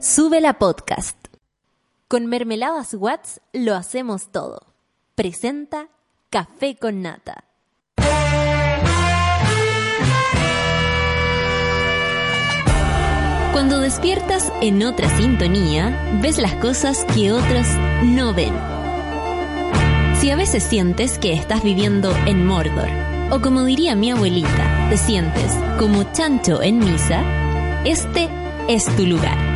Sube la podcast. Con mermeladas Watts lo hacemos todo. Presenta Café con Nata. Cuando despiertas en otra sintonía, ves las cosas que otros no ven. Si a veces sientes que estás viviendo en Mordor, o como diría mi abuelita, te sientes como chancho en misa, este es tu lugar.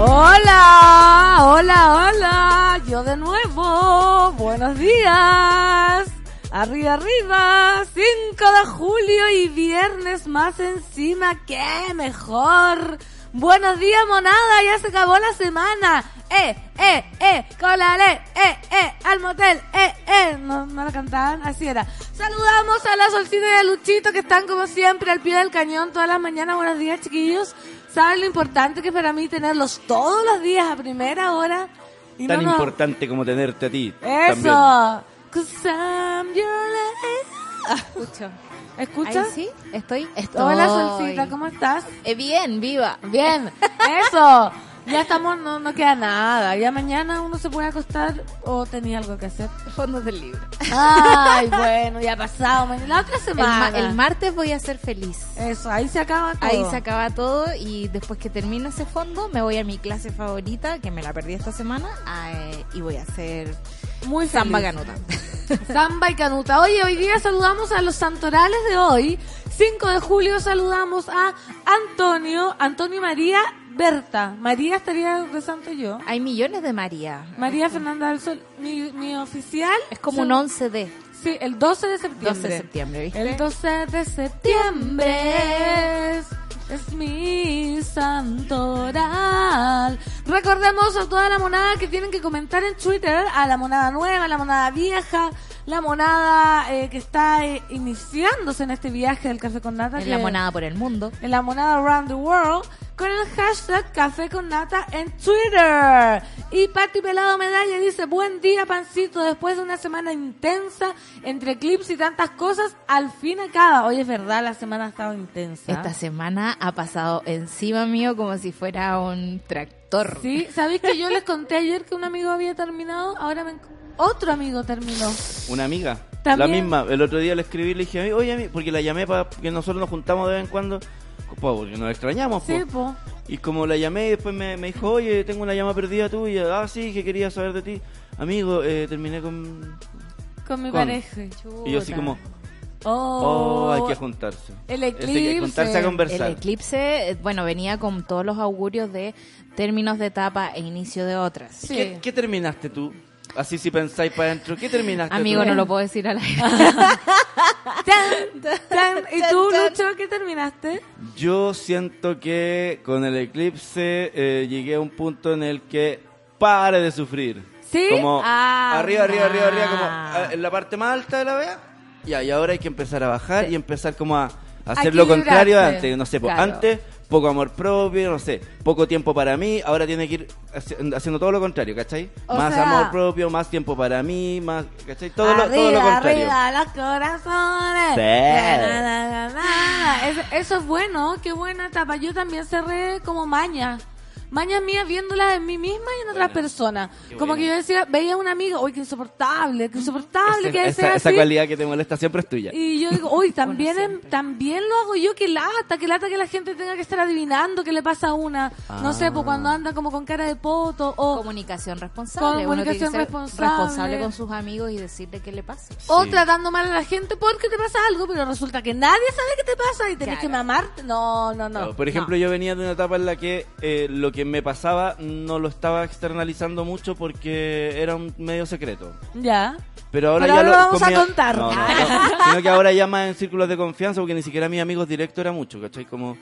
Hola, hola, hola, yo de nuevo, buenos días. Arriba, arriba, 5 de julio y viernes más encima, qué mejor. Buenos días, monada, ya se acabó la semana. Eh, eh, eh, colale, eh, eh, al motel, eh, eh. No, no la cantaban, así era. Saludamos a la Solcita y a Luchito que están como siempre al pie del cañón todas las mañanas. Buenos días, chiquillos. ¿Saben lo importante que es para mí tenerlos todos los días a primera hora? Y Tan no nos- importante como tenerte a ti. Eso. también. 'Cause I'm your lady. Escucho. ¿Escuchas? Ahí sí, estoy. estoy. Hola, Solcita, ¿cómo estás? Eh, bien, viva. Bien, eso. Ya estamos, no, no queda nada. Ya mañana uno se puede acostar o tenía algo que hacer. Fondos del libro. Ay, bueno, ya ha pasado. mañana- La otra El, semana. ma- el martes voy a ser feliz. Eso, ahí se acaba todo. Ahí se acaba todo y después que termine ese fondo me voy a mi clase favorita, que me la perdí esta semana, a, eh, y voy a hacer Muy samba feliz. canuta. Samba y Canuta. Oye, hoy día saludamos a los santorales de hoy. 5 de julio saludamos a Antonio, Antonio María Berta. María estaría de santo yo. Hay millones de María. María Fernanda del Sol, mi, mi oficial. Es como un se- 11 de Sí, el 12 de septiembre. 12 de septiembre, ¿viste? El 12 de septiembre es, es mi santoral. Recordemos a toda la monada que tienen que comentar en Twitter, a la monada nueva, la monada vieja, la monada eh, que está eh, iniciándose en este viaje del café con nata. en la monada por el mundo. en la monada Around the World con el hashtag Café con Nata en Twitter. Y Pati Pelado Medalla dice, buen día pancito, después de una semana intensa, entre clips y tantas cosas, al fin acaba. Oye, es verdad, la semana ha estado intensa. Esta semana ha pasado encima mío como si fuera un tractor. Sí, ¿sabéis que yo les conté ayer que un amigo había terminado? Ahora me... otro amigo terminó. Una amiga. También. La misma. El otro día le escribí y le dije, oye, ami- porque la llamé para que nosotros nos juntamos de vez en cuando. po, porque nos extrañamos, po. Sí, po. Y como la llamé y después me, me dijo, oye, tengo una llamada perdida tuya. Ah, sí, que quería saber de ti. Amigo, eh, terminé con... Con mi Con- pareja. Y yo así como, Oh, oh, hay que juntarse. El Este, que eclipse. juntarse a El conversar. eclipse, eh, bueno, venía con todos los augurios de términos de etapa e inicio de otras. Sí. ¿Qué, qué terminaste tú? Así si pensáis para adentro, ¿qué terminaste Amigo, tú? no lo puedo decir al aire. ¿Y tú, Lucho, qué terminaste? Yo siento que con el eclipse eh, llegué a un punto en el que pare de sufrir. ¿Sí? Como Ah, arriba, arriba, arriba, arriba, como ah. eh, en la parte más alta de la vea. Ya, y ahora hay que empezar a bajar y empezar como a, hacer lo contrario antes. No sé, po, Claro. antes poco amor propio, no sé, poco tiempo para mí, ahora tiene que ir haci- haciendo todo lo contrario, ¿cachai? O más sea- amor propio, más tiempo para mí, más, ¿cachai? Todo, lo, todo lo arriba, contrario. arriba, los corazones. Sí. Na, na, na, na. Eso, eso es bueno, qué buena etapa. Yo también cerré como maña. Mañas mías viéndolas en mí misma y en otras personas. Como buena. que yo decía, veía a un amigo, uy, qué insoportable, qué insoportable que esa, esa cualidad que te molesta siempre es tuya. Y yo digo, uy, también, Bueno, también lo hago yo, que lata, que lata que la gente tenga que estar adivinando qué le pasa a una. No sé, pues cuando anda como con cara de poto o... Comunicación responsable. Comunicación responsable. responsable con sus amigos y decirle qué le pasa. O tratando mal a la gente porque te pasa algo, pero resulta que nadie sabe qué te pasa y tenés Claro. que mamarte. No, no, no. Claro, Por ejemplo, yo venía de una etapa en la que eh, lo que me pasaba no lo estaba externalizando mucho porque era un medio secreto. Ya. Pero ahora Pero ya ahora lo vamos a contar. No, no, no. Sino que ahora ya más en círculos de confianza porque ni siquiera mis amigos directos era mucho, ¿cachai? Como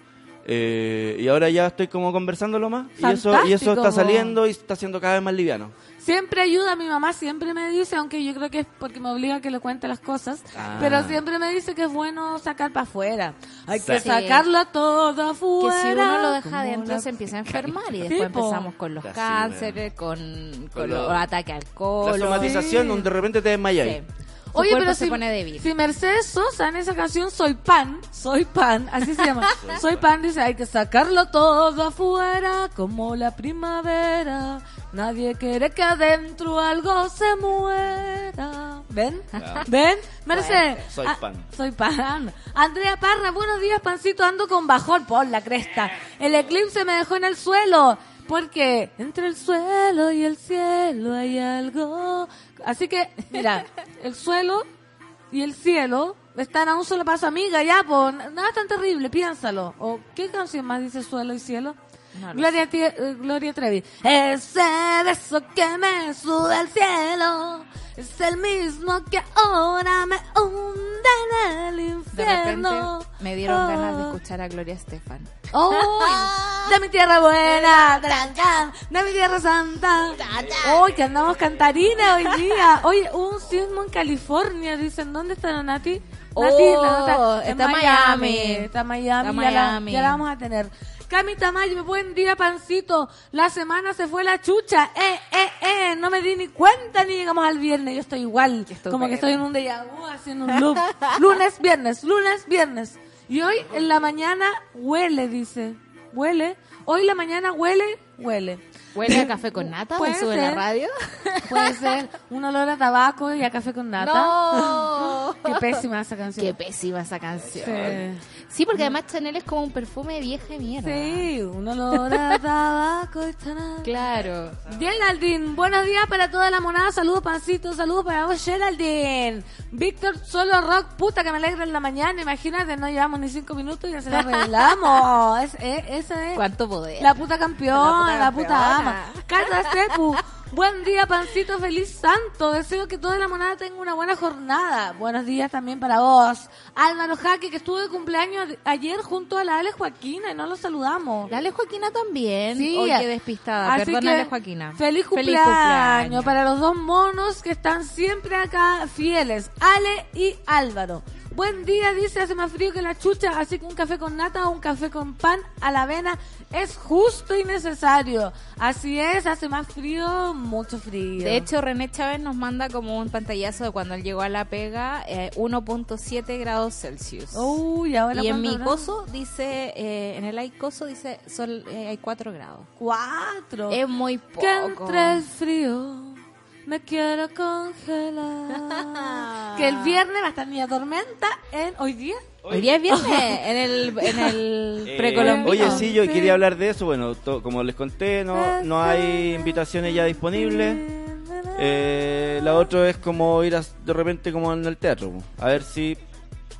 Eh, y ahora ya estoy como conversándolo más. Y eso, y eso está saliendo y está siendo cada vez más liviano. Siempre ayuda, mi mamá siempre me dice, aunque yo creo que es porque me obliga a que le cuente las cosas, Ah. pero siempre me dice que es bueno sacar para afuera. Hay que Sí. sacarlo todo Que afuera. si uno lo deja adentro la- se empieza a enfermar y después empezamos con los Casi, cánceres, con, con Con los lo- ataques al alcohol. La somatización, Sí. donde de repente te desmayas. Sí. Su Oye, cuerpo pero se si, pone débil. si Mercedes Sosa en esa canción Soy Pan, Soy Pan, así se llama. soy pan dice, hay que sacarlo todo afuera como la primavera. Nadie quiere que adentro algo se muera. ¿Ven? ¿Ven? Mercedes. Soy ah, pan. soy pan. Andrea Parra, buenos días, pancito. Ando con bajón por la cresta. El eclipse me dejó en el suelo. Porque entre el suelo y el cielo hay algo. Así que, mira, el suelo y el cielo están a un solo paso, amiga, ya, pues, nada tan terrible, piénsalo. ¿O qué canción más dice suelo y cielo? No Gloria, eh, Gloria Trevi. Ese beso que me sube al cielo es el mismo que ahora me hunde en el De infierno. repente me dieron ganas de Oh. escuchar a Gloria Estefan. ¡Oh! De mi tierra buena, de mi tierra santa. ¡Hoy que andamos cantarina hoy día! Oye, hubo un sismo en California, dicen, ¿dónde está la Nati? Oh, Nati, la nota- está en Miami. Está en Miami, Está ya, la, Miami. ya la vamos a tener. Cami Tamayo, buen día, pancito. La semana se fue la chucha. Eh, eh, eh. No me di ni cuenta ni llegamos al viernes. Yo estoy igual. Como que estoy en un déjà vu, haciendo un loop. lunes, viernes, lunes, viernes. Y hoy en la mañana huele, dice. Huele. Hoy la mañana huele, huele. ¿Huele a café con nata? Puede ¿Me sube la ser. radio? Puede ser un olor a tabaco y a café con nata. ¡No! Qué pésima esa canción. Qué pésima esa canción. Sí. Sí, porque además Chanel es como un perfume de vieja mierda. Sí, un olor a tabaco y tanal. Claro. Geraldine, buenos días para toda la monada, saludos pancito, saludos para vos Geraldine. Víctor Solo Rock, puta que me alegra en la mañana, imagínate, no llevamos ni cinco minutos y ya se la arreglamos. Es, es- esa es ¿Cuánto poder? la puta campeona, la puta ama. Cata Sepu, buen día pancito, feliz santo, deseo que toda la monada tenga una buena jornada. Buenos días también para vos. Álvaro Jaque, que estuvo de cumpleaños ayer junto a la Ale Joaquina y no lo saludamos. Dale Joaquina también. Sí, qué despistada. Así Perdónale, que, Joaquina. Feliz cumpleaños, para los dos monos que están siempre acá fieles, Ale y Álvaro. Buen día, dice, hace más frío que la chucha, así que un café con nata o un café con pan a la avena es justo y necesario. Así es, hace más frío, mucho frío. De hecho, René Chávez nos manda como un pantallazo de cuando él llegó a la pega, eh, 1.7 grados Celsius. Uy, ahora y en mi coso dice, eh, en el icoso dice, sol, eh, hay 4 grados. Cuatro. Es muy poco. Que entre el frío me quiero congelar. que el viernes va a estar Niña Tormenta en hoy día. Hoy día es viernes, en el, en el Eh, precolombino. Oye, sí, yo quería hablar de eso. Bueno, to- como les conté, no, no hay invitaciones ya disponibles. Eh, la otra es como ir a- de repente como en el teatro. A ver si...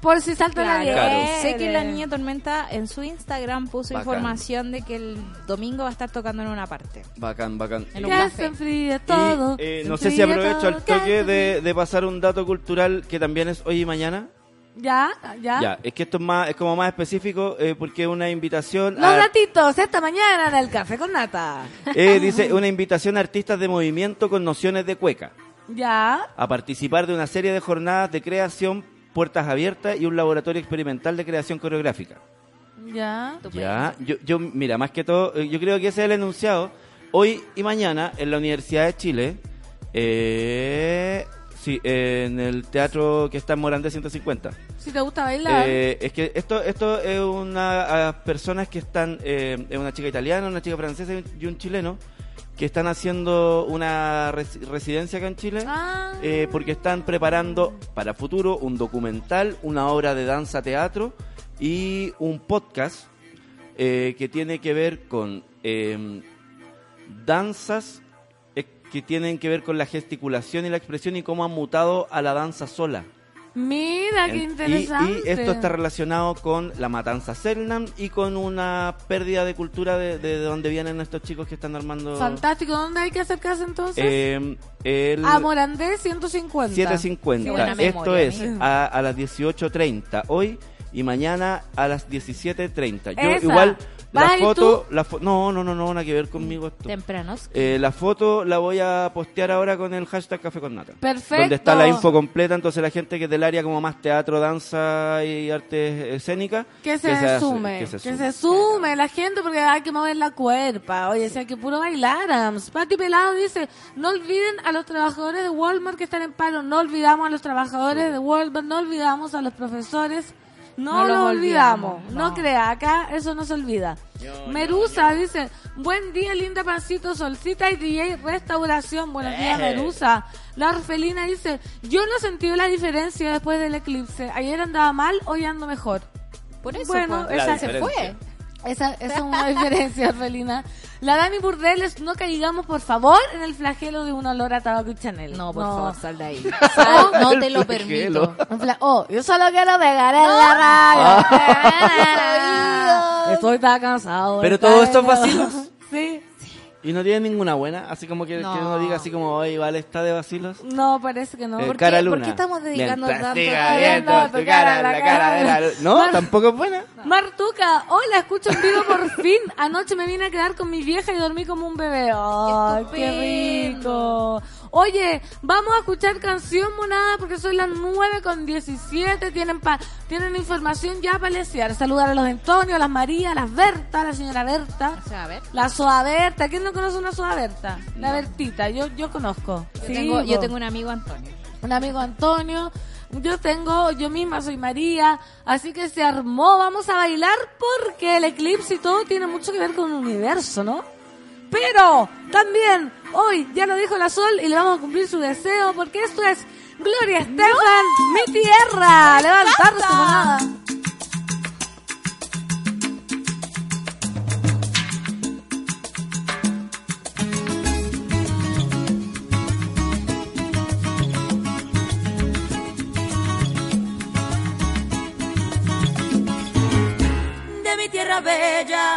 Por si salta la Claro. liebre. Sé que la niña Tormenta en su Instagram puso Bacán. información de que el domingo va a estar tocando en una parte. Bacán, bacán. En un café. Y, todo. eh, no sé si aprovecho al que toque de pasar un dato cultural que también es hoy y mañana. Ya, ya. Ya, es que esto es más es como más específico eh, porque es una invitación Los a, ratitos esta mañana en el café con nata. eh, dice una invitación a artistas de movimiento con nociones de cueca Ya. a participar de una serie de jornadas de creación, puertas abiertas y un laboratorio experimental de creación coreográfica. Ya. Ya, yo, yo mira, más que todo, eh, yo creo que ese es el enunciado. Hoy y mañana en la Universidad de Chile, eh, sí, en el teatro que está en Morandé 150. Si te gusta bailar. Eh, es que esto esto es una a personas que están eh, es una chica italiana, una chica francesa y un, y un chileno que están haciendo una res- residencia acá en Chile Ah. eh, porque están preparando para futuro un documental, una obra de danza teatro y un podcast eh, que tiene que ver con eh, danzas eh, que tienen que ver con la gesticulación y la expresión y cómo han mutado a la danza sola. Mira, qué En- y- interesante. Y, esto está relacionado con la matanza Selnam y con una pérdida de cultura de, de donde vienen estos chicos que están armando. Fantástico. ¿Dónde hay que acercarse entonces? Eh, el a Morandé 150. 750. Qué buena Esto es a, a las 18.30 hoy y mañana a las 17.30. Yo Esa. igual ¿Vas la foto, la fo- no, no, no, no, nada que ver conmigo esto. Tempranos. Eh, la foto la voy a postear ahora con el hashtag Café con Nata. Perfecto. Donde está la info completa, entonces la gente que es del área como más teatro, danza y artes escénicas. Que se, hace- sume, que se que sume. se sume la gente porque hay que mover la cuerpa. Oye, hay que puro bailar. ams. Pati Pelado dice, no olviden a los trabajadores de Walmart que están en paro, no olvidamos a los trabajadores de Walmart, no olvidamos a los profesores, no, los olvidamos. olvidamos, No. no. crea, acá eso no se olvida. Merusa dice, buen día linda pancito, solcita y DJ restauración. Buenos días Eh. Merusa. La Orfelina dice, yo no sentí la diferencia después del eclipse. Ayer andaba mal, hoy ando mejor. Por eso Bueno, pues, esa se fue. Esa, esa es una diferencia, Orfelina. La Dani Burdeles, no caigamos, por favor, en el flagelo de un olor a tabaco y Chanel. No, por favor, sal de ahí. No. Sal, no te lo El permito. flagelo. Un fla- oh, yo solo quiero pegar en la radio. Estoy tan cansado. Pero todo esto es vacilos. Sí. Y no tiene ninguna buena, así como que, No. que uno diga así como, oye, vale, está de vacilos. No, parece que no. Eh, ¿Por cara qué- luna. por qué estamos dedicando Mientras tanto a- tu cara, la cara de la luna. No, Mar- tampoco es buena. Martuca, hola, escucho en vivo por fin. Anoche me vine a quedar con mi vieja y dormí como un bebé. ¡Ay, qué rico! Oye, vamos a escuchar canción monada porque son las 9 con 17. Tienen pa tienen información ya para lesear. Saludar a los Antonio, a las María, a las Berta, a la señora Berta. La Soa Berta. ¿Quién no conoce una Soa Berta? La Bertita. Yo, yo conozco. Yo, Sí, tengo, yo tengo un amigo Antonio. un amigo Antonio. Yo tengo, yo misma soy María, así que se armó, vamos a bailar porque el eclipse y todo tiene mucho que ver con el universo, ¿no? Pero también hoy ya lo dijo la Sol y le vamos a cumplir su deseo porque esto es Gloria Estefan, mi tierra, levantarse monada. de mi tierra bella,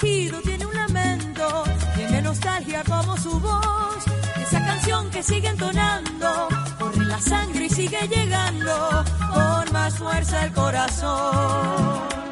Tiene un lamento, tiene nostalgia como su voz. Esa canción que sigue entonando, corre la sangre y sigue llegando con más fuerza el corazón.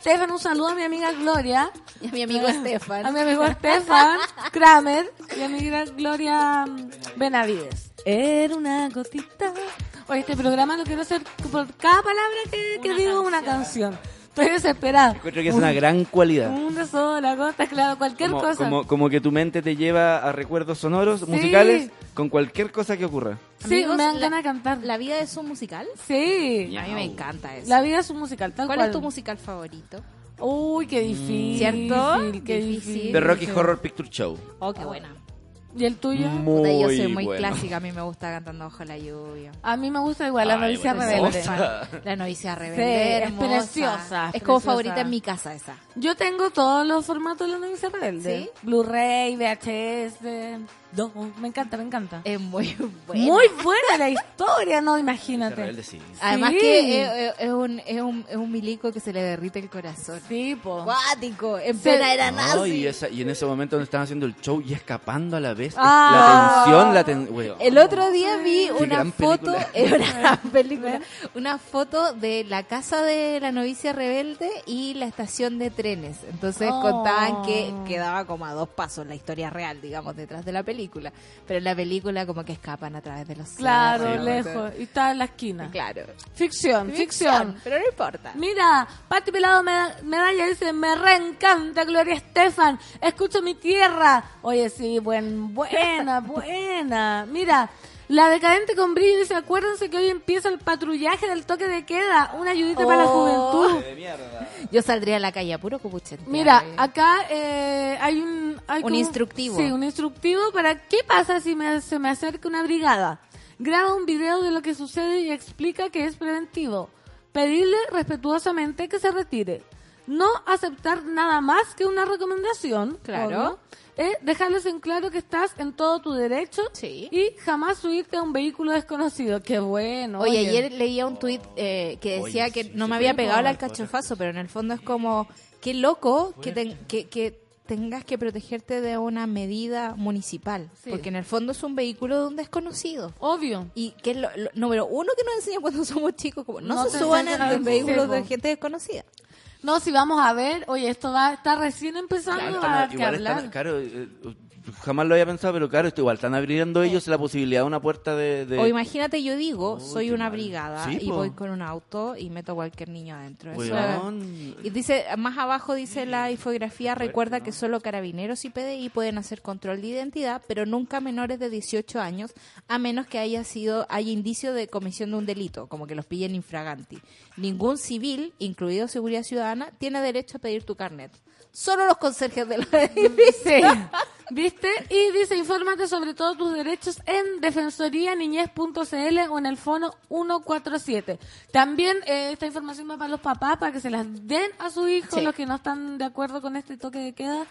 Estefan. Un saludo a mi amiga Gloria. Y a mi amigo Estefan. A mi amigo Estefan Kramer y a mi gran Gloria mm, Benavides. Era una gotita. Oye, este programa lo quiero hacer por cada palabra que, que digo una canción. Estoy desesperada. Encuentro que es una gran cualidad. Una sola gota, claro, cualquier Como, cosa. como, como que tu mente te lleva a recuerdos sonoros, musicales, con cualquier cosa que ocurra. Sí, Amigos, me dan la- ganas de cantar. ¿La vida es un musical? Sí. A mí me encanta eso. La vida es un musical, tal ¿Cuál cual. es tu musical favorito? Uy, qué difícil. ¿Cierto? Qué Difícil. difícil. The Rocky Horror Picture Show. Oh, qué buena. ¿Y el tuyo? Puta, yo soy muy bueno. clásica, a mí me gusta cantando bajo la lluvia. A mí me gusta igual, la Ay, novicia bueno, rebelde. La novicia Sí, rebelde, es hermosa. preciosa, Es como preciosa. favorita en mi casa esa. Yo tengo todos los formatos de la novicia rebelde. ¿Sí? Blu-ray, VHS. No, me encanta, me encanta. Es muy buena. Muy buena la historia, no, imagínate. Rebelde, sí. Además Sí. que es, es- es un, es, un, es un milico que se le derrite el corazón. Sí, po. Cuático, en plena era No, nazi. y, esa- y en ese momento donde estaban haciendo el show y escapando a la vez. Ah. La tensión, la tensión. El otro día vi Qué una gran foto, película. es una gran película, una foto de la casa de la novicia rebelde y la estación de trenes. Entonces Oh. contaban que quedaba como a dos pasos la historia real, digamos, detrás de la película. Pero en la película como que escapan a través de los Claro, cerros. lejos. Y está en la esquina. Claro. Ficción, ficción. Pero no importa. Mira, Pati Pelado Meda- Medalla dice, me reencanta Gloria Estefan, escucho mi tierra. Oye, sí, buen, buena, buena. Mira, la decadente con brillo dice, acuérdense que hoy empieza el patrullaje del toque de queda, una ayudita para la Oh. juventud. Yo saldría a la calle a puro cupuchete. Mira, acá eh, hay un... hay Un como- instructivo. Sí, un instructivo para qué pasa si me, se me acerca una brigada. Graba un video de lo que sucede y explica que es preventivo. Pedirle respetuosamente que se retire. No aceptar nada más que una recomendación. Claro. Eh, dejarles en claro que estás en todo tu derecho Sí. y jamás subirte a un vehículo desconocido. Qué bueno. Oye, ayer leía un tuit eh, que decía Oye, que sí, no me había pegado al cachofazo, pero en el fondo es como, qué loco que, ten- que, que tengas que protegerte de una medida municipal, Sí. porque en el fondo es un vehículo de un desconocido. Obvio. Y que es lo, lo- número uno que nos enseña cuando somos chicos, como no, No se suban a- vehículos de gente desconocida. No, si vamos a ver, oye, esto va está recién empezando Claro, a que hablar. están- claro, eh, jamás lo había pensado, pero claro, esto igual están abriendo ellos la posibilidad de una puerta de... de- O imagínate, yo digo, Oh, soy una brigada Sí, y po. voy con un auto y meto a cualquier niño adentro. Eso-. Y dice, más abajo dice la infografía, recuerda que solo carabineros y PDI pueden hacer control de identidad, pero nunca menores de 18 años, a menos que haya sido, haya indicio de comisión de un delito, como que los pillen infraganti. Ningún civil, incluido seguridad ciudadana, tiene derecho a pedir tu carnet. Solo los conserjes de la Sí. ¿Viste? Y dice, infórmate sobre todos tus derechos en defensorianiñez.cl o en el fono 147. También eh, esta información va para los papás, para que se las den a sus hijos, Sí. los que no están de acuerdo con este toque de queda.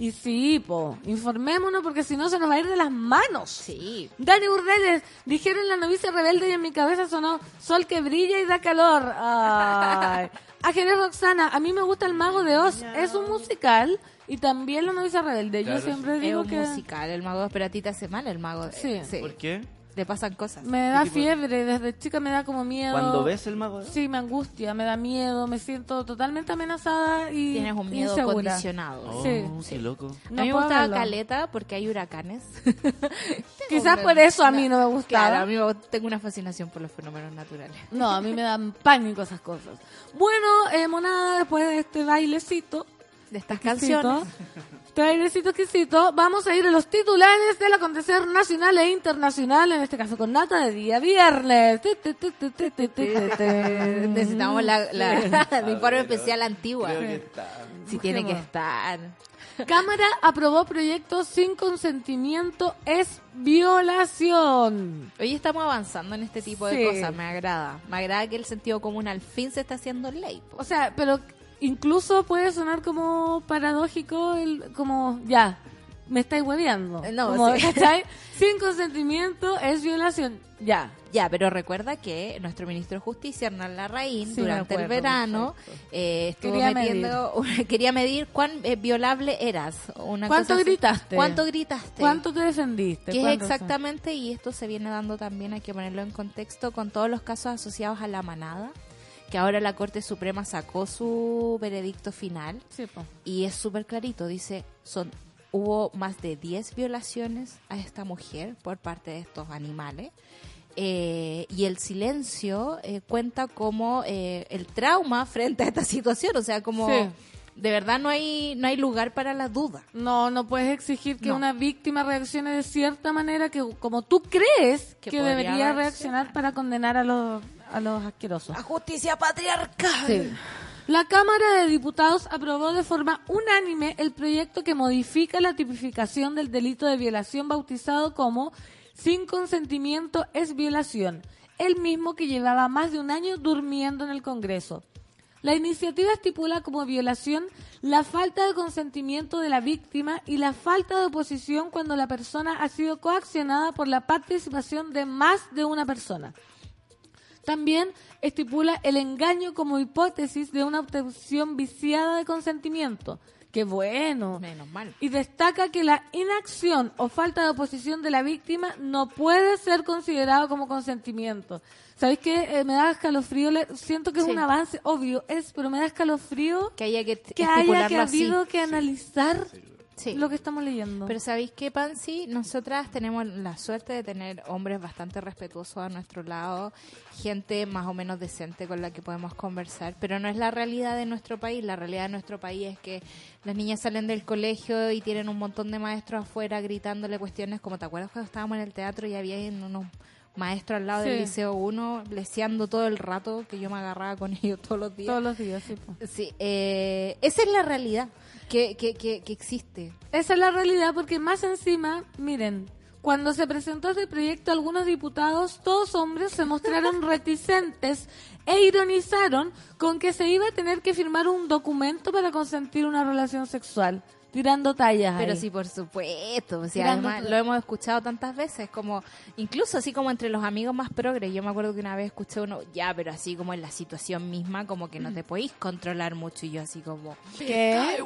Y sí, po, informémonos porque si no se nos va a ir de las manos. Sí. Dani Burdeles, dijeron la novicia rebelde y en mi cabeza sonó sol que brilla y da calor. Ay. Ángeles Roxana, a mí me gusta el mago de Oz, es un musical y también la novicia rebelde. Yo siempre Es digo un que musical, el mago, pero a ti te hace mal el mago. de- Sí. ¿Por qué? Le pasan cosas. me da fiebre, desde chica me da como miedo. Cuando ves el mago... Sí, me angustia, me da miedo, me siento totalmente amenazada y Tienes un miedo insegura. condicionado. Oh, Sí. loco. No a mí me puedo gustaba verlo. Caleta porque hay huracanes. Quizás por eso a mí no me gustaba. Claro, a mí me- tengo una fascinación por los fenómenos naturales. No, a mí me dan pánico esas cosas. Bueno, eh, monada, después de este bailecito, De estas exquisito, canciones. este exquisito, vamos a ir a los titulares del acontecer nacional e internacional, en este caso con nata de día viernes. Necesitamos la, la, el informe especial antigua. Creo que está. Si tiene que estar. Cámara aprobó proyecto sin consentimiento es violación. Hoy estamos avanzando en este tipo de cosas, me agrada. Me agrada que el sentido común al fin se está haciendo ley. po. O sea, pero incluso puede sonar como paradójico, el, como ya, me estáis hueveando. No, Como. Sin consentimiento es violación. Ya. Ya, pero recuerda que nuestro ministro de Justicia, Hernán Larraín, Sí, durante el verano, eh, estuvo Quería metiendo, quería medir cuán eh, violable eras. Una ¿Cuánto cosa gritaste? ¿Cuánto gritaste? ¿Cuánto te defendiste? Que es ¿Cuánto- exactamente, y esto se viene dando también, hay que ponerlo en contexto, con todos los casos asociados a la manada, que ahora la Corte Suprema sacó su veredicto final Sí, y es súper clarito, dice, son hubo más de 10 violaciones a esta mujer por parte de estos animales. eh, y el silencio eh, cuenta como eh, el trauma frente a esta situación, o sea, como Sí. de verdad no hay no hay lugar para la duda. No, no puedes exigir que No. una víctima reaccione de cierta manera que como tú crees Que debería reaccionar. reaccionar para condenar a los, a los asquerosos. justicia patriarcal. Sí. La Cámara de Diputados aprobó de forma unánime el proyecto que modifica la tipificación del delito de violación bautizado como sin consentimiento es violación, el mismo que llevaba más de un año durmiendo en el Congreso. La iniciativa estipula como violación la falta de consentimiento de la víctima y la falta de oposición cuando la persona ha sido coaccionada por la participación de más de una persona. También estipula el engaño como hipótesis de una obtención viciada de consentimiento. ¡Qué bueno! Menos mal. Y destaca que la inacción o falta de oposición de la víctima no puede ser considerado como consentimiento. ¿Sabéis qué? Eh, me da escalofrío. le- siento que es Sí. un avance, obvio es, pero me da escalofrío Que haya que, que haya que así. habido que analizar Sí. Lo que estamos leyendo. Pero ¿sabéis qué, Pansy? Nosotras tenemos la suerte de tener hombres bastante respetuosos a nuestro lado, gente más o menos decente con la que podemos conversar, pero no es la realidad de nuestro país. La realidad de nuestro país es que las niñas salen del colegio y tienen un montón de maestros afuera gritándole cuestiones como, ¿te acuerdas cuando estábamos en el teatro y había unos maestros al lado del Sí. Liceo 1 leseando todo el rato que yo me agarraba con ellos todos los días? Todos los días, sí. Sí, eh, esa es la realidad que, que, que, que existe. Esa es la realidad porque más encima, miren, cuando se presentó este proyecto, algunos diputados, todos hombres, se mostraron reticentes e ironizaron con que se iba a tener que firmar un documento para consentir una relación sexual, tirando tallas. Pero ahí. sí, por supuesto. O sea, además lo hemos escuchado tantas veces, como incluso así como entre los amigos más progres. Yo me acuerdo que una vez escuché uno, ya, pero así como en la situación misma, como que no te podéis controlar mucho. Y yo así como, ¿Qué?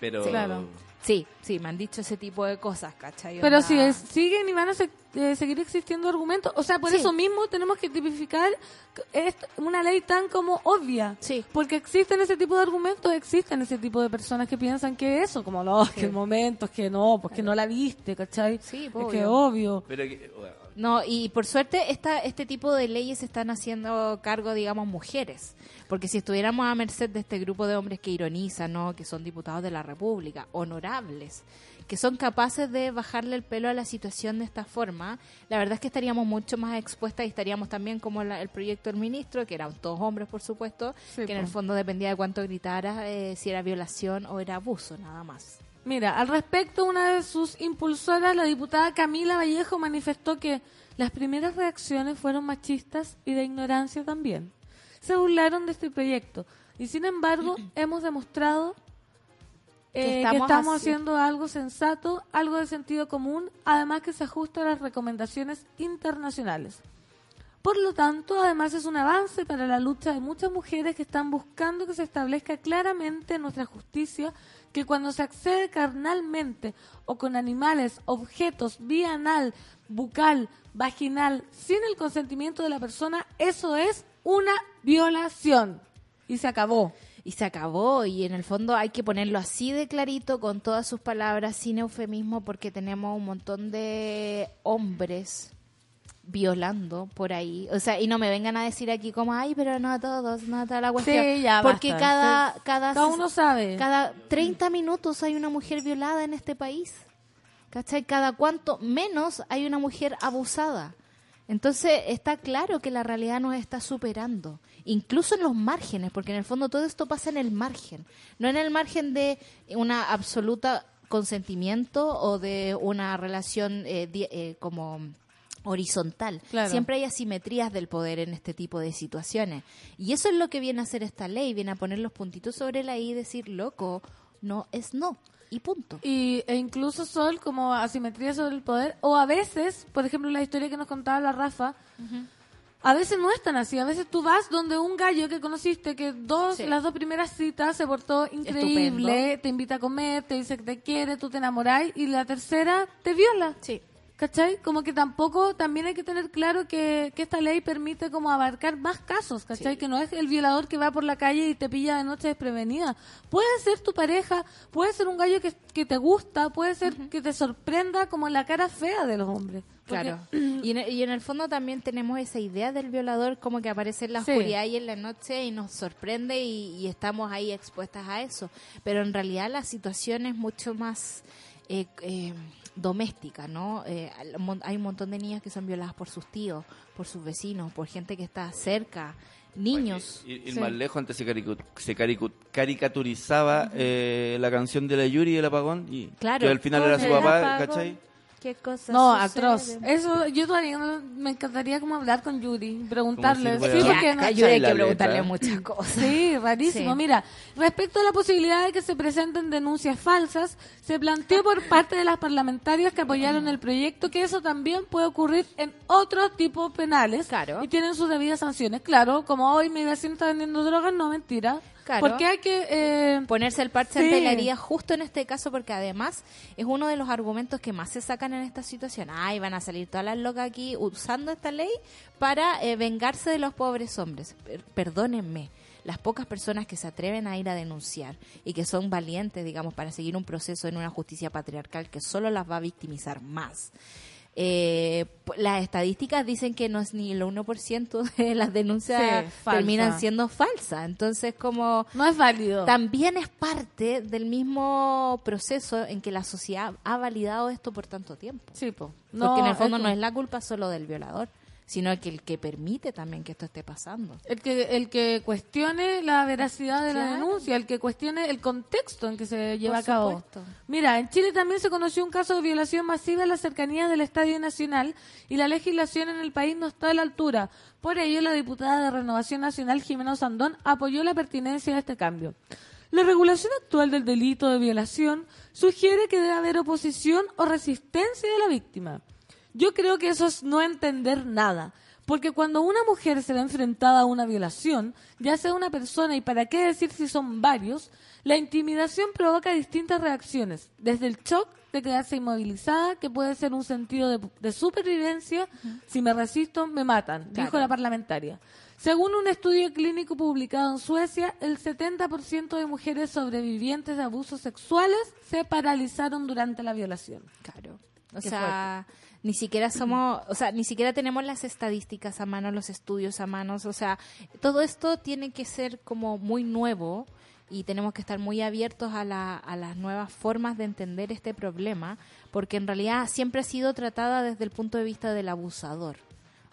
Pero Claro. Sí, sí, me han dicho ese tipo de cosas, ¿cachai? Pero si es- siguen y van a se- eh, seguir existiendo argumentos, o sea, por Sí. eso mismo tenemos que tipificar esto- una ley tan como obvia. Sí. Porque existen ese tipo de argumentos, existen ese tipo de personas que piensan que eso, como no, es que el momento, es que no, pues que no la viste, ¿cachai? Sí, es obvio. que obvio. Pero que- bueno, No, y por suerte esta, este tipo de leyes se están haciendo cargo, digamos, mujeres. Porque si estuviéramos a merced de este grupo de hombres que ironizan, ¿no? que son diputados de la República, honorables, que son capaces de bajarle el pelo a la situación de esta forma, la verdad es que estaríamos mucho más expuestas y estaríamos también como la- el proyecto del ministro, que eran todos hombres, por supuesto, Sí, que en el fondo dependía de cuánto gritaras, eh, si era violación o era abuso, nada más. Mira, al respecto, una de sus impulsoras, la diputada Camila Vallejo, manifestó que las primeras reacciones fueron machistas y de ignorancia también. Se burlaron de este proyecto y, sin embargo, hemos demostrado eh, Que que estamos estamos, haci- haciendo algo sensato, algo de sentido común, además que se ajusta a las recomendaciones internacionales. Por lo tanto, además es un avance para la lucha de muchas mujeres que están buscando que se establezca claramente en nuestra justicia que cuando se accede carnalmente o con animales, objetos, vía anal, bucal, vaginal, sin el consentimiento de la persona, eso es una violación. Y se acabó. Y se acabó, y en el fondo hay que ponerlo así de clarito, con todas sus palabras, sin eufemismo, porque tenemos un montón de hombres violando por ahí. O sea, y no me vengan a decir aquí como, ay, pero no a todos, no a toda la cuestión. Sí, ya porque basta. cada, Sí. cada, Cada uno sabe. cada 30 minutos hay una mujer violada en este país. ¿Cachai? Cada cuanto menos hay una mujer abusada. Entonces está claro que la realidad nos está superando, incluso en los márgenes, porque en el fondo todo esto pasa en el margen, no en el margen de una absoluta consentimiento o de una relación eh, eh, como horizontal. Claro. Siempre hay asimetrías del poder en este tipo de situaciones. Y eso es lo que viene a hacer esta ley, viene a poner los puntitos sobre la I y decir, loco, no es no. Y punto. Y, e incluso son como asimetría sobre el poder. O a veces, por ejemplo, la historia que nos contaba la Rafa, a veces no es tan así. A veces tú vas donde un gallo que conociste, que dos, Sí. las dos primeras citas se portó increíble, Estupendo. te invita a comer, te dice que te quiere, tú te enamoráis, y la tercera te viola. Sí. ¿Cachai? Como que tampoco, también hay que tener claro que, que esta ley permite como abarcar más casos, ¿cachai? Sí. Que no es el violador que va por la calle y te pilla de noche desprevenida. Puede ser tu pareja, puede ser un gallo que, que te gusta, puede ser que te sorprenda como la cara fea de los hombres. Porque- Claro. Y en, el, y en el fondo también tenemos esa idea del violador como que aparece en la Sí. oscuridad y en la noche y nos sorprende y, y estamos ahí expuestas a eso. Pero en realidad la situación es mucho más eh, eh, doméstica, ¿no? Eh, hay un montón de niñas que son violadas por sus tíos, por sus vecinos, por gente que está cerca, niños. Sí. más lejos, antes se, caricu- se caricu- caricaturizaba eh, la canción de la Yuri y el apagón. Y Claro. que al final era su papá, apagón, ¿cachai? ¿Qué cosas No, suceden? atroz. Eso, yo todavía no- me encantaría como hablar con Yuri, preguntarle. Sí, porque no- a Yuri hay que letra. preguntarle muchas cosas. Sí, rarísimo. Sí. Mira, respecto a la posibilidad de que se presenten denuncias falsas, se planteó por parte de las parlamentarias que apoyaron el proyecto que eso también puede ocurrir en otros tipos penales Claro. y tienen sus debidas sanciones. Claro, como hoy mi vecino está vendiendo drogas, no mentira. Claro. Porque hay que... eh, ponerse el parche Sí. ante la herida justo en este caso porque además es uno de los argumentos que más se sacan en esta situación. Ay, van a salir todas las locas aquí usando esta ley para eh, vengarse de los pobres hombres. Per- perdónenme. Las pocas personas que se atreven a ir a denunciar y que son valientes, digamos, para seguir un proceso en una justicia patriarcal que solo las va a victimizar más. Eh, las estadísticas dicen que no es ni el 1% de las denuncias Sí, terminan siendo falsas. Entonces, como no es válido. también es parte del mismo proceso en que la sociedad ha validado esto por tanto tiempo. Sí, po. Porque en el fondo no es la culpa solo del violador, sino que el que permite también que esto esté pasando. El que, el que cuestione la veracidad de la denuncia, el que cuestione el contexto en que se lleva Por a cabo. supuesto. Mira, en Chile también se conoció un caso de violación masiva en las cercanías del Estadio Nacional y la legislación en el país no está a la altura. Por ello, la diputada de Renovación Nacional, Jimena Sandón, apoyó la pertinencia de este cambio. La regulación actual del delito de violación sugiere que debe haber oposición o resistencia de la víctima. Yo creo que eso es no entender nada. Porque cuando una mujer se ve enfrentada a una violación, ya sea una persona y para qué decir si son varios, la intimidación provoca distintas reacciones. Desde el shock de quedarse inmovilizada, que puede ser un sentido de, de supervivencia, si me resisto, me matan, dijo la parlamentaria. Según un estudio clínico publicado en Suecia, el 70% de mujeres sobrevivientes de abusos sexuales se paralizaron durante la violación. Claro. O Qué sea, ni siquiera somos, o sea, ni siquiera tenemos las estadísticas a mano, los estudios a manos, o sea, todo esto tiene que ser como muy nuevo y tenemos que estar muy abiertos a, la, a las nuevas formas de entender este problema, porque en realidad siempre ha sido tratada desde el punto de vista del abusador.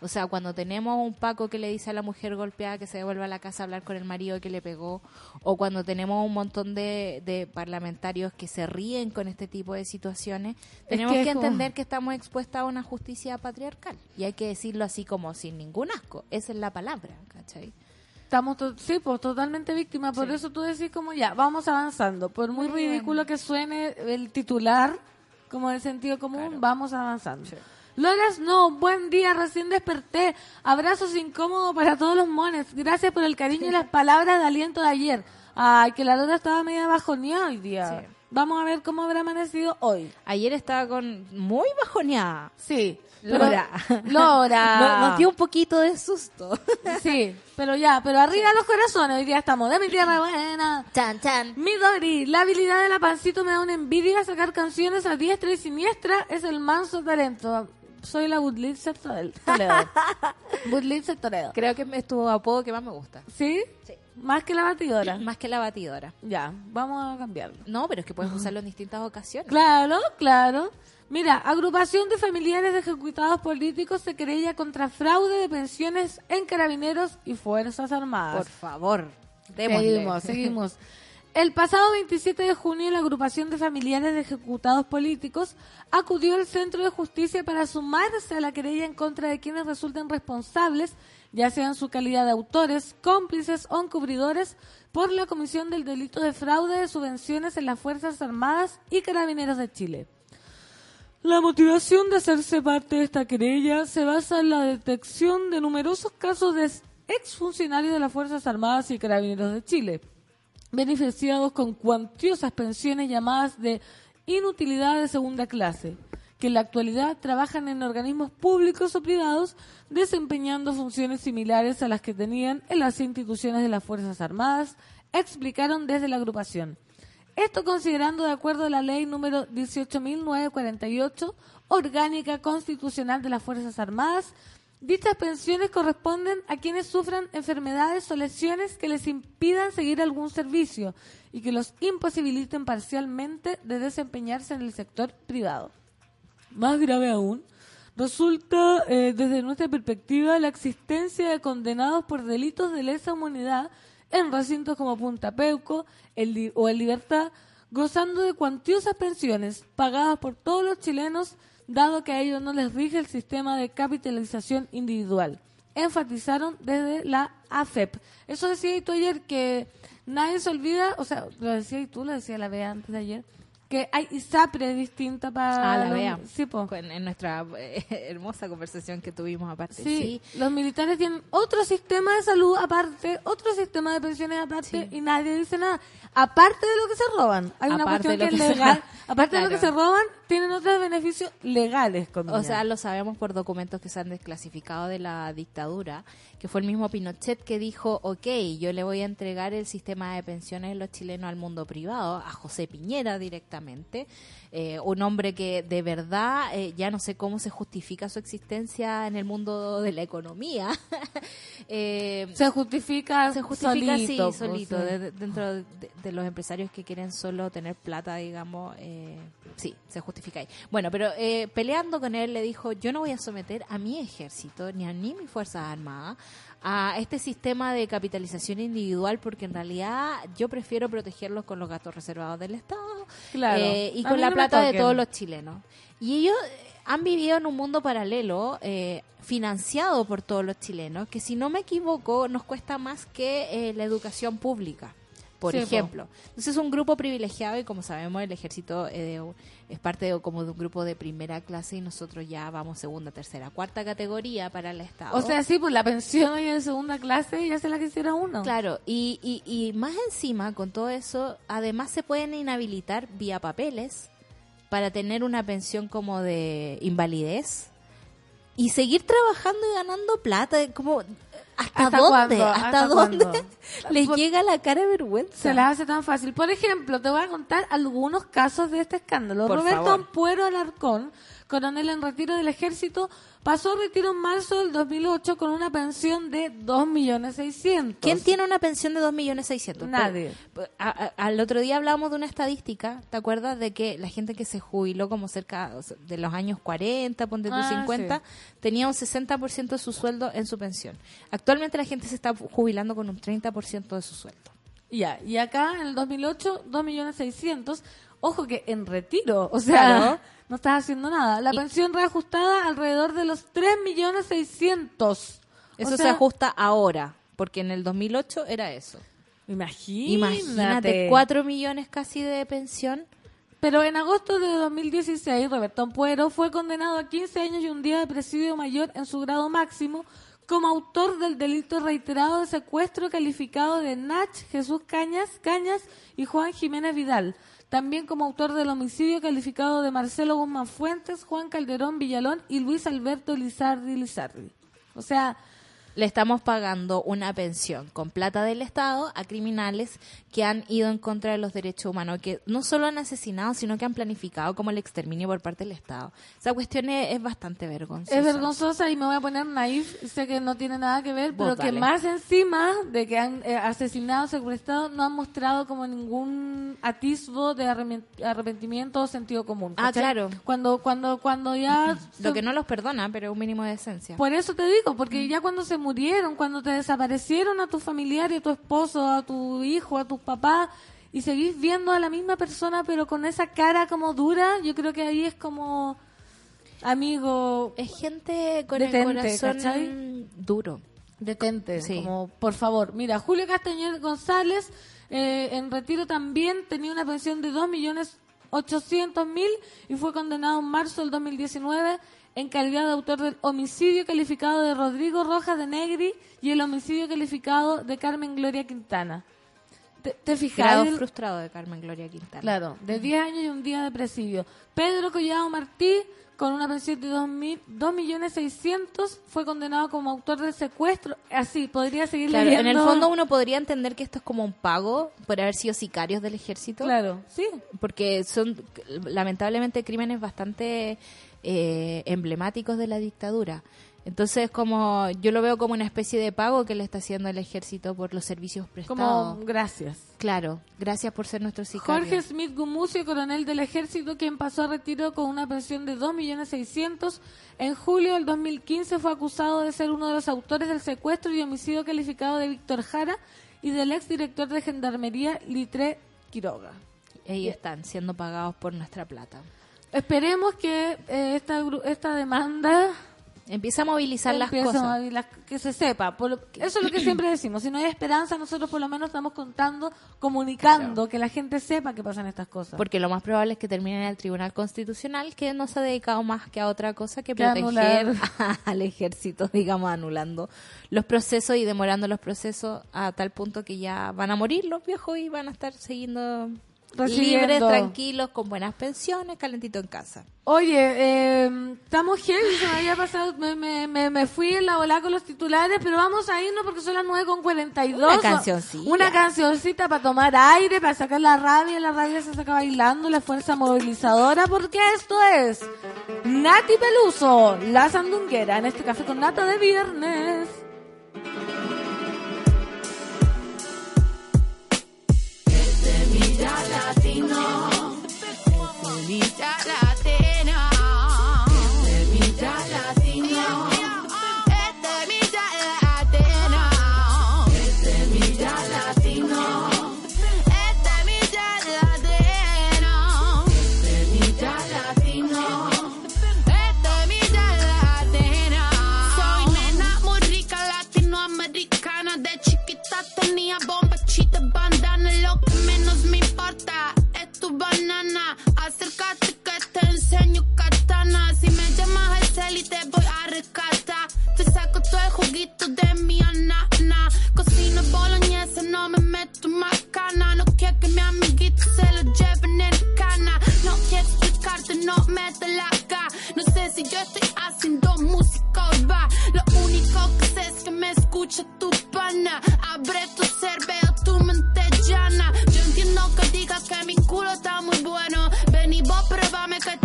O sea, cuando tenemos un Paco que le dice a la mujer golpeada que se devuelva a la casa a hablar con el marido que le pegó, o cuando tenemos un montón de, de parlamentarios que se ríen con este tipo de situaciones, tenemos que que, es como- entender que estamos expuestas a una justicia patriarcal. Y hay que decirlo así como sin ningún asco. Esa es la palabra, ¿cachai? Estamos, sí, pues totalmente víctimas. Por Sí. eso tú decís como ya, vamos avanzando. Por muy Muy bien. ridículo que suene el titular, como de sentido común, Claro. vamos avanzando. Loras, no, buen día, recién desperté. Abrazos incómodos para todos los mones. Gracias por el cariño y las palabras de aliento de ayer. Ay, que la Lora estaba media bajoneada hoy día. Sí. Vamos a ver cómo habrá amanecido hoy. Ayer estaba con muy bajoneada. Sí. Lora. Lora. No- Nos dio un poquito de susto. Sí, pero ya, pero arriba los corazones. Hoy día estamos de mi tierra buena. Chan, chan. Mi Dori, la habilidad de la pancito me da una envidia sacar canciones a diestra y siniestra es el manso talento. Soy la Budlitzer Toledo. Budlitzer Toledo. Creo que es tu apodo que más me gusta. ¿Sí? Sí. Más que la batidora. Más que la batidora. Ya, vamos a cambiarlo. No, pero es que puedes usarlo en distintas ocasiones. Claro, claro. Mira, agrupación de familiares de ejecutados políticos se querella contra fraude de pensiones en carabineros y fuerzas armadas. Por favor, démosle. Seguimos, seguimos. El pasado 27 de junio, la agrupación de familiares de ejecutados políticos acudió al Centro de Justicia para sumarse a la querella en contra de quienes resulten responsables ya sea en su calidad de autores, cómplices o encubridores, por la comisión del delito de fraude de subvenciones en las Fuerzas Armadas y Carabineros de Chile. La motivación de hacerse parte de esta querella se basa en la detección de numerosos casos de exfuncionarios de las Fuerzas Armadas y Carabineros de Chile, beneficiados con cuantiosas pensiones llamadas de inutilidad de segunda clase, que en la actualidad trabajan en organismos públicos o privados desempeñando funciones similares a las que tenían en las instituciones de las Fuerzas Armadas, explicaron desde la agrupación. Esto considerando de acuerdo a la ley número 18.948, orgánica constitucional de las Fuerzas Armadas, dichas pensiones corresponden a quienes sufran enfermedades o lesiones que les impidan seguir algún servicio y que los imposibiliten parcialmente de desempeñarse en el sector privado. Más grave aún, resulta eh, desde nuestra perspectiva la existencia de condenados por delitos de lesa humanidad en recintos como Punta Peuco el o en Libertad, gozando de cuantiosas pensiones pagadas por todos los chilenos, dado que a ellos no les rige el sistema de capitalización individual. Enfatizaron desde la AFEP. Eso decía tú ayer que nadie se olvida, o sea, lo decía tú, lo decía la Bea antes de ayer, que hay ISAPRE distinta para... Ah, la vea. Sí, po. En, nuestra eh, hermosa conversación que tuvimos aparte. Sí, Sí. los militares tienen otro sistema de salud aparte, otro sistema de pensiones aparte Sí. y nadie dice nada. Aparte de lo que se roban, hay una cuestión que es que se- legal. Aparte de lo que se roban, tienen otros beneficios legales. O comillas. sea, lo sabemos por documentos que se han desclasificado de la dictadura, que fue el mismo Pinochet que dijo, ok, yo le voy a entregar el sistema de pensiones de los chilenos al mundo privado, a José Piñera directamente, eh, un hombre que de verdad eh, ya no sé cómo se justifica su existencia en el mundo de la economía. Eh, se justifica, se justifica solito, así, pues, solito, sí. de- de- dentro de, de los empresarios que quieren solo tener plata, digamos, eh, sí, se justifica ahí. Bueno, pero eh, peleando con él le dijo, yo no voy a someter a mi ejército ni a ni mis fuerzas armadas a este sistema de capitalización individual porque en realidad yo prefiero protegerlos con los gastos reservados del Estado Claro. eh, y A con la no plata de todos los chilenos. Y ellos han vivido en un mundo paralelo eh, financiado por todos los chilenos, que si no me equivoco nos cuesta más que eh, la educación pública, por Sí, po. ejemplo. Entonces es un grupo privilegiado y como sabemos el ejército eh, es parte de, como de un grupo de primera clase y nosotros ya vamos segunda, tercera, cuarta categoría para el Estado. O sea, sí, pues la pensión hoy en segunda clase ya se la quisiera uno. Claro, y, y, y más encima, con todo eso, además se pueden inhabilitar vía papeles para tener una pensión como de invalidez y seguir trabajando y ganando plata. Como, ¿Hasta, ¿Hasta dónde? cuándo? ¿Hasta, ¿Hasta dónde cuándo? les Por- llega la cara de vergüenza? Se las hace tan fácil. Por ejemplo, te voy a contar algunos casos de este escándalo. Por Roberto favor. Ampuero Alarcón, coronel en retiro del ejército, pasó retiro en marzo del 2008 con una pensión de 2.600.000. ¿Quién tiene una pensión de 2.600.000? Nadie. Pero, a- a- al otro día hablábamos de una estadística, ¿te acuerdas? De que la gente que se jubiló como cerca o sea, de los años 40, ponte tú Ah, 50, tenía un 60% de su sueldo en su pensión. Actualmente la gente se está jubilando con un 30% de su sueldo. Ya, y acá en el 2008, 2.600.000. Ojo que en retiro, o sea, Claro. no estás haciendo nada. La Y- pensión reajustada alrededor de los 3.600.000. Eso O se sea, ajusta ahora, porque en el 2008 era eso. Imagínate. Imagínate, 4 millones casi de pensión. Pero en agosto de 2016, Roberto Ampuero fue condenado a 15 años y un día de presidio mayor en su grado máximo como autor del delito reiterado de secuestro calificado de Nach, Jesús Cañas, Cañas y Juan Jiménez Vidal. También como autor del homicidio calificado de Marcelo Guzmán Fuentes, Juan Calderón Villalón y Luis Alberto Lizardi Lizardi. O sea, Le estamos pagando una pensión con plata del Estado a criminales que han ido en contra de los derechos humanos, que no solo han asesinado, sino que han planificado como el exterminio por parte del Estado. Esa cuestión es, es bastante vergonzosa. Es vergonzosa y me voy a poner naif, sé que no tiene nada que ver, Vos pero que más encima de que han eh, asesinado, secuestrado, no han mostrado como ningún atisbo de arrepentimiento o sentido común. Ah, claro. Cuando, cuando, cuando ya... Lo se- que no los perdona, pero un mínimo de decencia. Por eso te digo, Mm. porque ya cuando se murieron, cuando te desaparecieron a tu familiar y a tu esposo, a tu hijo, a tus papás, y seguís viendo a la misma persona pero con esa cara como dura, yo creo que ahí es como... Amigo, es gente con Detente, el corazón ¿cachai? duro. detente, Sí. como por favor. Mira, Julio Castañer González eh, en retiro también tenía una pensión de 2.800.000 y fue condenado en marzo del 2019 en calidad de autor del homicidio calificado de Rodrigo Rojas de Negri y el homicidio calificado de Carmen Gloria Quintana. ¿Te, te fijas? El- frustrado de Carmen Gloria Quintana. Claro, de 10 años y un día de presidio. Pedro Collado Martí, con una pensión de 2.600.000, fue condenado como autor del secuestro. Así, podría seguir Claro, leyendo. en el fondo uno podría entender que esto es como un pago por haber sido sicarios del ejército. Claro, sí. Porque son lamentablemente crímenes bastante eh, emblemáticos de la dictadura. Entonces, como yo lo veo como una especie de pago que le está haciendo el ejército por los servicios prestados. Como gracias. Claro, gracias por ser nuestro sicario. Jorge Smith Gumucio, coronel del ejército, quien pasó a retiro con una pensión de 2.600.000. En julio del 2015 fue acusado de ser uno de los autores del secuestro y homicidio calificado de Víctor Jara y del exdirector de Gendarmería Litre Quiroga. Ahí están siendo pagados por nuestra plata. Esperemos que eh, esta, esta demanda Empieza a movilizar las a cosas. que se sepa. Por lo- eso es lo que siempre decimos. Si no hay esperanza, nosotros por lo menos estamos contando, comunicando, que la gente sepa que pasan estas cosas. Porque lo más probable es que termine en el Tribunal Constitucional, que no se ha dedicado más que a otra cosa que Que proteger al ejército, digamos, anulando los procesos y demorando los procesos a tal punto que ya van a morir los viejos y van a estar siguiendo. Libres, tranquilos, con buenas pensiones, calentito en casa. Oye, eh, estamos heavy, se me había pasado, me, me, me, me fui en la bola con los titulares, pero vamos a irnos porque son las 9 con 42. Una cancioncita. Una cancioncita para tomar aire, para sacar la rabia, la rabia se saca bailando, la fuerza movilizadora, porque esto es Nati Peluso, la sandunguera, en este café con nata de viernes. Semilla latina. Semilla te enseño katana. Si me llamas al cel y te voy a rescatar. Te saco todo el juguito de mi anana. Cocino boloñesa, no me meto más cana. No quiero que mi amiguito se lo lleven en cana. No quiero explicarte, no me te la ca. No sé si yo estoy haciendo música urbana. Lo único que sé es que me escucha tu pana. Abre tu cerebro, tu mente llana. Yo entiendo que digas que mi culo está muy bueno. Ven y vos pruébame que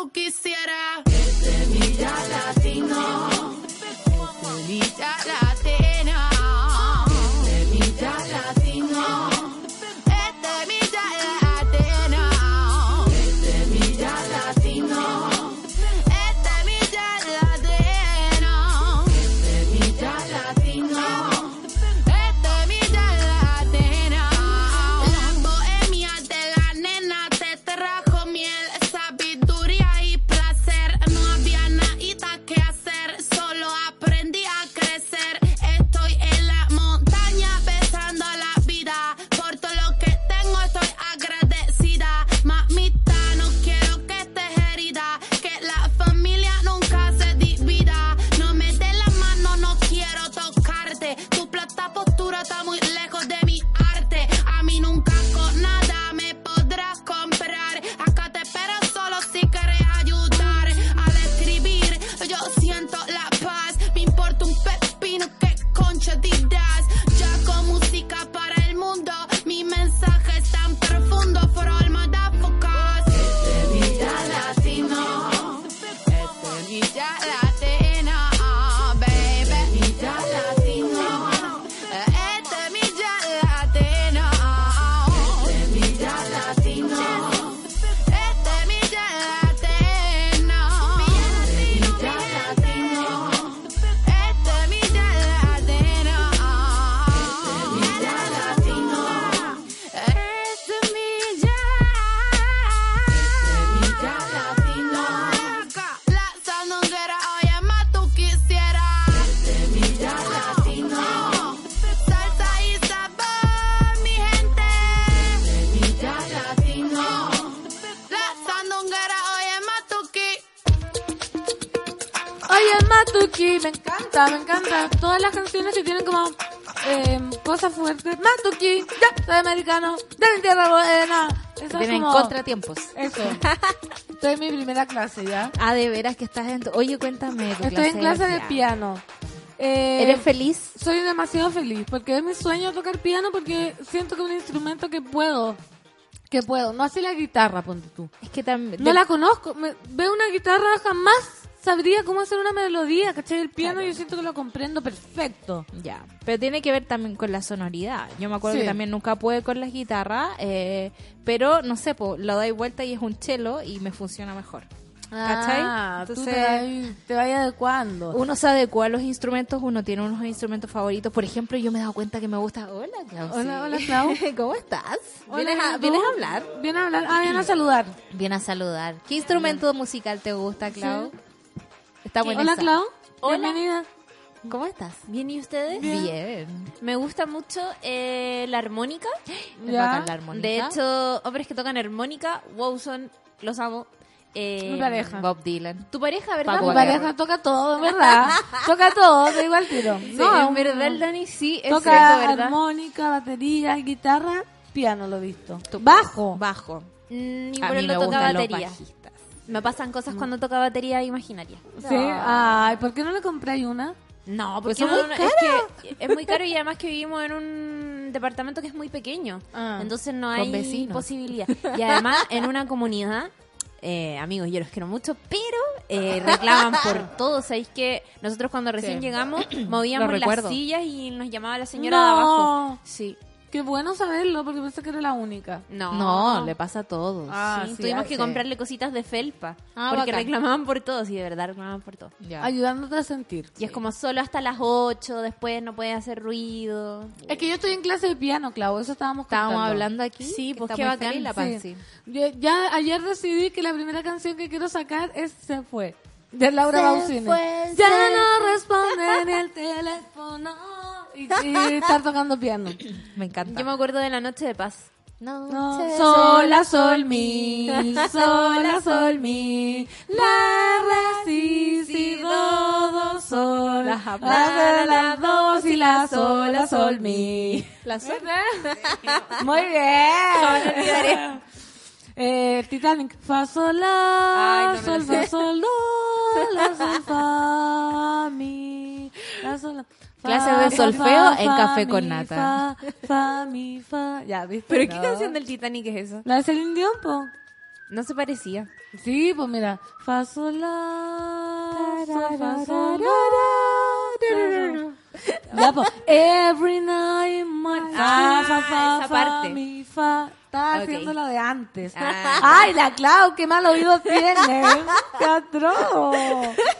oye, más tú quisieras. Semilla latino. Semilla latina. Todas las canciones que tienen como eh, cosas fuertes. Matuki, ya, soy americano, de mi tierra buena. Eso es Tienen como... contratiempos. Eso. Estoy en mi primera clase ya. Ah, de veras que estás en... Oye, cuéntame tu Estoy en clase de piano. piano. Eh, ¿Eres feliz? Soy demasiado feliz porque es mi sueño tocar piano porque siento que es un instrumento que puedo. Que puedo. No así la guitarra, ponte tú. Es que también... No la conozco. Me- veo una guitarra, jamás sabría cómo hacer una melodía, ¿cachai? El piano yo siento que lo comprendo perfecto. Ya, pero tiene que ver también con la sonoridad. Yo me acuerdo Sí. que también nunca pude con las guitarras, eh, pero no sé, po, lo doy vuelta y es un chelo y me funciona mejor. ¿Cachai? Ah, tú Entonces, te vas, te vas adecuando. uno se adecua a los instrumentos, uno tiene unos instrumentos favoritos. Por ejemplo, yo me he dado cuenta que me gusta. Hola, Clau. Hola, hola, Clau. ¿Cómo estás? Hola, ¿Vienes, a, ¿y tú? vienes a hablar? Vienes a hablar. Ah, vienes a saludar. Viene a saludar. ¿Qué instrumento musical te gusta, Clau? Está buena Hola. Clau. Hola. Bienvenida. ¿Cómo estás? Bien, ¿y ustedes? Bien. Me gusta mucho eh, la armónica. Es Ya. la armónica. De hecho, hombres que tocan armónica, wow, son, los amo. Eh, Mi pareja. Bob Dylan. Tu pareja, ¿verdad? Paco Mi pareja toca todo, en verdad. toca todo, te digo al tiro. Sí, No, en verdad, el Dani sí, es Toca cierto, ¿verdad? armónica, batería, guitarra, piano lo he visto. Bajo. Bajo. Mm, y por mí él me lo toca los batería. Me pasan cosas cuando toca batería imaginaria. Sí. Ay, ¿por qué no le compráis una? No, Pues porque no, muy no, es que es muy caro y además que vivimos en un departamento que es muy pequeño. Ah. entonces no hay vecinos. posibilidad. Y además en una comunidad, eh, amigos, yo los quiero mucho, pero eh, reclaman por todo. Sabéis que nosotros cuando recién Sí. llegamos movíamos las sillas y nos llamaba la señora No. de abajo. Sí. Qué bueno saberlo, porque pensé que era la única. No. No, le pasa a todos. Ah, Sí, sí, tuvimos que sí. comprarle cositas de felpa. Ah, porque bacán. reclamaban por todo, sí, de verdad reclamaban por todo. Ya. Ayudándote a sentir. Y es como solo hasta las 8, después no puede hacer ruido. Es que yo estoy en clase de piano, Clau, eso estábamos Estábamos contando. hablando aquí. Sí, que pues qué bacán. feliz la Sí. Pansy. Yo- ya ayer decidí que la primera canción que quiero sacar es Se fue, de Laura Bausini. ya no responde ni el teléfono. Y, y estar tocando piano. Me encanta. Yo me acuerdo de la noche de paz. No, sola, sol, mi, sola, sol, mi, la, re, si, si, do, do, sol, la, la, la, do, si, la, sol, la, sol, mi. La sol. Muy bien. Eh, Titanic, fa, sol, la, Ay, no sol, fa, sol, do, la, sol, fa, mi, la, sol, la, Clase de solfeo fa, en Café con Nata. Fa, fa, mi, fa. Ya, ¿viste? ¿Pero qué canción del Titanic es esa? La de Celine Dion, po. No se parecía. Sí, pues mira. Fa, sol, la, sol, fa, sol, la. Ya, pues. Every night, my... Ah, fa, fa, fa, esa fa, parte. Estaba haciendo la de antes. Ah. Ay, la Clau, qué mal oído tiene. ¡Qué atroz!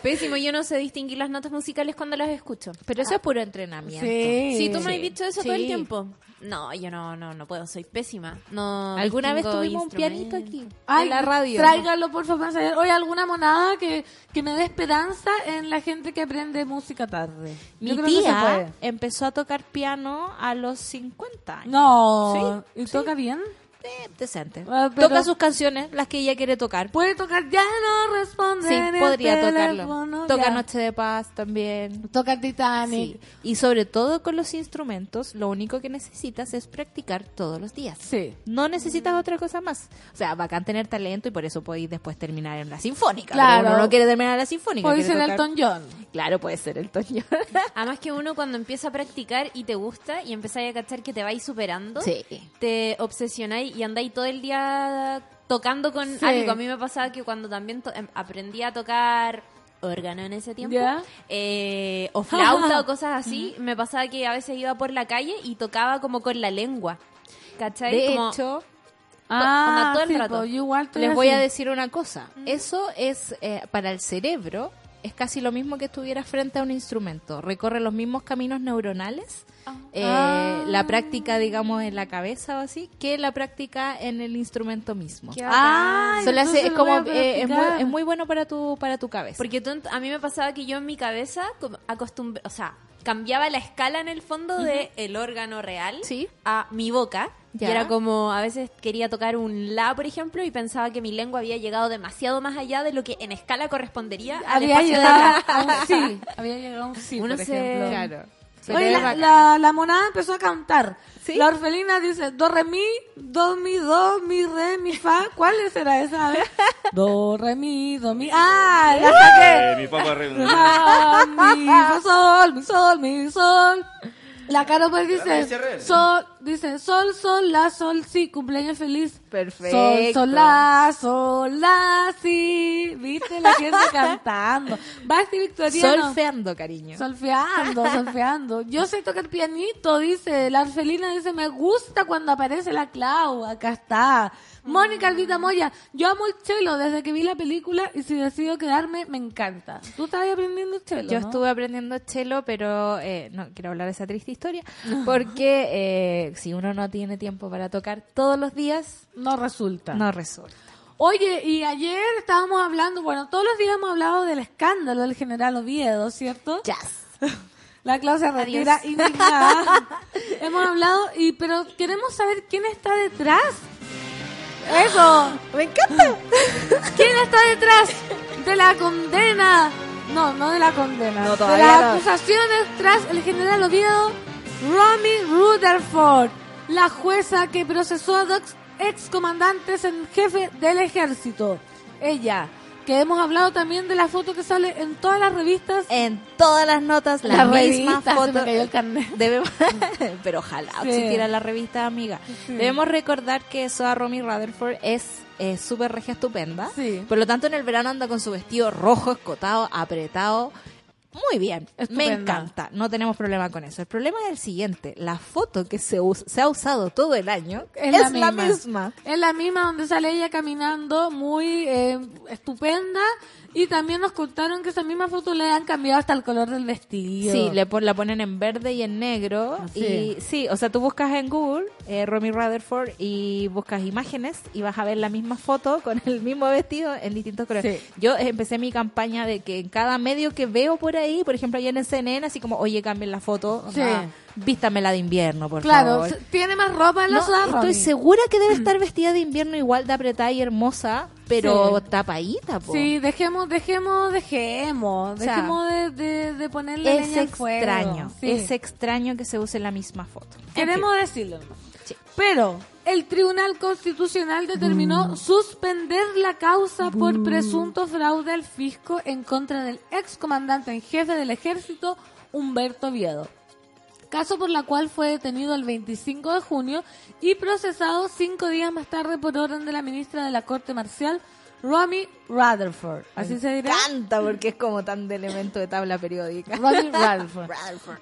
Pésimo, yo no sé distinguir las notas musicales cuando las escucho. Pero eso es puro entrenamiento. Sí. Si tú me has dicho eso todo el Sí. tiempo. No, yo no, no, no puedo, soy pésima. No ¿Alguna vez tuvimos un pianito aquí? Ay, en la radio. Tráigalo, por favor. para saber. Oye, alguna monada que, que me dé esperanza en la gente que aprende música tarde. Mi Yo creo que se tía puede. empezó a tocar piano a los 50 años. No. Sí, ¿Y sí. toca bien? Eh, decente. Ah, pero- Toca sus canciones, las que ella quiere tocar. Puede tocar, ya no responde. Sí, podría tocarlo. Toca ya. Noche de Paz también. Toca Titanic. Sí. Y sobre todo con los instrumentos, lo único que necesitas es practicar todos los días. Sí. No necesitas otra cosa más. O sea, bacán tener talento y por eso podéis después terminar en la sinfónica. Claro. Pero uno no quiere terminar en la sinfónica. Puede ser tocar- Elton John. Claro, puede ser Elton John. Además que uno cuando empieza a practicar y te gusta y empezáis a cachar que te vais superando, sí. te obsesionáis y andáis todo el día tocando con Sí. algo. A mí me pasaba que cuando también em- aprendí a tocar órgano en ese tiempo, Ya. eh, o flauta o cosas así, me pasaba que a veces iba por la calle y tocaba como con la lengua. ¿Cachai? De Como- hecho, Ah, todo el sí, rato. yo igual les voy así. a decir una cosa. Eso es eh, para el cerebro. Es casi lo mismo que estuvieras frente a un instrumento. Recorre los mismos caminos neuronales. Eh, Ah. La práctica, digamos, en la cabeza o así, que la práctica en el instrumento mismo. Hace- entonces es como eh, es, muy, practicar. es muy bueno para tu para tu cabeza. Porque tú- a mí me pasaba que yo en mi cabeza acostumbré, o sea, cambiaba la escala en el fondo de el órgano real Sí. a mi boca Ya. Y era como, a veces quería tocar un la, por ejemplo, y pensaba que mi lengua había llegado demasiado más allá de lo que en escala correspondería al Había espacio de llegado la- a un sí. Había llegado a un sí, Uno por se- ejemplo. Claro. Oye, la, la, la monada empezó a cantar. ¿Sí? La orfelina dice do, re, mi, do, mi, do, mi, re, mi, fa. ¿Cuál será esa? A ver. Do, re, mi, do, mi. ¡Ah! ¡La saqué! Eh, mi papá re- Fa, mi, fa, sol, mi, sol, mi, sol. La Caro pues La dice, sol, dice, sol, sol, la, sol, sí, cumpleaños feliz. Perfecto. Sol, sol, la, sol, la, sí. ¿Viste? La gente cantando. Va este victoriano. Solfeando, cariño. Solfeando, solfeando. Yo sé tocar pianito, dice. La Arfelina dice, me gusta cuando aparece la Clau. Acá está. Mónica Alvita Moya, yo amo el cello desde que vi la película y si decido quedarme, me encanta. Tú estás aprendiendo cello, Yo ¿no? estuve aprendiendo cello, pero eh, no quiero hablar de esa triste historia, porque eh, si uno no tiene tiempo para tocar todos los días, No resulta. no resulta. Oye, y ayer estábamos hablando, bueno, todos los días hemos hablado del escándalo del general Oviedo, ¿cierto? Jazz. La Clau se retira indignada. Hemos hablado, y pero queremos saber quién está detrás. Eso. Me encanta. ¿Quién está detrás de la condena? No, no de la condena. No, de las no. acusaciones tras el general Oviedo, Romy Rutherford, la jueza que procesó a dos excomandantes en jefe del ejército. Ella, que hemos hablado también de la foto que sale en todas las revistas. En todas las notas, la, La misma revista, se foto. me cayó el carnet. Debemos, pero ojalá Sí. existiera la revista, amiga. Sí. Debemos recordar que Soa Romy Rutherford es eh, súper regia estupenda. Sí. Por lo tanto, en el verano anda con su vestido rojo, escotado, apretado. Muy bien, me encanta, no tenemos problema con eso. El problema es el siguiente, la foto que se, us- se ha usado todo el año es, la, misma. Es la misma donde sale ella caminando muy eh, estupenda y también nos contaron que esa misma foto le han cambiado hasta el color del vestido. Sí, le pon- la ponen en verde y en negro. Sí. Y sí, o sea, tú buscas en Google eh, Romy Rutherford y buscas imágenes y vas a ver la misma foto con el mismo vestido en distintos colores. Sí. Yo empecé mi campaña de que en cada medio que veo por ahí, por ejemplo, ayer en CNN, así como, oye, cambien la foto, Sí. onda, vístamela de invierno, por Claro, favor. s- tiene más ropa en la No, estoy segura que debe estar vestida de invierno igual de apretada y hermosa, pero Sí. tapadita, po. Sí, dejemos, dejemos, dejemos, O sea, dejemos de, de, de ponerle Es leña al fuego. extraño, Sí. es extraño que se use la misma foto. Queremos decirlo. Pero el Tribunal Constitucional determinó suspender la causa por presunto fraude al fisco en contra del excomandante en jefe del ejército, Humberto Oviedo. Caso por la cual fue detenido el 25 de junio y procesado cinco días más tarde por orden de la ministra de la Corte Marcial, Romy Rutherford. Así se dirá. encanta porque es como tan de elemento de tabla periódica. Romy Rutherford.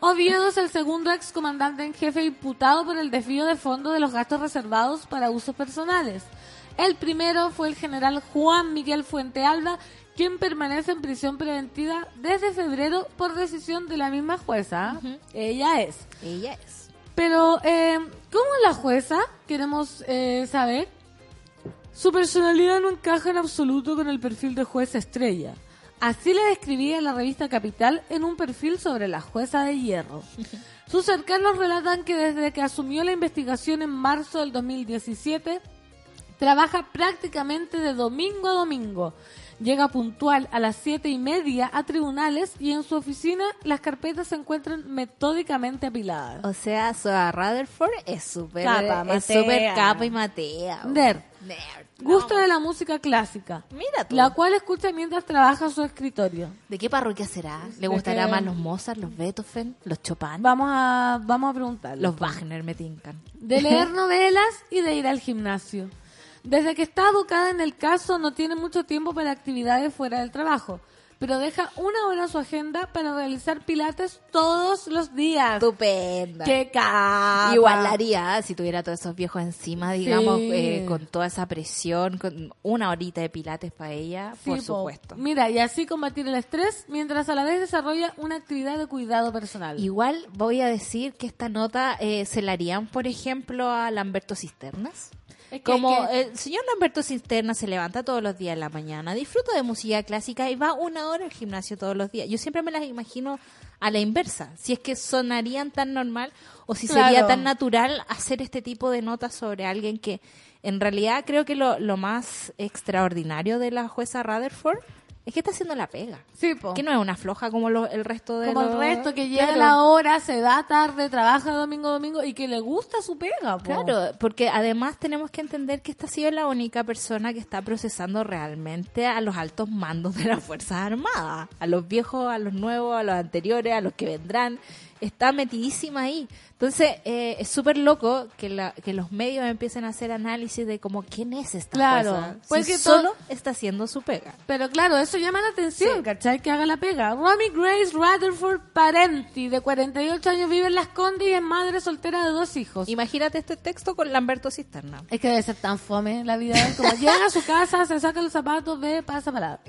Oviedo es el segundo excomandante en jefe imputado por el desvío de fondos de los gastos reservados para usos personales. El primero fue el general Juan Miguel Fuentealba, quien permanece en prisión preventiva desde febrero por decisión de la misma jueza. Ella es. Ella es. Pero, eh, ¿cómo es la jueza? Queremos eh, saber. Su personalidad no encaja en absoluto con el perfil de jueza estrella. Así le describía la revista Capital en un perfil sobre la jueza de hierro. Sus cercanos relatan que desde que asumió la investigación en marzo del 2017, trabaja prácticamente de domingo a domingo. Llega puntual a las siete y media a tribunales y en su oficina las carpetas se encuentran metódicamente apiladas. O sea, Soa Rutherford es súper Capa, es súper capa y matea. Nerd. Nerd. Gusta No. de la música clásica, Mira tú. la cual escucha mientras trabaja su escritorio. ¿De qué parroquia será? ¿Le De gustará que- más los Mozart, los Beethoven, los Chopin? Vamos a, vamos a preguntarle. Los Wagner me tincan. de leer novelas y de ir al gimnasio. Desde que está abocada en el caso no tiene mucho tiempo para actividades fuera del trabajo, pero deja una hora su agenda para realizar pilates todos los días. Estupenda. ¡Qué capa! Igual la haría si tuviera todos esos viejos encima, digamos, Sí. eh, con toda esa presión, con una horita de pilates para ella, Sí, por po. supuesto. Mira, y así combatir el estrés mientras a la vez desarrolla una actividad de cuidado personal. Igual voy a decir que esta nota eh, se la harían, por ejemplo, a Lamberto Cisternas. Es que- Como que- el señor Lamberto Cisterna se levanta todos los días en la mañana, disfruta de música clásica y va una hora al gimnasio todos los días. Yo siempre me las imagino a la inversa, si es que sonarían tan normal o si sería tan natural hacer este tipo de notas sobre alguien que en realidad creo que lo, lo más extraordinario de la jueza Rutherford es que está haciendo la pega. Sí, po. Que no es una floja como lo- el resto de Como el resto que llega a Claro. la hora, se da tarde, trabaja domingo domingo y que le gusta su pega. po. Claro, porque además tenemos que entender que esta ha sido la única persona que está procesando realmente a los altos mandos de las Fuerzas Armadas, a los viejos, a los nuevos, a los anteriores, a los que vendrán. Está metidísima ahí. Entonces, eh, es súper loco que, la- que los medios empiecen a hacer análisis de como quién es esta Claro, jueza. pues si que solo está haciendo su pega. Pero claro, eso llama la atención, ¿cachai? Que haga la pega. Romy Grace Rutherford Parenti, de 48 años, vive en Las Condes y es madre soltera de dos hijos. Imagínate este texto con Lamberto Cisterna. Es que debe ser tan fome la vida. Como llega a su casa, se saca los zapatos, ve, pasa para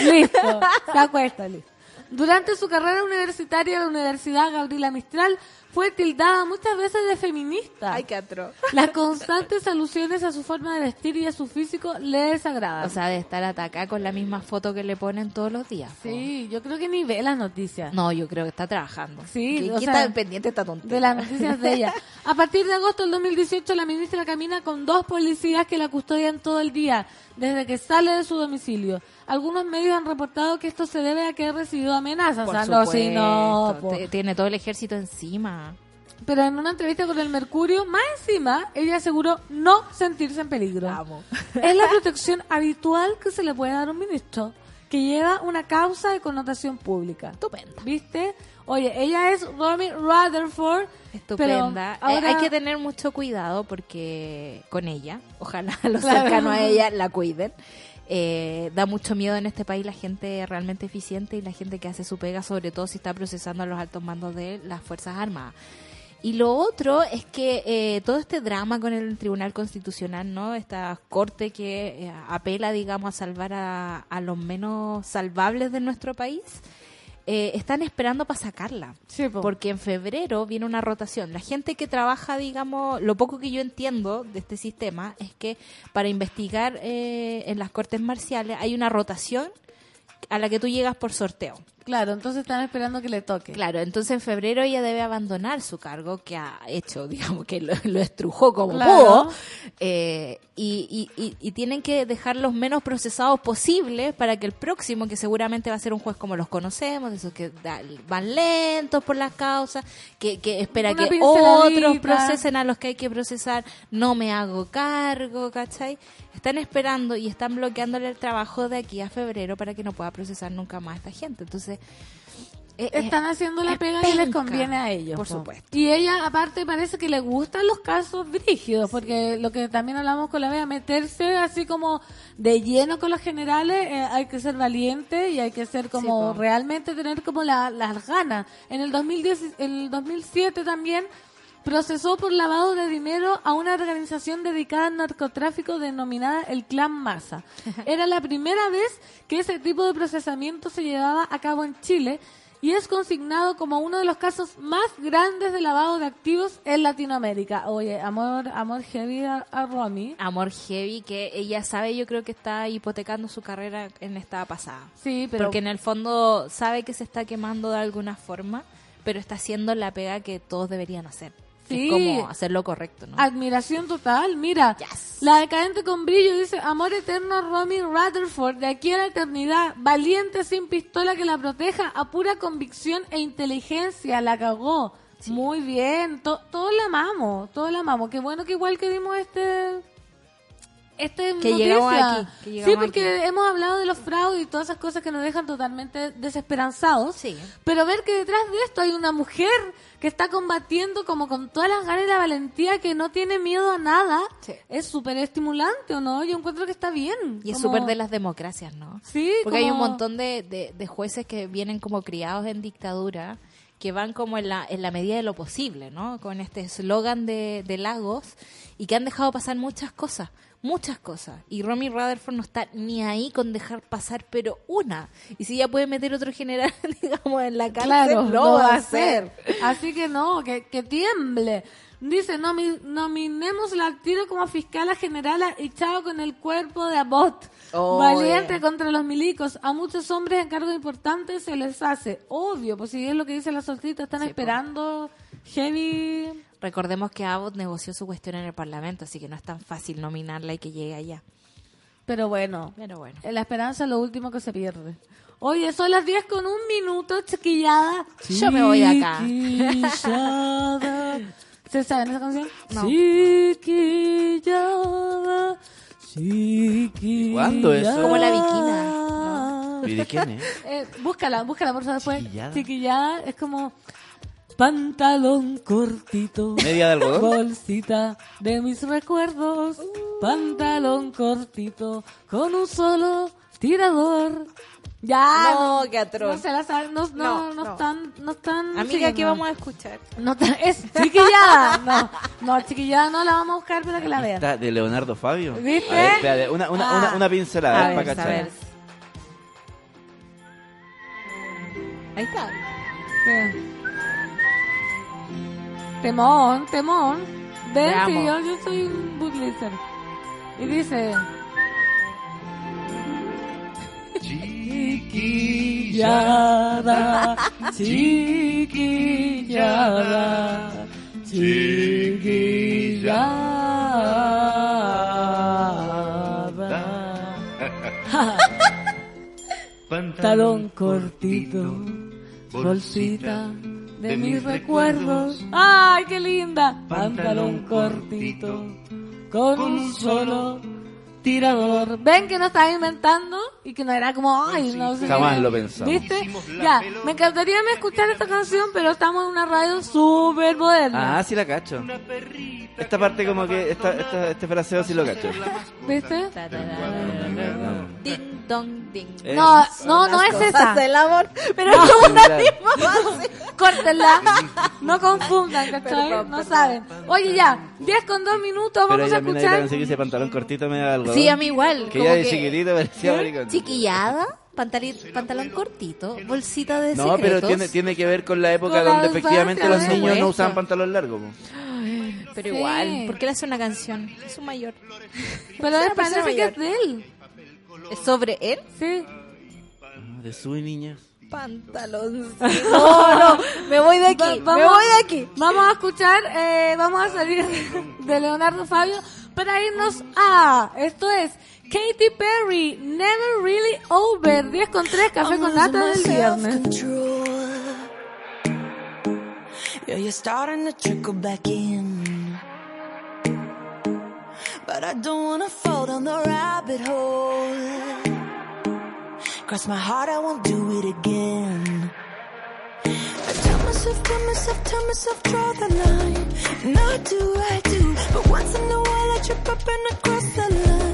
Listo, se acuesta, listo. Durante su carrera universitaria en la Universidad Gabriela Mistral, fue tildada muchas veces de feminista. qué atro. Las constantes alusiones a su forma de vestir y a su físico le desagradan. O sea, de estar atacada con la misma foto que le ponen todos los días. po. sí, yo creo que ni ve las noticias. No, yo creo que está trabajando. Sí, ¿Qué, o qué sea, está pendiente esta tontería? de las noticias de ella. A partir de agosto del 2018, la ministra camina con dos policías que la custodian todo el día, desde que sale de su domicilio. Algunos medios han reportado que esto se debe a que ha recibido amenazas. Por o sea, no, sí, supuesto, no, po. te- Tiene todo el ejército encima. Pero en una entrevista con el Mercurio, más encima, ella aseguró no sentirse en peligro. Es la protección habitual que se le puede dar a un ministro, que lleva una causa de connotación pública. Estupenda. ¿Viste? Oye, ella es Romy Rutherford. Estupenda. Pero Eh, Hay que tener mucho cuidado porque con ella, ojalá los Claro. cercanos a ella la cuiden. Eh, da mucho miedo en este país la gente realmente eficiente y la gente que hace su pega, sobre todo si está procesando a los altos mandos de las Fuerzas Armadas. Y lo otro es que eh, todo este drama con el Tribunal Constitucional, ¿no? Esta corte que eh, apela, digamos, a salvar a, a los menos salvables de nuestro país, eh, están esperando para sacarla. Sí, po. Porque en febrero viene una rotación. La gente que trabaja, digamos, lo poco que yo entiendo de este sistema es que para investigar eh, en las cortes marciales hay una rotación a la que tú llegas por sorteo. Claro, entonces están esperando que le toque. Claro, entonces en febrero ella debe abandonar su cargo que ha hecho, digamos que lo, lo estrujó como Claro. pudo, eh, y, y- y- y tienen que dejar los menos procesados posibles para que el próximo, que seguramente va a ser un juez como los conocemos, de esos que da- van lentos por las causas, que, que espera Una que otros procesen a los que hay que procesar, no me hago cargo, ¿cachai? Están esperando y están bloqueándole el trabajo de aquí a febrero para que no pueda procesar nunca más a esta gente. Entonces, eh, eh, Están haciendo la pega y les penca. conviene a ellos. Por po. supuesto. Y ella, aparte, parece que le gustan los casos brígidos, porque lo que también hablamos con la Bea, meterse así como de lleno con los generales, eh, hay que ser valiente y hay que ser como realmente tener como la- las ganas. En el 2010, en el 2007 también procesó por lavado de dinero a una organización dedicada al narcotráfico denominada el Clan Masa. Era la primera vez que ese tipo de procesamiento se llevaba a cabo en Chile y es consignado como uno de los casos más grandes de lavado de activos en Latinoamérica. Oye, amor, amor heavy a, a Romy. amor heavy que ella sabe, yo creo que está hipotecando su carrera en esta pasada. Sí, pero Porque en el fondo sabe que se está quemando de alguna forma, pero está haciendo la pega que todos deberían hacer. Sí. Es como hacer lo correcto, ¿no? Admiración total, mira. Yes. La decadente con brillo dice, amor eterno Romy Rutherford, de aquí a la eternidad, valiente sin pistola que la proteja, a pura convicción e inteligencia, la cagó. Muy bien, to- todos la amamos, todos la amamos. Qué bueno que igual que dimos este... Este Que llegamos aquí, que sí, porque hemos hablado de los fraudes y todas esas cosas que nos dejan totalmente desesperanzados. Sí. Pero ver que detrás de esto hay una mujer que está combatiendo como con todas las ganas y la valentía, que no tiene miedo a nada, Sí. es súper estimulante, ¿o no? Yo encuentro que está bien. Y es súper de las democracias, ¿no? Sí, Porque hay un montón de, de- de jueces que vienen como criados en dictadura, que van como en la, en la medida de lo posible, ¿no? Con este eslogan de, de Lagos y que han dejado pasar muchas cosas, muchas cosas. Y Romy Rutherford no está ni ahí con dejar pasar, pero una. Y si ella puede meter otro general, digamos, en la cárcel, Claro, lo va a hacer. Así que no, que, que tiemble. Dice, nomi- nominémosla al tiro como fiscala general y chao con el cuerpo de Abbott. Oh, Valiente yeah. contra los milicos. A muchos hombres en cargos importantes se les hace. Obvio, pues si es lo que dice la solcita, están esperando heavy... Recordemos que Abbott negoció su cuestión en el Parlamento, así que no es tan fácil nominarla y que llegue allá. Pero bueno, Pero bueno. la esperanza es lo último que se pierde. Oye, son las 10 con un minuto, chiquillada. Yo me voy acá. ¿Se saben esa canción? No. Chiquillada. Chiquillada. ¿Cuándo eso? Como la viquina, ¿Y de quién es? Eh, búscala, búscala por favor después. Chiquillada. Chiquillada es como pantalón cortito. ¿Media de algodón? Bolsita de mis recuerdos, pantalón cortito, con un solo tirador. Ya. No, qué atroz. No se la saben, no, no, No, no, no. están, no están. Amiga, sí, ¿qué vamos a escuchar? No está- es chiquillada. No, no, chiquillada no la vamos a buscar para que la vean. Está de Leonardo Fabio. ¿Viste? A ver, espérate, una, una, Ah. una, una pincelada A ver, para a cachar. ver. Ahí está. Sí. Temón, temón. Ven, Te amo. que yo, yo soy un bootlister. Y dice... Chiquillada, chiquillada, chiquillada. Talón cortito, bolsita de mis recuerdos. ¡Ay, qué linda! Pantalón cortito, con un solo tirador. Ven que no estaba inventando y que no era como, ay, no sé. Jamás lo pensamos. ¿Viste? Ya, me encantaría me escuchar esta canción, pero estamos en una radio súper moderna. Ah, sí la cacho. Esta parte como que, esta, esta, este fraseo sí lo cacho. ¿Viste? Ding dong ding. Eh, No, no, no es esa. del amor. Pero No. es como una Claro. Córtenla. No confundan, ¿cachai? No saben. Oye, ya, 10 con 2 minutos, Pero vamos a escuchar. canción que dice pantalón cortito me da algo. Sí, a mí igual. Que ya de que chiquitito parecía maricón. Chiquillada, pantali- pantalón cortito, bolsita de No, pero tiene, tiene que ver con la época Con la donde efectivamente los niños no usaban pantalón largo. po. Pero Sí. igual, ¿por qué le hace una canción? Es un mayor. Pero persona parece que es de él. ¿Es sobre él? Sí. Ah, De su niña. Pantalón. No, no, me voy de aquí, Va- me voy de aquí. Vamos a escuchar, eh, vamos a salir de Leonardo Fabio para irnos a, ah, esto es Katy Perry, Never Really Over, 10 con 3, café con nata del viernes. Yeah, you're starting to trickle back in. But I don't wanna fall down the rabbit hole. Cross my heart, I won't do it again. I tell myself, tell myself, tell myself, draw the line. And I do, I do. But once in a while, Trip up and across the line.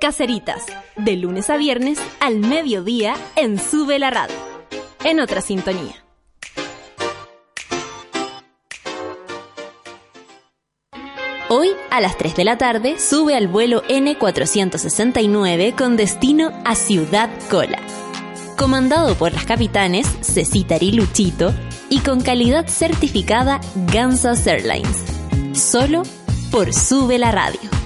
Caseritas, de lunes a viernes al mediodía en Sube la Radio. En otra sintonía. Hoy, a las 3 de la tarde, sube al vuelo N469 con destino a Ciudad Cola. Comandado por las capitanes Cecitar y Luchito y con calidad certificada Gansas Airlines. Solo por Sube la Radio.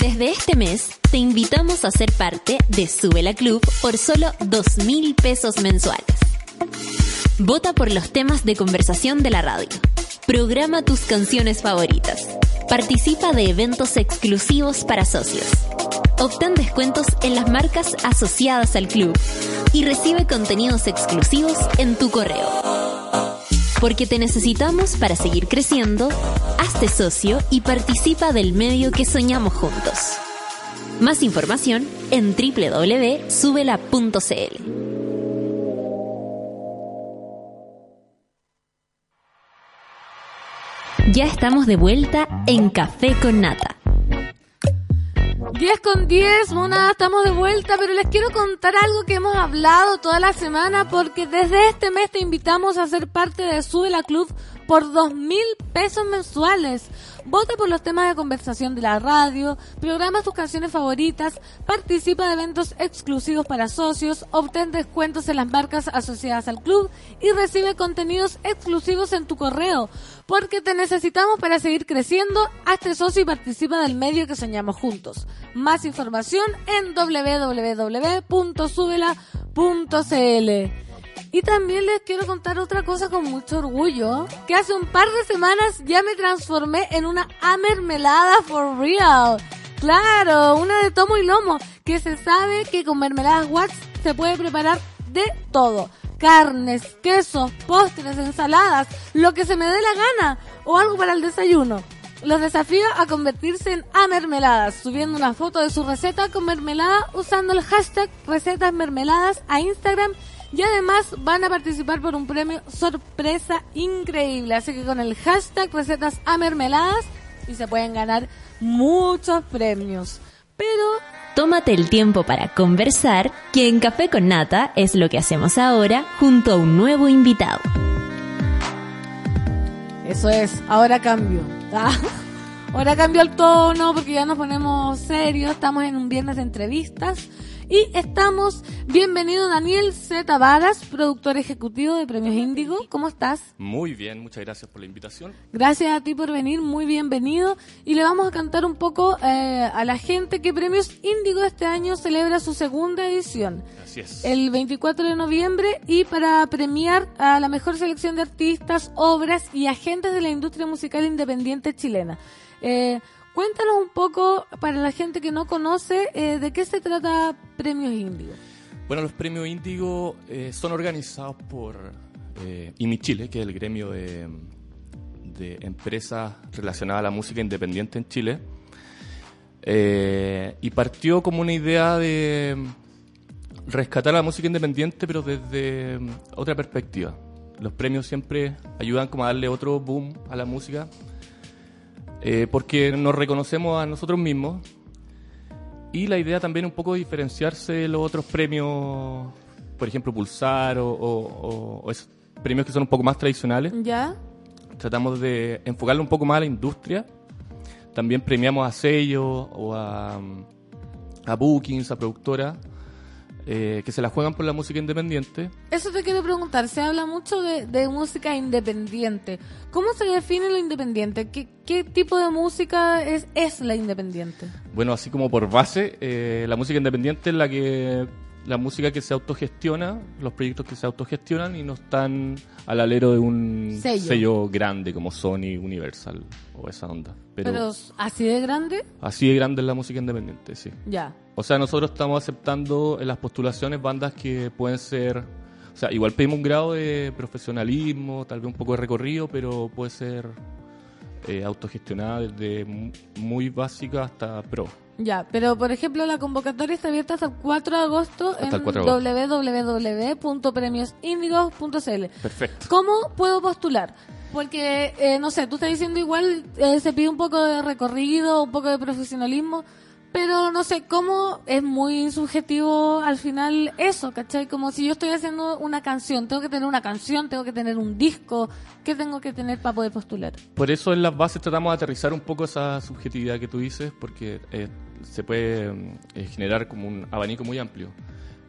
Desde este mes, te invitamos a ser parte de Sube la Club por solo 2 mil pesos mensuales. Vota por los temas de conversación de la radio. Programa tus canciones favoritas. Participa de eventos exclusivos para socios. Obtén descuentos en las marcas asociadas al club y recibe contenidos exclusivos en tu correo. Porque te necesitamos para seguir creciendo, hazte socio y participa del medio que soñamos juntos. Más información en www.subela.cl. Ya estamos de vuelta en Café con Nata. 10 con 10, mona, estamos de vuelta, pero les quiero contar algo que hemos hablado toda la semana porque desde este mes te invitamos a ser parte de Sube la Club por dos mil pesos mensuales. Vota por los temas de conversación de la radio, programa tus canciones favoritas, participa de eventos exclusivos para socios, obtén descuentos en las marcas asociadas al club y recibe contenidos exclusivos en tu correo. Porque te necesitamos para seguir creciendo, hazte socio y participa del medio que soñamos juntos. Más información en www.subela.cl. Y también les quiero contar otra cosa con mucho orgullo, que hace un par de semanas ya me transformé en una amermelada for real. Claro, una de tomo y lomo, que se sabe que con mermeladas Watts se puede preparar de todo. Carnes, quesos, postres, ensaladas, lo que se me dé la gana, o algo para el desayuno. Los desafío a convertirse en amermeladas, subiendo una foto de su receta con mermelada usando el hashtag recetas mermeladas a Instagram y además van a participar por un premio sorpresa increíble. Así que con el hashtag recetas a mermeladas y se pueden ganar muchos premios. Pero Tómate el tiempo para conversar, que en Café con Nata es lo que hacemos ahora junto a un nuevo invitado. Eso es, ahora cambio. Ah, Ahora cambió el tono porque ya nos ponemos serios, estamos en un viernes de entrevistas y estamos, bienvenido Daniel Z. Varas, productor ejecutivo de Premios Índigo, ¿cómo estás? Muy bien, muchas gracias por la invitación. Gracias a ti por venir, muy bienvenido. Y le vamos a cantar un poco eh, a la gente que Premios Índigo este año celebra su segunda edición. Así es. El 24 de noviembre y para premiar a la mejor selección de artistas, obras y agentes de la industria musical independiente chilena. Eh, cuéntanos un poco, para la gente que no conoce, eh, de qué se trata Premios Índigo. Bueno, los premios Índigo eh, son organizados por eh, IMI Chile, que es el gremio de, empresas relacionadas a la música independiente en Chile. Eh, y partió como una idea de rescatar la música independiente, pero desde mm, otra perspectiva. Los premios siempre ayudan como a darle otro boom a la música, eh, porque nos reconocemos a nosotros mismos. Y la idea también un poco de diferenciarse de los otros premios, por ejemplo, Pulsar o, o- o- o esos premios que son un poco más tradicionales. ¿Ya? Tratamos de enfocarlo un poco más a la industria. También premiamos a sellos o a, a bookings, a productoras eh, que se la juegan por la música independiente. Eso te quiero preguntar, se habla mucho de, de música independiente. ¿Cómo se define lo independiente? ¿Qué, qué tipo de música es, es la independiente? Bueno, así como por base, eh, la música independiente es la que la música que se autogestiona, los proyectos que se autogestionan y no están al alero de un Sello. grande como Sony, Universal o esa onda. Pero, Pero, así de grande, así de grande es la música independiente, sí. ya. O sea, nosotros estamos aceptando en las postulaciones bandas que pueden ser, o sea, igual pedimos un grado de profesionalismo, tal vez un poco de recorrido, pero puede ser eh, autogestionada desde mu- muy básica hasta pro. Ya, pero por ejemplo la convocatoria está abierta hasta el 4 de agosto Hasta en el 4 de agosto. www.premiosindigos.cl. Perfecto. ¿Cómo puedo postular? Porque, eh, no sé, tú estás diciendo igual, eh, se pide un poco de recorrido, un poco de profesionalismo, pero no sé, cómo es muy subjetivo al final eso, ¿cachai? Como si yo estoy haciendo una canción, tengo que tener una canción, tengo que tener un disco, ¿qué tengo que tener para poder postular? Por eso en las bases tratamos de aterrizar un poco esa subjetividad que tú dices, porque eh, se puede eh, generar como un abanico muy amplio.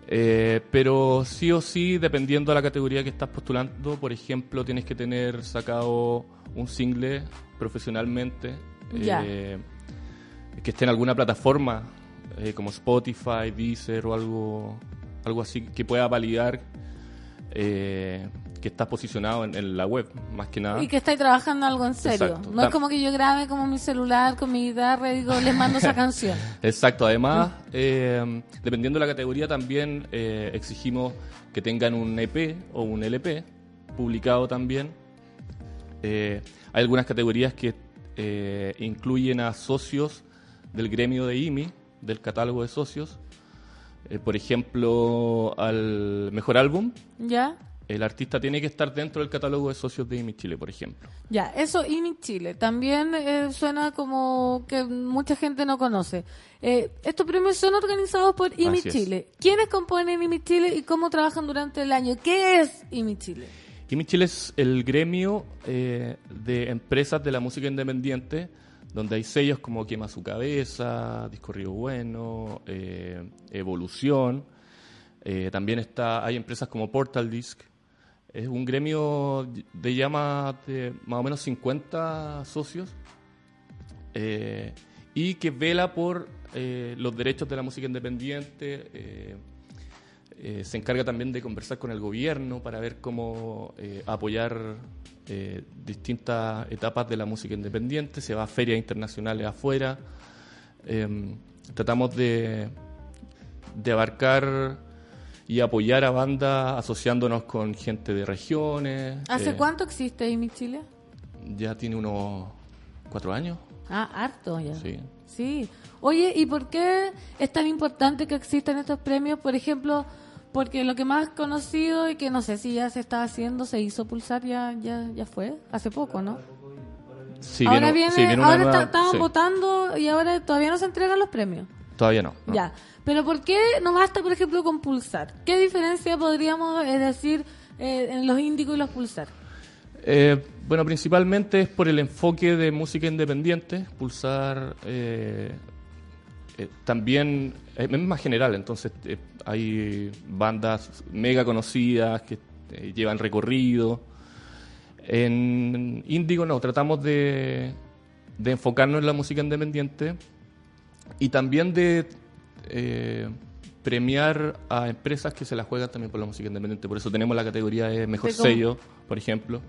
Eh, pero sí o sí, dependiendo de la categoría que estás postulando, por ejemplo, tienes que tener sacado un single profesionalmente, eh, que esté en alguna plataforma eh, como Spotify, Deezer o algo, algo así que pueda validar que estás posicionado en, en la web, más que nada. Y que estáis trabajando algo en serio. Exacto. No es como que yo grabe como mi celular con mi guitarra y digo, les mando esa canción. Exacto, además, eh, dependiendo de la categoría, también eh, exigimos que tengan un EP o un LP publicado también. Eh, hay algunas categorías que eh, incluyen a socios del gremio de IMI, del catálogo de socios. Eh, por ejemplo, al mejor álbum, ¿Ya? El artista tiene que estar dentro del catálogo de socios de IMI Chile, por ejemplo. Ya, eso IMI Chile. También eh, suena como que mucha gente no conoce. Eh, estos premios son organizados por es. Chile. ¿Quiénes componen IMI Chile y cómo trabajan durante el año? ¿Qué es IMI Chile? IMI Chile es el gremio eh, de empresas de la música independiente, donde hay sellos como Quema su Cabeza, Disco Río Bueno, Evolución. También está, hay empresas como Portal Disc. Es un gremio de llama de más o menos 50 socios eh, y que vela por eh, los derechos de la música independiente. eh, se encarga también de conversar con el gobierno para ver cómo apoyar distintas etapas de la música independiente. Se va a ferias internacionales afuera. Eh, tratamos de, de abarcar y apoyar a bandas asociándonos con gente de regiones. ¿Hace Eh, cuánto existe IMI Chile? Ya tiene unos cuatro años. Ah, harto ya. Sí. Sí. Oye, ¿y por qué es tan importante que existan estos premios? Por ejemplo, porque lo que más conocido y que no sé si ya se está haciendo, se hizo pulsar, ya ya ya fue, hace poco, ¿no? Sí, ahora viene- viene, sí, viene una ahora nueva- está- estaban sí. votando y ahora todavía no se entregan los premios. Todavía no. no. Ya, pero ¿por qué no basta, por ejemplo, con pulsar? ¿Qué diferencia podríamos eh, decir eh, en los índigos y los pulsar? Eh, bueno, principalmente es por el enfoque de música independiente, Pulsar eh, también es más general, entonces hay bandas mega conocidas que llevan recorrido. En Índigo no, tratamos de, de enfocarnos en la música independiente y también de eh, premiar a empresas que se la juegan también por la música independiente. Por eso tenemos la categoría de mejor sello, por ejemplo.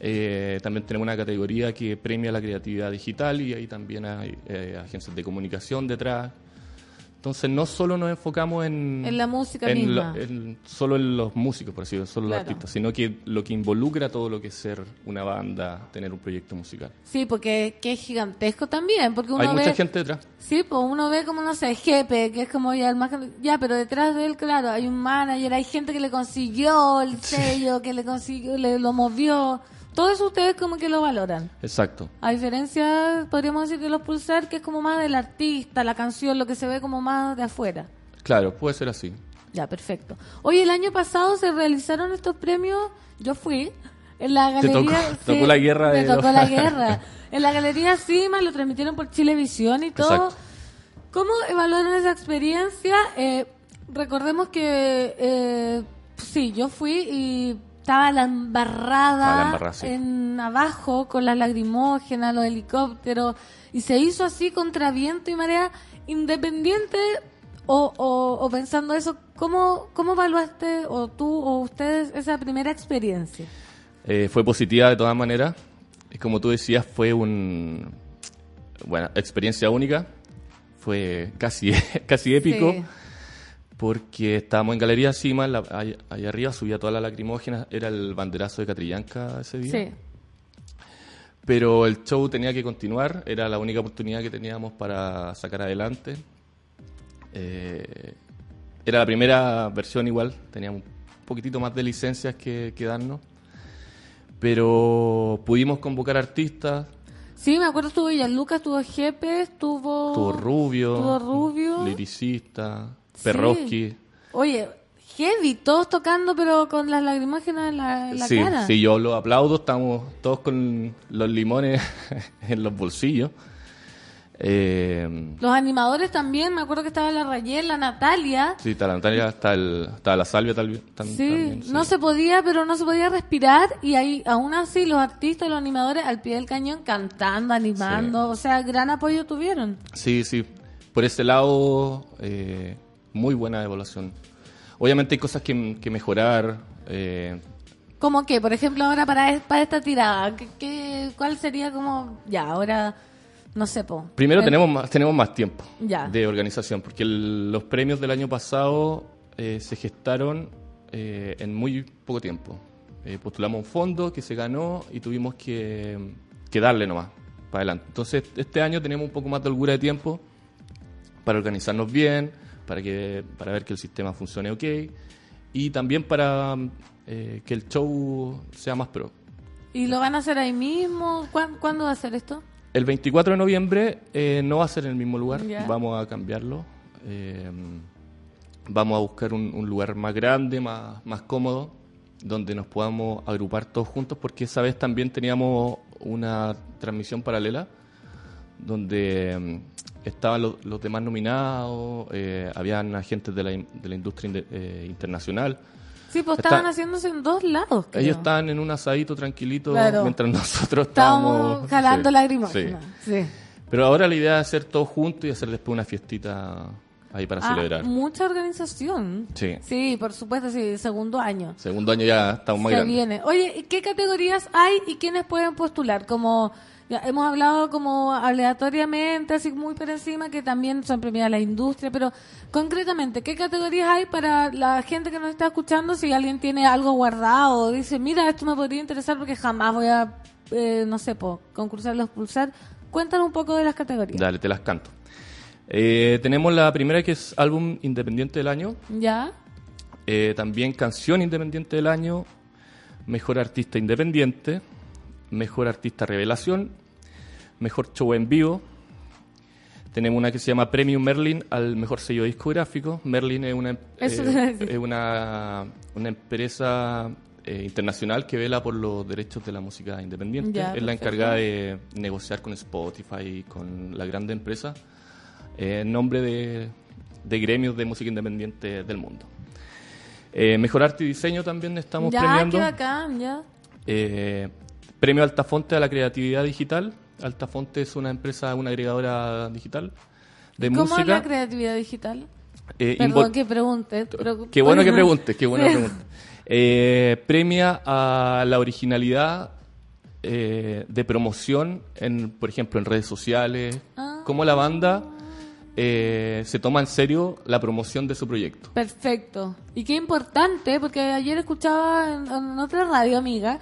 Eh, también tenemos una categoría que premia la creatividad digital y ahí también hay eh, agencias de comunicación detrás. Entonces no solo nos enfocamos en, En la música en misma. lo- en- solo en los músicos, por así decirlo, solo Claro. los artistas, sino que lo que involucra todo lo que es ser una banda, tener un proyecto musical. Sí, porque que es gigantesco también, porque uno hay ve... mucha gente detrás. Sí, pues uno ve como, no sé, Jepe, que es como ya el más... Ya, pero detrás de él, claro, hay un manager, hay gente que le consiguió el sello, que le consiguió, le lo movió. Todo eso ustedes como que lo valoran. Exacto. A diferencia, podríamos decir, de los pulsar, que es como más del artista, la canción, lo que se ve como más de afuera. Claro, puede ser así. Ya, perfecto. Oye, el año pasado se realizaron estos premios, yo fui, en la Te galería... tocó- tocó la guerra Me de tocó los- la guerra. En la galería Cima, lo transmitieron por Chilevisión y todo. Exacto. ¿Cómo evaluaron esa experiencia? Eh, recordemos que, eh, sí, yo fui y estaba la embarrada, la embarrada, sí. en abajo con las lagrimógenas, los helicópteros, y se hizo así contra viento y marea, independiente o, o, o pensando eso, ¿cómo, ¿cómo evaluaste o tú o ustedes esa primera experiencia? Eh, fue positiva de todas maneras. Y como tú decías, fue un bueno, experiencia única. Fue casi, casi épico. Sí. Porque estábamos en Galería Cima, la- arriba subía toda la lacrimógena, era el banderazo de Catrillanca ese día. Sí. Pero el show tenía que continuar, era la única oportunidad que teníamos para sacar adelante. Eh, era la primera versión igual, teníamos un poquitito más de licencias que, que darnos. Pero pudimos convocar artistas, Sí, me acuerdo estuvo Lucas, estuvo Jepe, estuvo... tuvo Rubio, Estuvo Rubio. Liricista, Sí. Perroski. Oye, heavy, todos tocando pero con las lagrimógenas en la, en la sí, cara. sí, yo lo aplaudo, estamos todos con los limones en los bolsillos. Eh, Los animadores también, me acuerdo que estaba la Rayel, la Natalia. Sí, está la Natalia, está, el, está la Salvia tal, Sí, también. sí. no se podía, pero no se podía respirar y ahí aún así los artistas, los animadores al pie del cañón cantando, animando, o sea, gran apoyo tuvieron. Sí, sí. Por ese lado, eh, muy buena evaluación. Obviamente hay cosas que, que mejorar. eh, Como que, por ejemplo, ahora para, para esta tirada, ¿qué, qué- cuál sería como, ya, ahora, no sé, po. primero Eh, tenemos más, tenemos más tiempo Ya. de organización, porque el- los premios del año pasado eh, se gestaron eh, en muy poco tiempo. Eh, postulamos un fondo que se ganó y tuvimos que, que darle nomás para adelante. Entonces, este año tenemos un poco más de holgura de tiempo para organizarnos bien, para, que, para ver que el sistema funcione ok y también para eh, que el show sea más pro. ¿Y lo van a hacer ahí mismo? ¿Cuán- ¿Cuándo va a ser esto? El 24 de noviembre eh, no va a ser en el mismo lugar, Ya. vamos a cambiarlo. Eh, vamos a buscar un, un lugar más grande, más, más cómodo, donde nos podamos agrupar todos juntos, porque esa vez también teníamos una transmisión paralela, donde estaban los, los demás nominados, eh, habían agentes de la, de la industria eh, internacional. Sí, pues Está- estaban haciéndose en dos lados. creo. Ellos estaban en un asadito tranquilito, Claro. mientras nosotros Estábamos estábamos... jalando sí, lagrimógenas. sí. Sí. Pero ahora la idea es hacer todo junto y hacer después una fiestita ahí para Ah, celebrar. mucha organización. Sí. Sí, por supuesto, sí, segundo año. Segundo año ya estamos más Se viene. Oye, ¿y ¿qué categorías hay y quiénes pueden postular? Como ya hemos hablado como aleatoriamente, así muy por encima, que también son premiadas la industria, pero concretamente, ¿qué categorías hay para la gente que nos está escuchando? Si alguien tiene algo guardado o dice, mira, esto me podría interesar porque jamás voy a, eh, no sé, po, concursar los pulsar. Cuéntanos un poco de las categorías. Dale, te las canto. Eh, tenemos la primera que es álbum independiente del año, ¿Ya? eh, también canción independiente del año, mejor artista independiente, mejor artista revelación, mejor show en vivo. Tenemos una que se llama Premium Merlin al mejor sello discográfico. Merlin es una, eh, es una, una empresa eh, internacional que vela por los derechos de la música independiente. Ya, es la encargada de negociar con Spotify y con la grande empresa eh, en nombre de, de gremios de música independiente del mundo. Eh, mejor arte y diseño también estamos ya, premiando. qué bacán, ya. Premio Altafonte a la creatividad digital. Altafonte es una empresa, una agregadora digital de ¿Cómo música. es la creatividad digital? Eh, Perdón que pregunte. Qué bueno que preguntes, qué que preguntes. Eh, premia a la originalidad eh, de promoción, en, por ejemplo, en redes sociales, Ah. cómo la banda eh, se toma en serio la promoción de su proyecto. Perfecto. Y qué importante, porque ayer escuchaba en, en otra radio amiga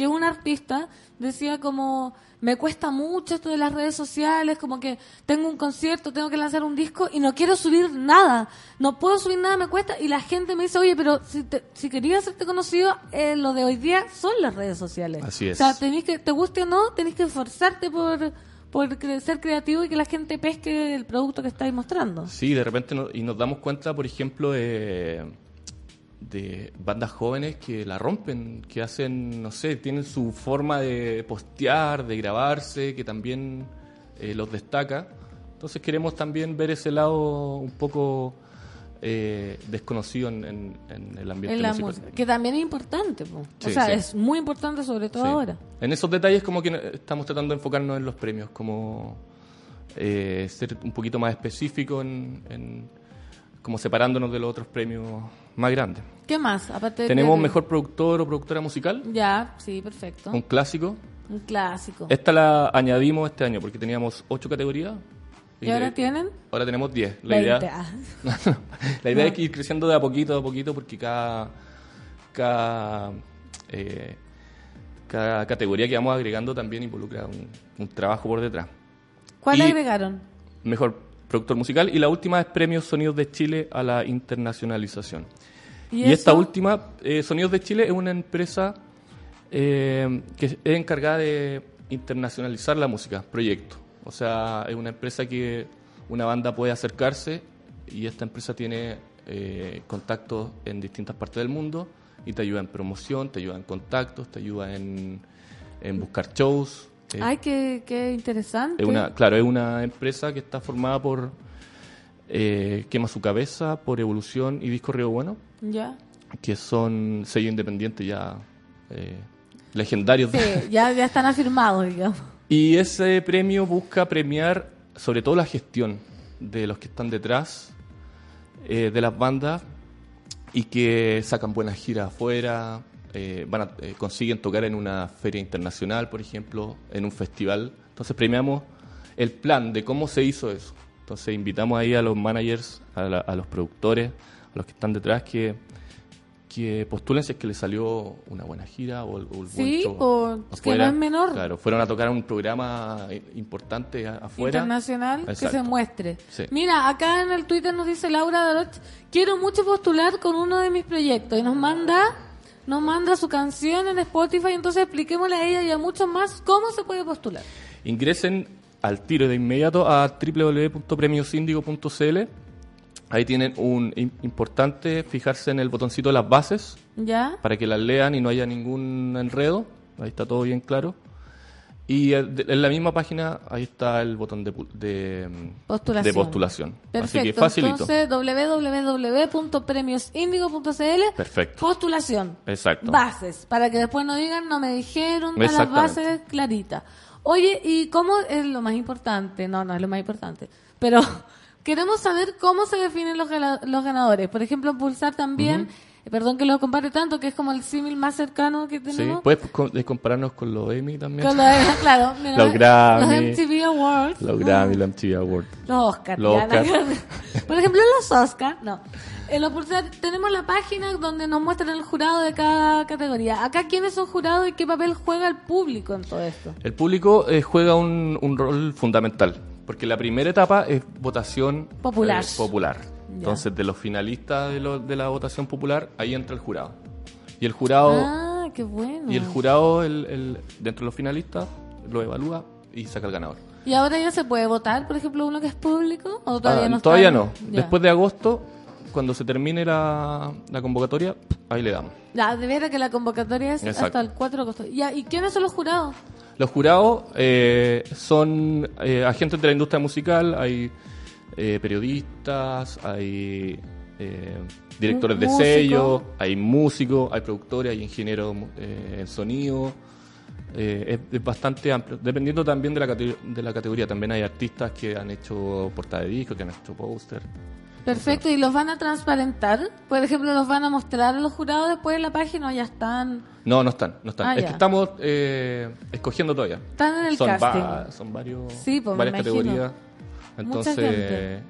que un artista decía como me cuesta mucho esto de las redes sociales, como que tengo un concierto, tengo que lanzar un disco y no quiero subir nada, no puedo subir nada, me cuesta y la gente me dice, oye, pero si, te- si querías hacerte conocido, eh, lo de hoy día son las redes sociales. Así es. O sea, tenés que, te guste o no, tenés que esforzarte por, por ser creativo y que la gente pesque el producto que estáis mostrando. Sí, de repente no- y nos damos cuenta, por ejemplo, de, de bandas jóvenes que la rompen, que hacen, no sé, tienen su forma de postear, de grabarse, que también eh, los destaca. Entonces queremos también ver ese lado un poco eh, desconocido en, en- en el ambiente en la musical. que también es importante, po. o Sí, sea, sí. es muy importante sobre todo Sí. ahora. En esos detalles como que estamos tratando de enfocarnos en los premios, como eh, ser un poquito más específico en- como separándonos de los otros premios más grandes. ¿Qué más? Aparte de Tenemos que- mejor productor o productora musical, Ya, sí, perfecto. un clásico. Un clásico. Esta la añadimos este año porque teníamos ocho categorías. ¿Y ahora de- tienen? Ahora tenemos 10. La 20. idea, Ah. la idea es que ir creciendo de a poquito, a poquito, porque cada, cada, eh, cada categoría que vamos agregando también involucra un, un trabajo por detrás. ¿Cuál Y- agregaron? Mejor productor musical. Y la última es Premios Sonidos de Chile a la internacionalización. ¿Y, Y, esta última, eh, Sonidos de Chile, es una empresa eh, que es encargada de internacionalizar la música, proyecto. O sea, es una empresa que una banda puede acercarse y esta empresa tiene eh, contactos en distintas partes del mundo y te ayuda en promoción, te ayuda en contactos, te ayuda en, en buscar shows. Eh, Ay, qué, qué interesante. es una, claro, es una empresa que está formada por eh, Quema su cabeza, por Evolución y Disco Río Bueno, Ya. que son sellos independientes ya eh, legendarios. Sí, ya, ya están afirmados, digamos. Y ese premio busca premiar sobre todo la gestión de los que están detrás eh, de las bandas y que sacan buenas giras afuera, eh, van a- eh, consiguen tocar en una feria internacional, por ejemplo, en un festival. Entonces premiamos el plan de cómo se hizo eso. Entonces invitamos ahí a los managers, a, la- a los productores, a los que están detrás, que, que postulen si es que les salió una buena gira o, o el Sí, es que no es menor. Claro, fueron a tocar un programa eh, importante afuera. Internacional, que se muestre. Sí. Mira, acá en el Twitter nos dice Laura Daroch, quiero mucho postular con uno de mis proyectos y nos manda nos manda su canción en Spotify, entonces expliquémosle a ella y a muchos más cómo se puede postular. Ingresen al tiro de inmediato a www.premiosindigo.cl. Ahí tienen un im- importante fijarse en el botoncito de las bases ¿Ya? para que las lean y no haya ningún enredo. Ahí está todo bien claro. Y en la misma página ahí está el botón de, de, Postulación. de postulación. Perfecto. Así que facilito. Entonces, www.premiosindigo.cl Perfecto. Postulación. Exacto. Bases, para que después no digan, no me dijeron, las bases claritas. Oye, ¿y cómo es lo más importante? No, no es lo más importante. Pero queremos saber cómo se definen los, los ganadores. Por ejemplo, Pulsar también, perdón que lo compare tanto, que es como el símil más cercano que Sí, tenemos. puedes co- eh, compararnos con los Emmy también. Con lo de- claro, mira, Los Grammy. los MTV Awards. Los Grammy, los MTV Awards. Los Oscar. Los la- Oscar. Por ejemplo, los Oscar, no. En los Pulsar tenemos la página donde nos muestran el jurado de cada categoría. Acá, ¿quiénes son jurados y qué papel juega el público en todo esto? El público eh, juega un, un rol fundamental, porque la primera etapa es votación Popular. eh, popular. Entonces, de los finalistas de, lo- de la votación popular, ahí entra el jurado. Y el jurado, Ah, qué bueno. y el jurado el, el- dentro de los finalistas, lo evalúa y saca el ganador. ¿Y ahora ya se puede votar, por ejemplo, uno que es público? ¿O todavía Ah, no está? todavía no. Ya. Después de agosto cuando se termine la, la convocatoria, ahí le damos. Ya, de veras que la convocatoria es Exacto. hasta el 4 de agosto. Ya, ¿Y quiénes son los jurados? Los jurados eh, son eh, agentes de la industria musical, hay eh, periodistas, hay eh, directores de Músico. sello, hay músicos, hay productores, hay ingenieros eh, en sonido. Eh, es, es bastante amplio, dependiendo también de la, de la categoría. También hay artistas que han hecho portada de disco, que han hecho póster. Perfecto, ¿y los van a transparentar? Por ejemplo, ¿los van a mostrar a los jurados después en la página o ya están? No, no están, no están. Ah, es ya. que estamos eh, escogiendo todavía. Están en el son casting. va- son varios, Sí, pues, varias imagino. Mucha Entonces,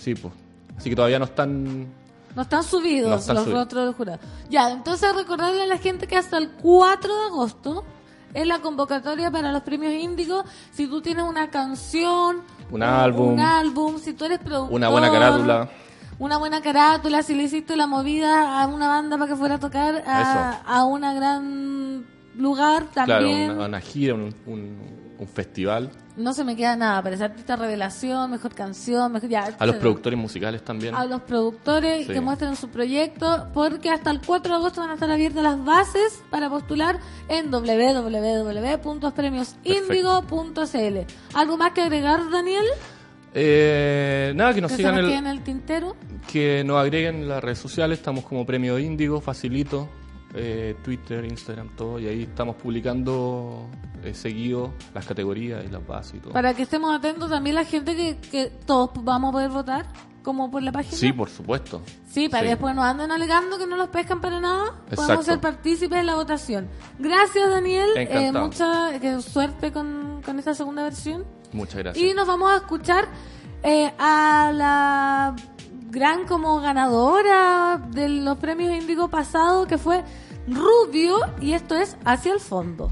sí, pues. Así que todavía no están. No están subidos No están los subidos. rostros del jurado. Ya, entonces recordarle a la gente que hasta el 4 de agosto es la convocatoria para los premios Índigos. Si tú tienes una canción, Un álbum. un álbum, si tú eres productor, Una buena carátula. una buena carátula, si le hiciste la movida a una banda para que fuera a tocar a, a una gran lugar Claro, también. una, una gira, un, un- un festival. No se me queda nada, pero esa artista revelación, mejor canción, mejor ya. A los productores musicales también. a los productores Sí. que muestren su proyecto, porque hasta el 4 de agosto van a estar abiertas las bases para postular en www.premiosindigo.cl. ¿Algo más que agregar, Daniel? Eh, nada, que nos que sigan se nos el- quede en el tintero. que nos agreguen en las redes sociales. Estamos como Premio Índigo, facilito. Eh, Twitter, Instagram, todo. Y ahí estamos publicando eh, seguido las categorías y las bases y todo. Para que estemos atentos también la gente que, que todos vamos a poder votar, como por la página. Sí, por supuesto. Sí, para Sí. que después no anden alegando que no los pescan para nada. Podemos ser partícipes de la votación. Gracias, Daniel. Eh, mucha que suerte con, con esta segunda versión. Muchas gracias. Y nos vamos a escuchar eh, a la gran como ganadora de los premios Índigo pasado, que fue Rubio, y esto es Hacia el Fondo.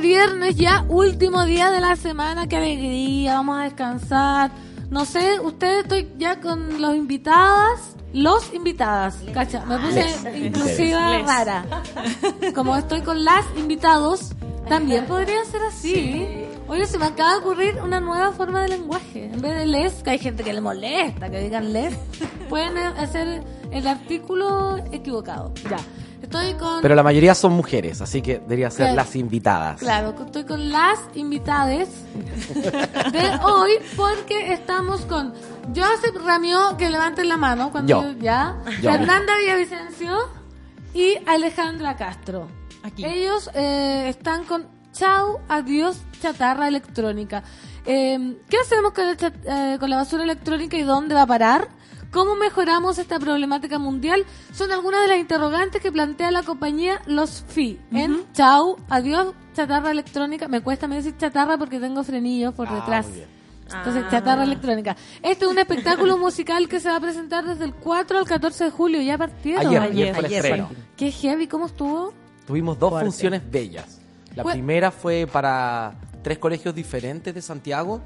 Viernes, ya último día de la semana, qué alegría, vamos a descansar. No sé, ustedes estoy ya con los invitadas, los invitadas, cacha, me puse inclusiva Les. rara. Como estoy con las invitados, también podría ser así. Oye, se me acaba de ocurrir una nueva forma de lenguaje. En vez de les, que hay gente que le molesta que digan les, pueden hacer el artículo equivocado. Ya. Estoy con. Pero la mayoría son mujeres, así que debería ser Claro. las invitadas. Claro, estoy con las invitadas de hoy porque estamos con Joseph Ramió, que levanten la mano cuando Yo. ya, Yo. Fernanda Villavicencio y Alejandra Castro. Ellos eh, están con Chau, adiós, chatarra electrónica. Eh, ¿Qué hacemos con, el chat- eh, con la basura electrónica y dónde va a parar? ¿Cómo mejoramos esta problemática mundial? Son algunas de las interrogantes que plantea la compañía Los FI en Chau, adiós, chatarra electrónica. Me cuesta me decir chatarra porque tengo frenillos por detrás. Entonces, chatarra electrónica. Este es un espectáculo musical que se va a presentar desde el 4 al 14 de julio. Ya partieron. Ayer, ayer fue el ayer. Qué heavy, ¿cómo estuvo? Tuvimos dos funciones bellas. La Fue- primera fue para tres colegios diferentes de Santiago.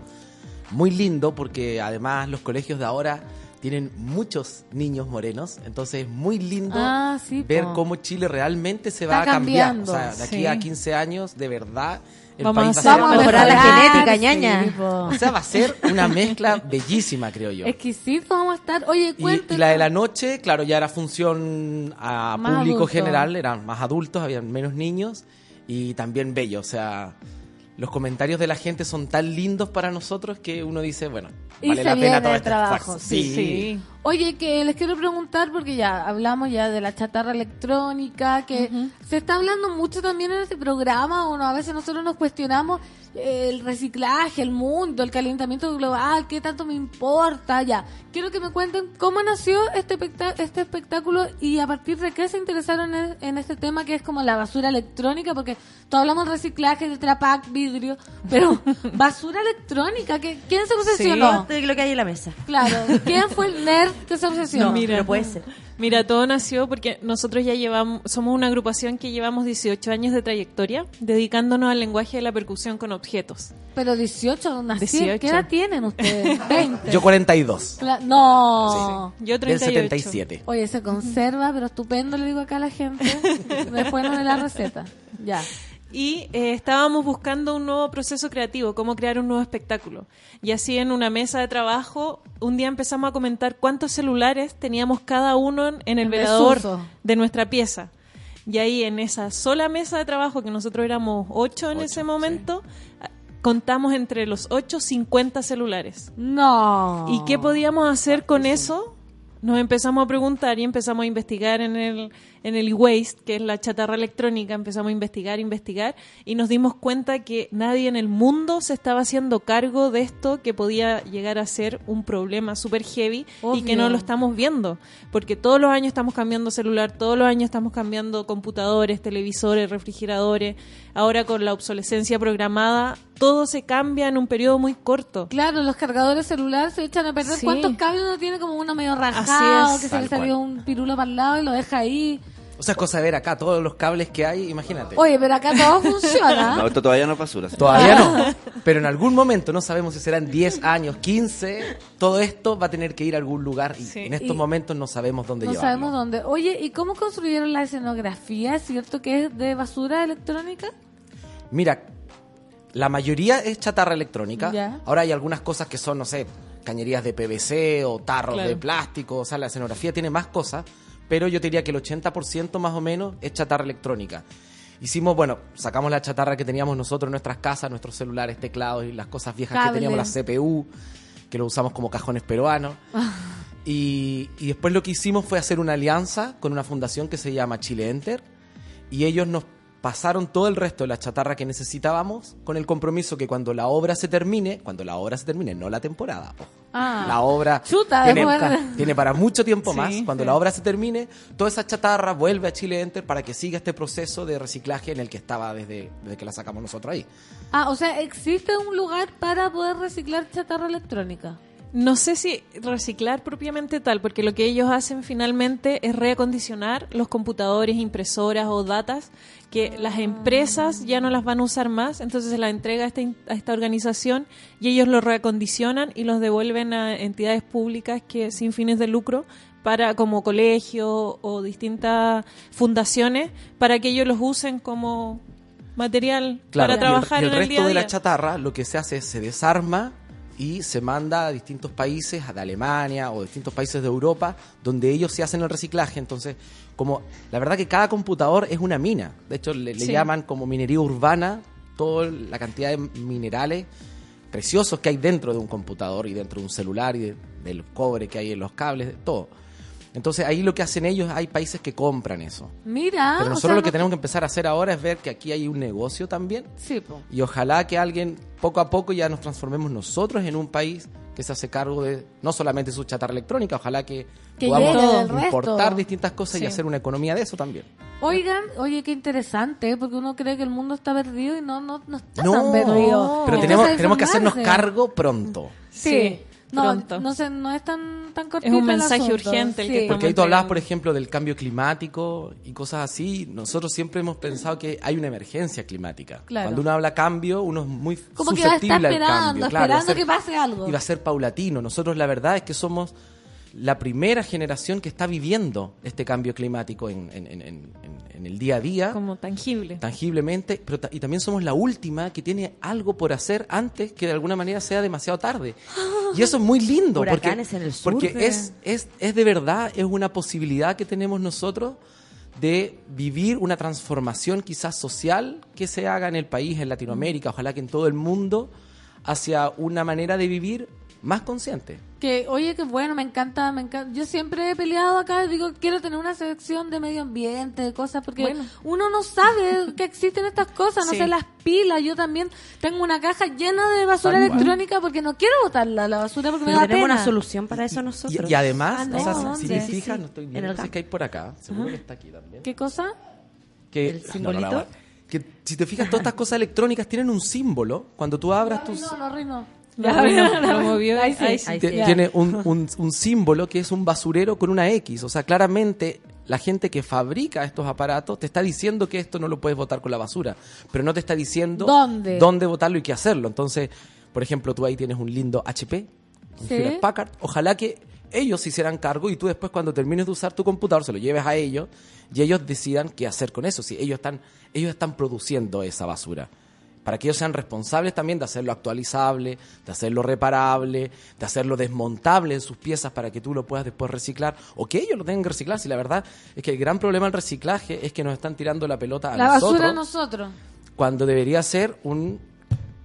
Muy lindo porque además los colegios de ahora tienen muchos niños morenos. Entonces es muy lindo Ah, sí, ver po. cómo Chile realmente se Está va a cambiar. O sea, de aquí sí. a 15 años, de verdad, el Vamos país va a ser mejorar la genética, ñaña. sí. O sea, va a ser una mezcla bellísima, creo yo. Exquisito vamos a estar. Oye, Y, cuéntenos. y la de la noche, claro, ya era función a Más público adulto. general, eran más adultos, habían menos niños y también bello. O sea, los comentarios de la gente son tan lindos para nosotros que uno dice, bueno, Y vale la pena todo este trabajo, sí, Sí. Oye, que les quiero preguntar, porque ya hablamos ya de la chatarra electrónica, que se está hablando mucho también en este programa, o no, a veces nosotros nos cuestionamos eh, el reciclaje, el mundo, el calentamiento global, qué tanto me importa, ya. Quiero que me cuenten cómo nació este, este espectáculo y a partir de qué se interesaron en, en este tema que es como la basura electrónica, porque todos hablamos de reciclaje, de trapac, vidrio, pero basura electrónica, ¿qué- ¿quién se obsesionó? de lo que hay en la mesa. Claro, ¿quién fue el nerd que se obsesionó? No, mira. Pero puede ser. Mira, todo nació porque nosotros ya llevamos, somos una agrupación que llevamos 18 años de trayectoria dedicándonos al lenguaje de la percusión con objetos. Pero 18, nací. 18. ¿Qué edad tienen ustedes? 20. Yo 42, Cla- no. Yo del 38. 77. Oye, se conserva, pero estupendo, le digo acá a la gente. Después no de la receta. Ya. Y eh, estábamos buscando un nuevo proceso creativo, cómo crear un nuevo espectáculo. Y así en una mesa de trabajo, un día empezamos a comentar cuántos celulares teníamos cada uno en, en el En velador desuso. de nuestra pieza. Y ahí en esa sola mesa de trabajo, que nosotros éramos ocho en Ocho, ese momento, contamos entre los ocho 50 celulares. No. ¿Y qué podíamos hacer con eso? Nos empezamos a preguntar y empezamos a investigar en el, en el e-waste, que es la chatarra electrónica, empezamos a investigar, investigar, y nos dimos cuenta que nadie en el mundo se estaba haciendo cargo de esto que podía llegar a ser un problema súper heavy y que no lo estamos viendo, porque todos los años estamos cambiando celular, todos los años estamos cambiando computadores, televisores, refrigeradores, ahora con la obsolescencia programada, todo se cambia en un periodo muy corto. Claro, los cargadores celulares se echan a perder. Sí. ¿Cuántos cables uno tiene como uno medio rajado, es. que se le salió cual. un pirulo para el lado y lo deja ahí? O sea, es cosa de ver acá todos los cables que hay, imagínate. Oye, pero acá todo funciona. No, esto todavía no es basura. Todavía no. Pero en algún momento, no sabemos si serán 10 años, 15, todo esto va a tener que ir a algún lugar y Sí. en estos Y- momentos no sabemos dónde No llevarlo. sabemos dónde. Oye, ¿y cómo construyeron la escenografía? ¿Es cierto que es de basura electrónica? Mira, la mayoría es chatarra electrónica. Ya. Ahora hay algunas cosas que son, no sé, cañerías de PVC o tarros Claro. de plástico. O sea, la escenografía tiene más cosas, pero yo te diría que el 80% más o menos es chatarra electrónica. Hicimos, bueno, sacamos la chatarra que teníamos nosotros en nuestras casas, nuestros celulares, teclados y las cosas viejas Cable. que teníamos, la CPU, que lo usamos como cajones peruanos. Y, y después lo que hicimos fue hacer una alianza con una fundación que se llama Chile Enter y ellos nos pasaron todo el resto de la chatarra que necesitábamos con el compromiso que cuando la obra se termine, cuando la obra se termine, no la temporada, ojo, Ah. la obra Chuta, tiene, para mucho tiempo Sí, más. Cuando sí. la obra se termine, toda esa chatarra vuelve a Chile Enter para que siga este proceso de reciclaje en el que estaba desde, desde que la sacamos nosotros ahí. Ah, o sea, ¿existe un lugar para poder reciclar chatarra electrónica? No sé si reciclar propiamente tal, porque lo que ellos hacen finalmente es reacondicionar los computadores, impresoras o datas que las empresas ya no las van a usar más, entonces se las entrega a esta, a esta organización y ellos lo reacondicionan y los devuelven a entidades públicas que sin fines de lucro para como colegio o distintas fundaciones para que ellos los usen como material Claro, para y el- trabajar y el, en el resto día de la chatarra lo que se hace es se desarma y se manda a distintos países, a Alemania o distintos países de Europa, donde ellos se hacen el reciclaje. Entonces, como la verdad que cada computador es una mina. De hecho, le, le Sí. llaman como minería urbana toda la cantidad de minerales preciosos que hay dentro de un computador y dentro de un celular y de- del cobre que hay en los cables, de todo. Entonces ahí lo que hacen ellos, hay países que compran eso. Mira. Pero o nosotros sea, lo que no- tenemos que empezar a hacer ahora es ver que aquí hay un negocio también Sí, po. y ojalá que alguien poco a poco ya nos transformemos nosotros en un país que se hace cargo de no solamente su chatarra electrónica, ojalá que, Que podamos importar distintas cosas y hacer una economía de eso también. Oigan, oye, qué interesante, porque uno cree que el mundo está perdido y no, no, no está No, tan perdido. pero tenemos, tenemos que hacernos cargo pronto. Sí. Sí, no, pronto. no, sé, no es tan, tan cortito un el mensaje urgente el que Sí. Porque ahí tú hablabas, por ejemplo, del cambio climático y cosas así. Nosotros siempre hemos pensado que hay una emergencia climática. Claro. Cuando uno habla cambio, uno es muy Como que va a estar susceptible al esperando, cambio. claro, va a esperando ser- que pase algo. Y va a ser paulatino. Nosotros la verdad es que somos la primera generación que está viviendo este cambio climático en, en- en- en- en- en el día a día. como tangible. tangiblemente, pero ta- y también somos la última que tiene algo por hacer antes que de alguna manera sea demasiado tarde. Y eso es muy lindo, porque, Huracanes en el sur porque de- es, es, es de verdad, es una posibilidad que tenemos nosotros de vivir una transformación quizás social que se haga en el país, en Latinoamérica, ojalá que en todo el mundo, hacia una manera de vivir más consciente. Que, oye, que bueno, me encanta, me encanta. Yo siempre he peleado acá, digo, quiero tener una sección de medio ambiente, de cosas, porque Bueno. uno no sabe que existen estas cosas, no Sí. sé, las pilas. Yo también tengo una caja llena de basura electrónica porque no quiero botarla, la basura, porque me da tenemos pena. una solución para eso Y, nosotros. y además, Ah, no, o sea, si te fijas, sí. no estoy En viendo, no sé qué hay por acá, seguro que está aquí también. ¿Qué cosa? que ¿El simbolito? no, no, no, que si te fijas todas estas cosas electrónicas tienen un símbolo cuando tú abras tus No, no, Rino. Lo movió, lo movió. Ahí sí. Ahí sí. Ahí te- sí. tiene un, un- un símbolo que es un basurero con una X o sea claramente la gente que fabrica estos aparatos te está diciendo que esto no lo puedes botar con la basura pero no te está diciendo ¿Dónde? dónde botarlo y qué hacerlo entonces por ejemplo tú ahí tienes un lindo HP un Sí. Hewlett Packard ojalá que ellos se hicieran cargo y tú después cuando termines de usar tu computador se lo lleves a ellos y ellos decidan qué hacer con eso si ellos están ellos están produciendo esa basura para que ellos sean responsables también de hacerlo actualizable, de hacerlo reparable, de hacerlo desmontable en sus piezas para que tú lo puedas después reciclar o que ellos lo tengan que reciclar. Si la verdad es que el gran problema del reciclaje es que nos están tirando la pelota a La nosotros basura a nosotros. cuando debería ser un,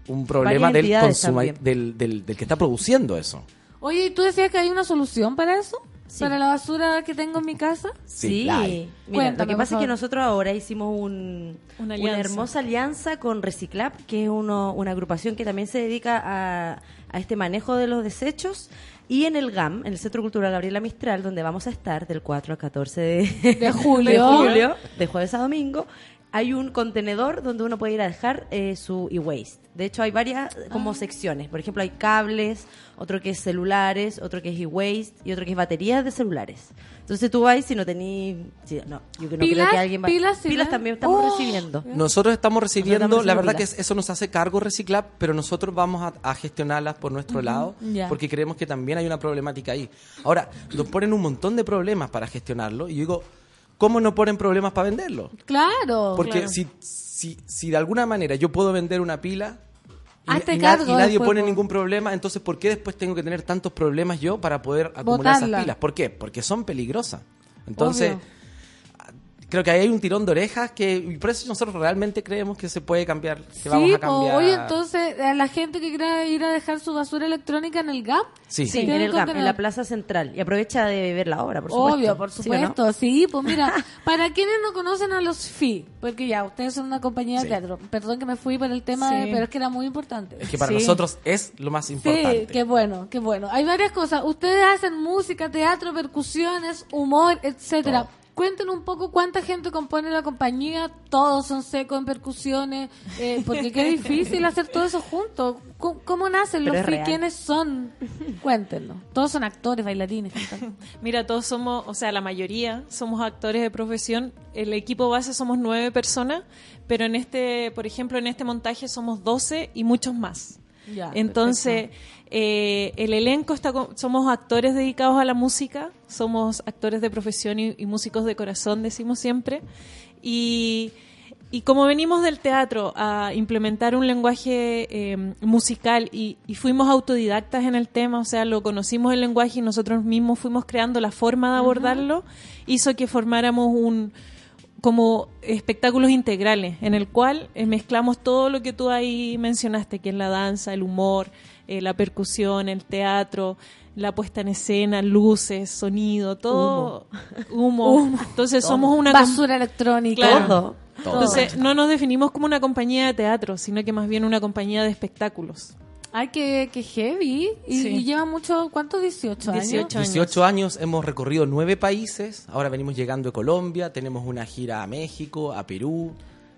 un problema del, consuma- del, del, del que está produciendo eso. Oye, ¿y tú decías que hay una solución para eso? Sí. ¿Para la basura que tengo en mi casa? Sí, mira, Cuéntame, lo que pasa es que nosotros ahora hicimos un- Una hermosa alianza con Reciclap, que es uno- una agrupación que también se dedica a, a este manejo de los desechos. Y en el GAM, en el Centro Cultural Gabriela Mistral, donde vamos a estar del 4 al 14 de, De julio. de, julio, de jueves a domingo, hay un contenedor donde uno puede ir a dejar eh, su e-waste. De hecho, hay varias eh, como secciones. Por ejemplo, hay cables, otro que es celulares, otro que es e-waste y otro que es baterías de celulares. Entonces tú vas y si no tenís... sí, no, yo que no ¿Pilas? creo que alguien va... ¿Pilas también estamos Oh. recibiendo. Nosotros estamos recibiendo, Nosotros estamos la verdad que recibiendo es- eso nos hace cargo reciclar, pero nosotros vamos a, a gestionarlas por nuestro lado, porque creemos que también hay una problemática ahí. Ahora, nos ponen un montón de problemas para gestionarlo, y yo digo, ¿cómo no ponen problemas para venderlo? Claro. Porque claro. si, si, si de alguna manera yo puedo vender una pila y, Hazte y na- cargo y nadie después, pone po. ningún problema, entonces ¿por qué después tengo que tener tantos problemas yo para poder acumular Botarla. esas pilas? ¿Por qué? Porque son peligrosas. Entonces, Obvio. Creo que ahí hay un tirón de orejas que y por eso nosotros realmente creemos que se puede cambiar, que Sí, vamos a cambiar. oye, entonces, a la gente que quiera ir a dejar su basura electrónica en el GAP, Sí. Sí, en ¿Tienen el GAM, en la Plaza Central. Y aprovecha de ver la obra, por supuesto. Obvio, por ¿Sí o no? supuesto. Sí, pues mira, para quienes no conocen a los FI, porque ya, ustedes son una compañía Sí. de teatro. Perdón que me fui por el tema, Sí. de- pero es que era muy importante. Es que para Sí. nosotros es lo más importante. Sí, qué bueno, qué bueno. Hay varias cosas. Ustedes hacen música, teatro, percusiones, humor, etcétera. Todo. Cuenten un poco cuánta gente compone la compañía, todos son secos en percusiones, eh, porque qué difícil hacer todo eso juntos. ¿Cómo, cómo nacen Pero los free? real. ¿Quiénes son? Cuéntenos. Todos son actores, bailarines. Mira, todos somos, o sea, la mayoría somos actores de profesión. El equipo base somos nueve personas, pero en este, por ejemplo, en este montaje somos doce y muchos más. Ya, Entonces, eh, el elenco está, co- somos actores dedicados a la música, somos actores de profesión y, y músicos de corazón, decimos siempre. Y, y como venimos del teatro a implementar un lenguaje eh, musical y, y fuimos autodidactas en el tema, o sea, lo conocimos el lenguaje y nosotros mismos fuimos creando la forma de abordarlo, hizo que formáramos un como espectáculos integrales, en el cual mezclamos todo lo que tú ahí mencionaste, que es la danza, el humor, eh, la percusión, el teatro, la puesta en escena, luces, sonido, todo humo. Entonces somos una Basura electrónica. Claro. Todo. Entonces no nos definimos como una compañía de teatro, sino que más bien una compañía de espectáculos. Ay, que, que heavy. Y, Sí. y lleva mucho, ¿cuántos? 18 años. 18 años. 18 años hemos recorrido nueve países, ahora venimos llegando a Colombia, tenemos una gira a México, a Perú,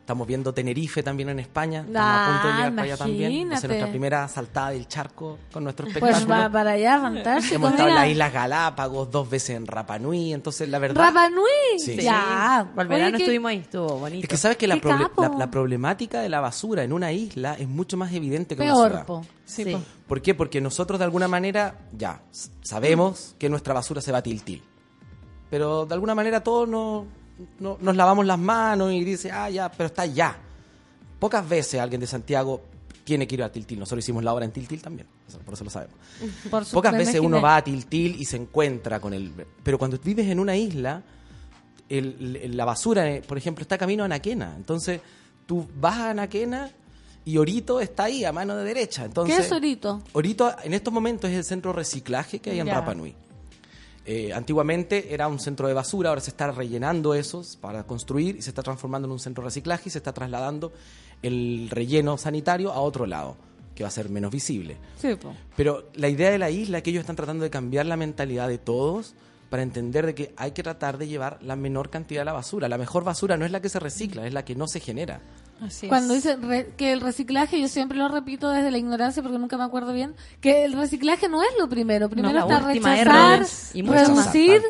estamos viendo Tenerife también en España, estamos a punto de Ah, llegar para allá también, imagínate. nuestra primera saltada del charco con nuestro espectáculo. Pues va para allá, fantástico. Hemos estado en las Islas Galápagos, dos veces en Rapa Nui, entonces la verdad... Rapa Nui. Sí. Ya. Verano que- estuvimos ahí, estuvo bonito. Es que sabes que la, la, la problemática de la basura en una isla es mucho más evidente que en una ciudad. po. Sí, Sí. po. ¿Por qué? Porque nosotros de alguna manera ya sabemos que nuestra basura se va a tiltil. Pero de alguna manera todos no, no- nos lavamos las manos y dice, ah, ya, pero está ya. Pocas veces alguien de Santiago tiene que ir a Tiltil. Nosotros hicimos la obra en Tiltil también, por eso lo sabemos. Por su- Pocas veces imaginé. uno va a Tiltil y se encuentra con el... Pero cuando vives en una isla, el- el- la basura, eh, por ejemplo, está camino a Anaquena. Entonces, tú vas a Anaquena y Orito está ahí, a mano de derecha. Entonces, ¿Qué es Orito? Orito en estos momentos es el centro de reciclaje que hay en Ya. Rapa Nui. Eh, antiguamente era un centro de basura, ahora se está rellenando esos para construir y se está transformando en un centro de reciclaje y se está trasladando el relleno sanitario a otro lado, que va a ser menos visible. Sí, po. Pero la idea de la isla es que ellos están tratando de cambiar la mentalidad de todos para entender de que hay que tratar de llevar la menor cantidad de la basura. La mejor basura no es la que se recicla, es la que no se genera. Así es. Cuando dicen re- que el reciclaje, yo siempre lo repito desde la ignorancia porque nunca me acuerdo bien, que el reciclaje no es lo primero. Primero está rechazar, y reducir.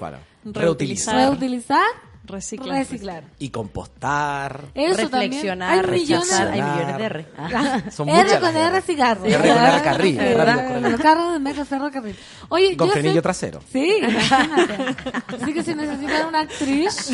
Reutilizar. Reutilizar, Reciclar. reciclar. Y compostar. Eso Reflexionar. Hay millones- rechazar, hay millones de R. Ah. Son R muchas con R cigarro. R con R carril, con Los carros de metro ferrocarril. Oye, Con yo frenillo trasero. Sí, imagínate. Así que si necesitan una actriz,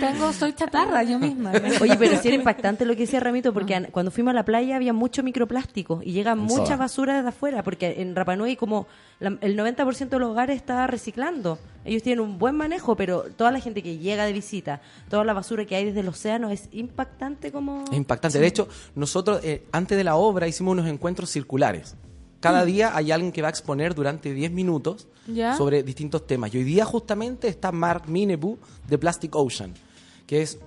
tengo, soy chatarra yo misma. Oye, pero sí era impactante lo que decía Ramito, porque an- cuando fuimos a la playa había mucho microplástico y llega mucha soda. basura desde afuera, porque en Rapa Nui como la- el 90% de los hogares está reciclando. Ellos tienen un buen manejo, pero toda la gente que llega de visita, toda la basura que hay desde el océano es impactante como... Es impactante. De hecho, nosotros eh, antes de la obra hicimos unos encuentros circulares. Cada día hay alguien que va a exponer durante 10 minutos ¿Ya? sobre distintos temas. Y hoy día justamente está Mark Minebu de Plastic Ocean, que es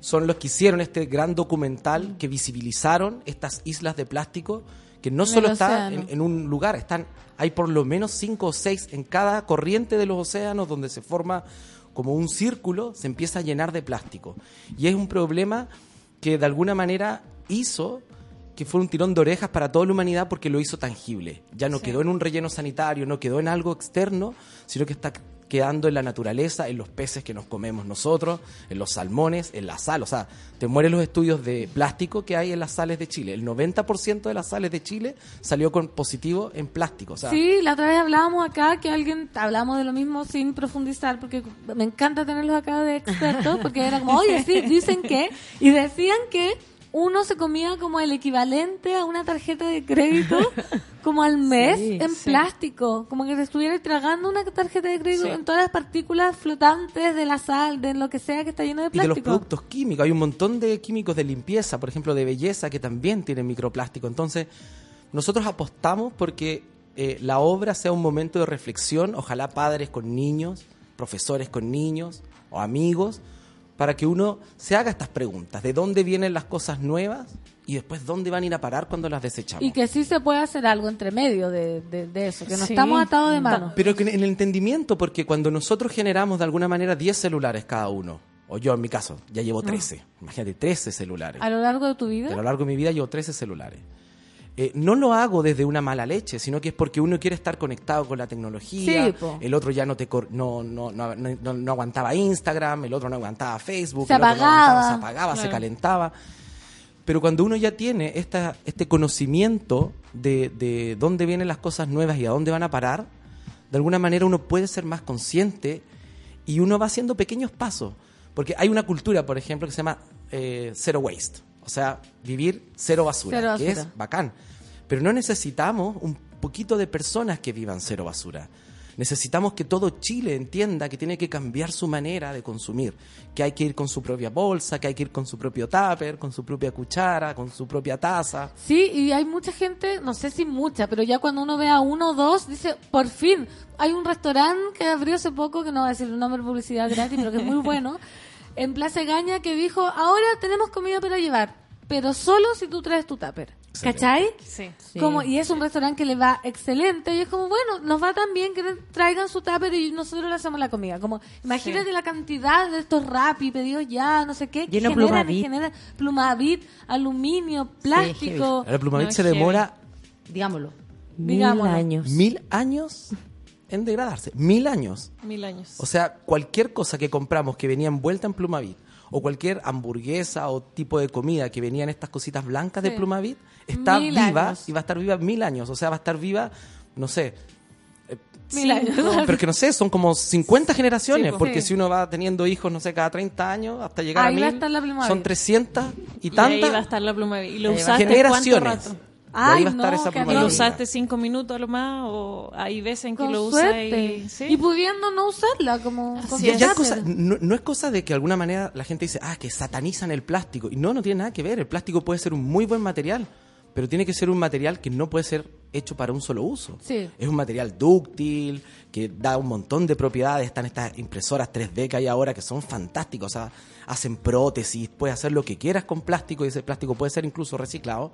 son los que hicieron este gran documental que visibilizaron estas islas de plástico que no solo el está océano. en, en un lugar, están hay por lo menos cinco o seis en cada corriente de los océanos donde se forma como un círculo, se empieza a llenar de plástico. Y es un problema que de alguna manera hizo que fue un tirón de orejas para toda la humanidad porque lo hizo tangible. Ya no quedó en un relleno sanitario, no quedó en algo externo, sino que está quedando en la naturaleza, en los peces que nos comemos nosotros, en los salmones, en la sal. O sea, te mueren los estudios de plástico que hay en las sales de Chile. El 90% de las sales de Chile salió con positivo en plástico. O Sí, la otra vez hablábamos acá que alguien, hablamos de lo mismo sin profundizar, porque me encanta tenerlos acá de expertos, porque era como, oye, sí, dicen que, y decían que uno se comía como el equivalente a una tarjeta de crédito, como al mes, Sí, en sí. plástico, como que te estuviera tragando una tarjeta de crédito Sí. en todas las partículas flotantes de la sal, de lo que sea que está lleno de Y de los plástico. productos químicos. Hay un montón de químicos de limpieza, por ejemplo, de belleza, que también tienen microplástico. Entonces, nosotros apostamos porque eh, la obra sea un momento de reflexión, ojalá padres con niños, profesores con niños o amigos, para que uno se haga estas preguntas. ¿De dónde vienen las cosas nuevas y después dónde van a ir a parar cuando las desechamos. Y que sí se puede hacer algo entre medio de, de- de eso, que no Sí. estamos atados de manos. Pero que en el entendimiento, porque cuando nosotros generamos de alguna manera 10 celulares cada uno, o yo en mi caso, ya llevo 13, imagínate, 13 celulares. A lo largo de tu A vida. lo largo de mi vida llevo 13 celulares. Eh, no lo hago desde una mala leche, sino que es porque uno quiere estar conectado con la tecnología. Sí, el otro ya no, te cor- no, no, no, no- no aguantaba Instagram, el otro no aguantaba Facebook, Se el otro no apagaba. aguantaba, se apagaba, se calentaba. Pero cuando uno ya tiene esta, este conocimiento de, de dónde vienen las cosas nuevas y a dónde van a parar, de alguna manera uno puede ser más consciente y uno va haciendo pequeños pasos. Porque hay una cultura, por ejemplo, que se llama eh, zero waste. O sea, vivir cero basura, Cero que es basura. bacán. Pero no necesitamos un poquito de personas que vivan cero basura. Necesitamos que todo Chile entienda que tiene que cambiar su manera de consumir, que hay que ir con su propia bolsa, que hay que ir con su propio tupper, con su propia cuchara, con su propia taza. Sí, y hay mucha gente, no sé si mucha, pero ya cuando uno ve a uno o dos, dice, por fin, hay un restaurante que abrió hace poco, que no voy a decir el nombre publicidad gratis, pero que es muy bueno, en Plaza Gaña, que dijo, ahora tenemos comida para llevar, pero solo si tú traes tu tupper. ¿Cachai? Sí. Como, y es un restaurante que le va excelente y es como, bueno, nos va tan bien que traigan su tupper y nosotros le hacemos la comida. Como, imagínate la cantidad de estos rap y pedidos ya, no sé qué, que Lleno generan, Plumavit. generan plumavit, aluminio, plástico. El Plumavit No, se demora Digámoslo. Digámoslo. Mil años. mil años en degradarse. Mil años. Mil años. O sea, cualquier cosa que compramos que venía envuelta en Plumavit, o cualquier hamburguesa o tipo de comida que venía en estas cositas blancas de. Plumavit, está Mil viva años. y va a estar viva mil años. O sea, va a estar viva, no sé. eh, Mil años. Pero que no sé, son como 50 generaciones, Sí, pues. porque Sí. si uno va teniendo hijos, no sé, cada 30 años, hasta llegar Ahí a va a mil, estar la Plumavit. son 300 y Y ahí va a tantas estar la pluma. ¿Y lo va. usaste cuánto generaciones. rato? A Ay, estar no, esa que ¿Lo usaste cinco minutos a lo más? ¿O hay veces en que Con lo usas y... ¿sí? Y pudiendo no usarla como con Ya- cosa- no, no es cosa de que de alguna manera la gente dice, ah, que satanizan el plástico. Y no, no tiene nada que ver. El plástico puede ser un muy buen material, pero tiene que ser un material que no puede ser hecho para un solo uso. Sí. Es un material dúctil, que da un montón de propiedades. Están estas impresoras 3D que hay ahora que son fantásticas. O sea, hacen prótesis, puedes hacer lo que quieras con plástico y ese plástico puede ser incluso reciclado.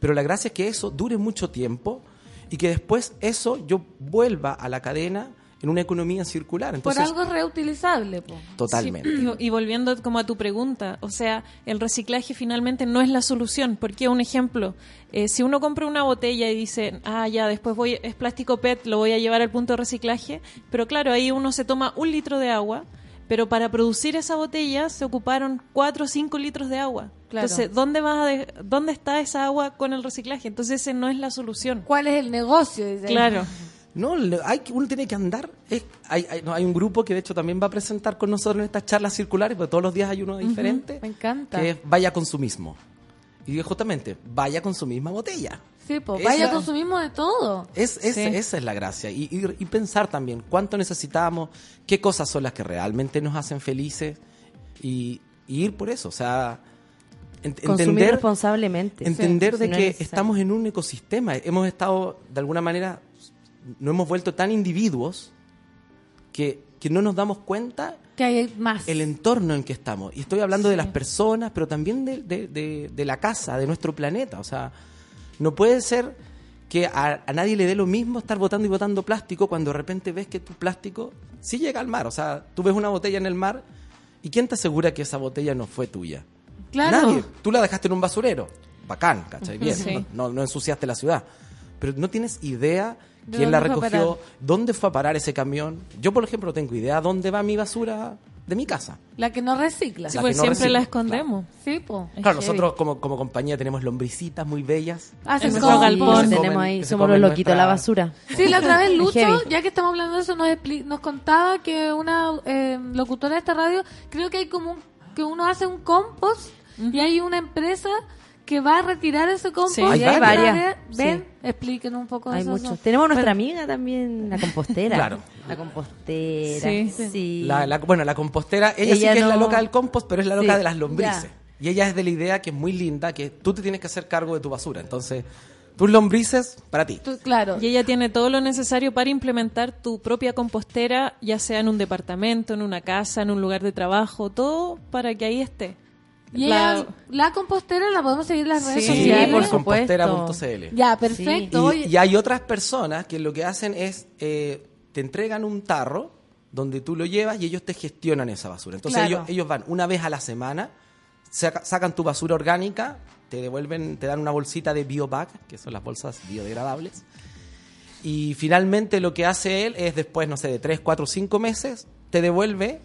Pero la gracia es que eso dure mucho tiempo y que después eso yo vuelva a la cadena en una economía circular. Por Entonces, algo reutilizable, po. Totalmente. Sí, y volviendo como a tu pregunta, o sea, el reciclaje finalmente no es la solución. Porque un ejemplo, eh, si uno compra una botella y dice, ah, ya, después voy, es plástico PET, lo voy a llevar al punto de reciclaje, pero claro, ahí uno se toma un litro de agua, pero para producir esa botella se ocuparon cuatro o cinco litros de agua. Claro. Entonces, ¿dónde, vas a de- ¿dónde está esa agua con el reciclaje? Entonces, ese no es la solución. ¿Cuál es el negocio? Dice. Claro. No, hay, que- uno tiene que andar. Es- hay, hay, no, hay un grupo que de hecho también va a presentar con nosotros en estas charlas circulares, porque todos los días hay uno diferente, Me encanta. que es vaya consumismo. Y justamente, vaya con su misma botella. Sí, po. Esa- Vaya consumismo de todo. Es, es- Sí. Esa es la gracia. Y, y- y pensar también cuánto necesitamos, qué cosas son las que realmente nos hacen felices y, y ir por eso. O sea, Consumir entender, responsablemente. entender Sí, de si no que es estamos en un ecosistema. Hemos estado, de alguna manera, no hemos vuelto tan individuos que, que no nos damos cuenta Que hay más. el entorno en que estamos. Y estoy hablando de las personas, pero también de, de- de- de la casa, de nuestro planeta. O sea, no puede ser que a, a nadie le dé lo mismo estar botando y botando plástico cuando de repente ves que tu plástico sí llega al mar. O sea, tú ves una botella en el mar y ¿quién te asegura que esa botella no fue tuya? Claro. Nadie. Tú la dejaste en un basurero. Bacán, ¿cachai? Bien. Sí. No, no ensuciaste la ciudad. Pero no tienes idea ¿De quién la recogió, dónde fue a parar ese camión. Yo, por ejemplo, no tengo idea dónde va mi basura de mi casa. La que no recicla. Sí, La pues que no siempre la escondemos. Sí, po. Es Claro, nosotros como, como compañía tenemos lombricitas muy bellas. Hacen nuestro compost. galpón. tenemos comen- ahí, somos los loquitos de la nuestra- basura. Sí, la otra vez Lucho, ya que estamos hablando de eso, nos, expli- nos contaba que una eh, locutora de esta radio, creo que hay como un- que uno hace un compost y hay una empresa que va a retirar ese compost. Sí. y Hay varias. Ven, Sí. expliquen un poco Hay eso. muchos. Tenemos nuestra amiga también, la compostera. Claro. La compostera. Sí. Sí. La, la- bueno, la compostera, ella, sí que es la loca del compost, pero es la loca Sí, de las lombrices. ya. Y ella es de la idea que es muy linda, que tú te tienes que hacer cargo de tu basura. Entonces, tus lombrices, para ti. Tú- claro. Y ella tiene todo lo necesario para implementar tu propia compostera, ya sea en un departamento, en una casa, en un lugar de trabajo, todo para que ahí esté. Y La- ella, la compostera la podemos seguir en las redes Sí, sociales. por compostera.cl. Ya, perfecto. Y, hay otras personas que lo que hacen es, eh, te entregan un tarro donde tú lo llevas y ellos te gestionan esa basura. Entonces Claro. ellos, ellos van una vez a la semana, saca- sacan tu basura orgánica, te devuelven, te dan una bolsita de biobag, que son las bolsas biodegradables. Y finalmente lo que hace él es después, no sé, de 3, 4, 5 meses, te devuelve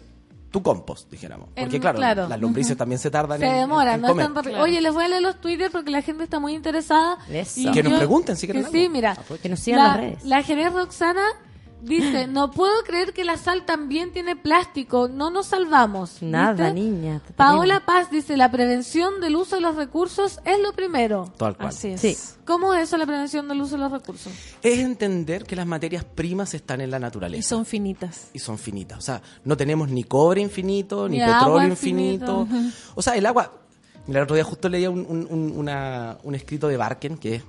tu compost, dijéramos. Porque En- claro, claro. las lombrices también se tardan se en, demora, en no es comer. tan rápido. Oye, les voy a leer los Twitter porque la gente está muy interesada. Eso. Y Que nos yo- pregunten si quieren que Sí, mira. Que nos sigan la, las redes. La Jerez Roxana dice, no puedo creer que la sal también tiene plástico, no nos salvamos. Nada, ¿Viste? niña. Paola Paz dice, la prevención del uso de los recursos es lo primero. Tal cual. Así es. Sí. ¿Cómo es eso la prevención del uso de los recursos? Es entender que las materias primas están en la Y naturaleza. son finitas. y son finitas. O sea, no tenemos ni cobre infinito, ni, Ni petróleo infinito. infinito. O sea, el agua... Mira, el otro día justo leía un, un- un- una- un escrito de Barken que es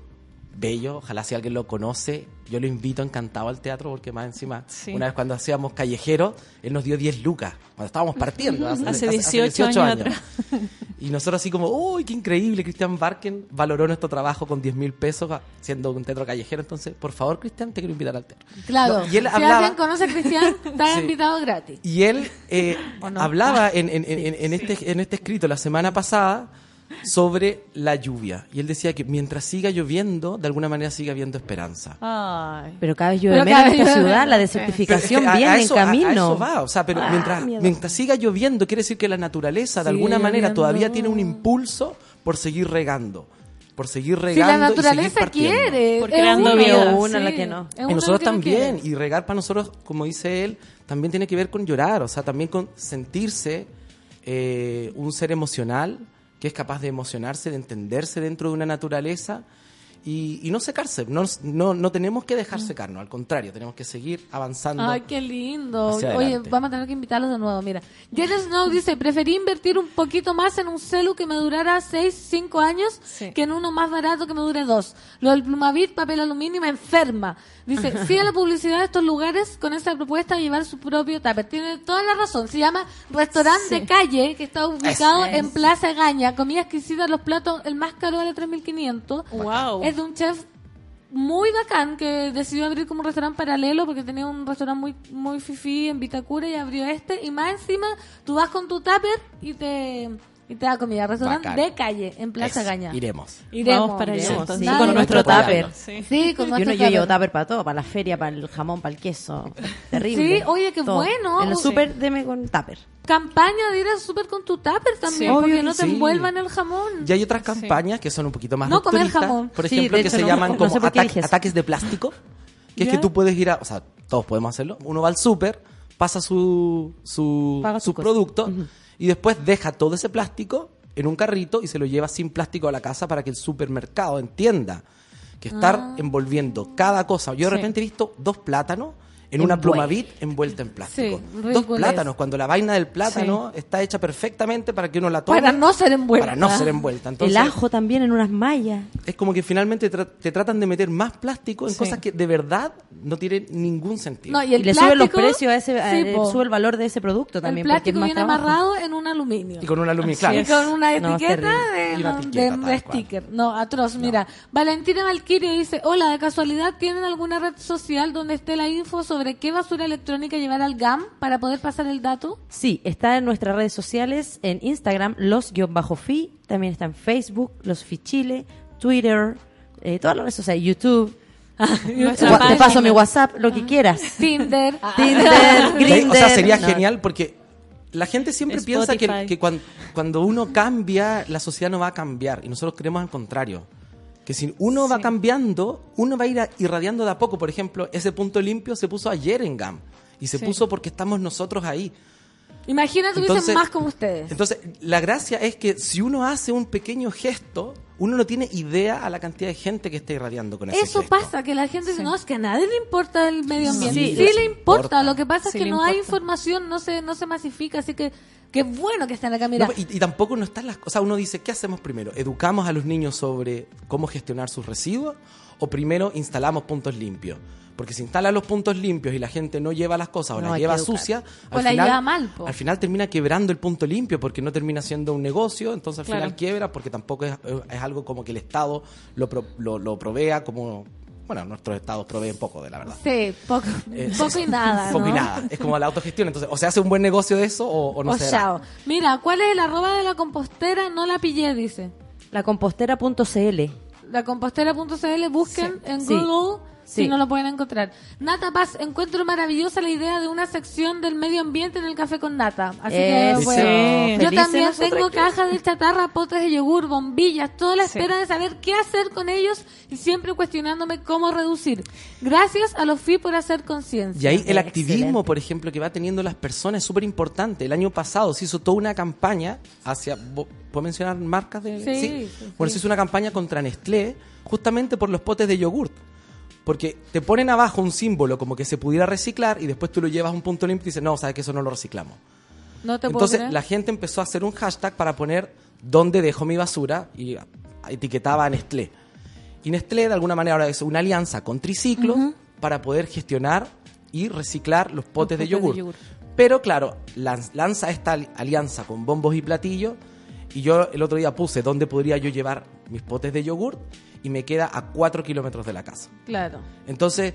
bello. Ojalá si alguien lo conoce, yo lo invito encantado al teatro porque más encima, Sí. una vez cuando hacíamos callejero, él nos dio 10 lucas, cuando estábamos partiendo. Hace 18 años atrás. Y nosotros así como, uy, qué increíble, Cristian Barken valoró nuestro trabajo con 10 mil pesos siendo un teatro callejero. Entonces, por favor, Cristian, te quiero invitar al teatro. Claro, No, y él si hablaba- alguien conoce a Cristian, está Sí. invitado gratis. Y él eh, hablaba en, en- en- en este, en este escrito la semana pasada sobre la lluvia. Y él decía que mientras siga lloviendo, de alguna manera siga habiendo esperanza. Ay. Pero cada vez llueve menos en esta ciudad, la desertificación es que viene a eso- en a- camino. A, eso va, o sea, pero Ah, mientras, miedo. mientras siga lloviendo, quiere decir que la naturaleza de Sigue alguna manera lloviendo. todavía tiene un impulso por seguir regando. Por seguir Si la regando y seguir naturaleza quiere. Por es creando vida. Una sí, la que no. Y nosotros también. Y regar para nosotros, como dice él, también tiene que ver con llorar, o sea, también con sentirse eh, un ser emocional que es capaz de emocionarse, de entenderse dentro de una naturaleza y, y no secarse. No, no, no tenemos que dejar secarnos, al contrario, tenemos que seguir avanzando. Ay, qué lindo. Oye, vamos a tener que invitarlos de nuevo. Mira, Jen Snow dice, preferí invertir un poquito más en un celu que me durara 6, 5 años Sí. que en uno más barato que me dure 2. Lo del Plumavit, papel aluminio, me enferma. Dice, sigue la publicidad de estos lugares con esa propuesta de llevar su propio tupper. Tiene toda la razón. Se llama Restaurante de Calle, que está ubicado en Plaza Gaña. Comida exquisita, los platos, el más caro vale 3.500. Wow. Es de un chef muy bacán que decidió abrir como un restaurante paralelo porque tenía un restaurante muy muy fifi en Vitacura y abrió este y más encima tú vas con tu tupper y te y te da comida restaurante Bacán. de calle en Plaza Eso, Gaña Iremos. Iremos, Vamos para allá, iremos. entonces. Nada con nuestro tupper. Sí. sí con Yo, nuestro no, yo llevo tupper. para todo, para la feria, para el jamón, para el queso. Terrible. Sí, oye, qué Todo. bueno. En el Sí. súper, deme con tupper. campaña de ir al súper con tu tupper también Sí. porque Obvio no te sí. envuelvan el jamón Y hay otras campañas que son un poquito más No comer jamón. por Sí, ejemplo, que hecho, se no- llaman no como sé ataque- ataques de plástico, que es que tú puedes ir a, o sea, todos podemos hacerlo, uno va al súper, pasa su, su, Paga producto y después deja todo ese plástico en un carrito y se lo lleva sin plástico a la casa para que el supermercado entienda que estar Ah. envolviendo cada cosa. Yo de Sí. repente he visto dos plátanos en una plumavit envuelta en plástico. Sí, dos plátanos, cuando la vaina del plátano está hecha perfectamente para que uno la tome. para no ser envuelta Para no ser envuelta. Entonces, el ajo también en unas mallas. es como que finalmente tra- te tratan de meter más plástico en Sí. cosas que de verdad no tienen ningún sentido. no, y Y, el le suben los plástico- precios a ese, a- sube el valor de ese producto el también. porque es plástico más viene trabajo. amarrado en un aluminio y con un aluminio, claro. Y con una es etiqueta de, una etiqueta, sticker. No, atroz. Mira, Valentina Valquiria dice, hola, de casualidad, ¿tienen alguna red social donde esté la info sobre qué basura electrónica llevar al GAM para poder pasar el dato? Sí, está en nuestras redes sociales, en Instagram, los-fi, también está en Facebook, los Chile, Twitter, eh, todas las redes sociales, YouTube. Gua- te paso mi WhatsApp, lo que quieras. Tinder. Tinder, Grindr. o sea, sería no. genial porque la gente siempre piensa que, Spotify. que cuan- cuando uno cambia, la sociedad no va a cambiar. Y nosotros creemos al contrario. Que si uno va cambiando, uno va a ir a- irradiando de a poco. Por ejemplo, ese punto limpio se puso ayer en GAM. Y se Sí. puso porque estamos nosotros ahí. Imagínate hubiesen más como ustedes. Entonces, la gracia es que si uno hace un pequeño gesto, uno no tiene idea a la cantidad de gente que está irradiando con ese Eso gesto. pasa, que la gente dice, no, es que a nadie le importa el medio ambiente. Sí, Sí, le importa. importa. Lo que pasa es que no hay información, no se, no se masifica, así que Qué bueno que están acá, mira. No, y, y tampoco no están las cosas. Uno dice, ¿qué hacemos primero? ¿Educamos a los niños sobre cómo gestionar sus residuos? ¿O primero instalamos puntos limpios? Porque si instalan los puntos limpios y la gente no lleva las cosas o No, las lleva sucias, O al la final, lleva mal, po. al final termina quebrando el punto limpio porque no termina siendo un negocio, entonces al Claro. final quiebra porque tampoco es, es algo como que el Estado lo, pro- lo, lo provea como... Bueno, nuestros estados proveen poco de la verdad. Sí, poco, Eh, poco y nada. Poco y nada. Es como la autogestión. Entonces, o se hace un buen negocio de eso o, o no O se hará. chao. Mira, ¿cuál es el arroba de la compostera? No la pillé, dice. Lacompostera.cl. Lacompostera.cl, busquen Sí. en Sí. Google si no lo pueden encontrar. Nata Paz, encuentro maravillosa la idea de una sección del medio ambiente en el café con nata. Así que, bueno. Sí. Yo también tengo que- cajas de chatarra, potes de yogur, bombillas, toda la Sí. espera de saber qué hacer con ellos y siempre cuestionándome cómo reducir. Gracias a los FI por hacer conciencia. Y ahí el activismo, excelente. por ejemplo, que va teniendo las personas es súper importante. El año pasado se hizo toda una campaña hacia... ¿vo- ¿Puedo mencionar marcas de...? Sí, sí, Bueno, sí. se hizo una campaña contra Nestlé justamente por los potes de yogurt. Porque te ponen abajo un símbolo como que se pudiera reciclar y después tú lo llevas a un punto limpio y dices, no, sabes que eso no lo reciclamos. No te Entonces la gente empezó a hacer un hashtag para poner dónde dejo mi basura y etiquetaba a Nestlé. Y Nestlé de alguna manera ahora es una alianza con Triciclo para poder gestionar y reciclar los potes, de, potes de yogur. yogur. Pero claro, lan- lanza esta ali- alianza con bombos y platillos y yo el otro día puse dónde podría yo llevar mis potes de yogur y me queda a 4 kilómetros de la casa. Claro. Entonces,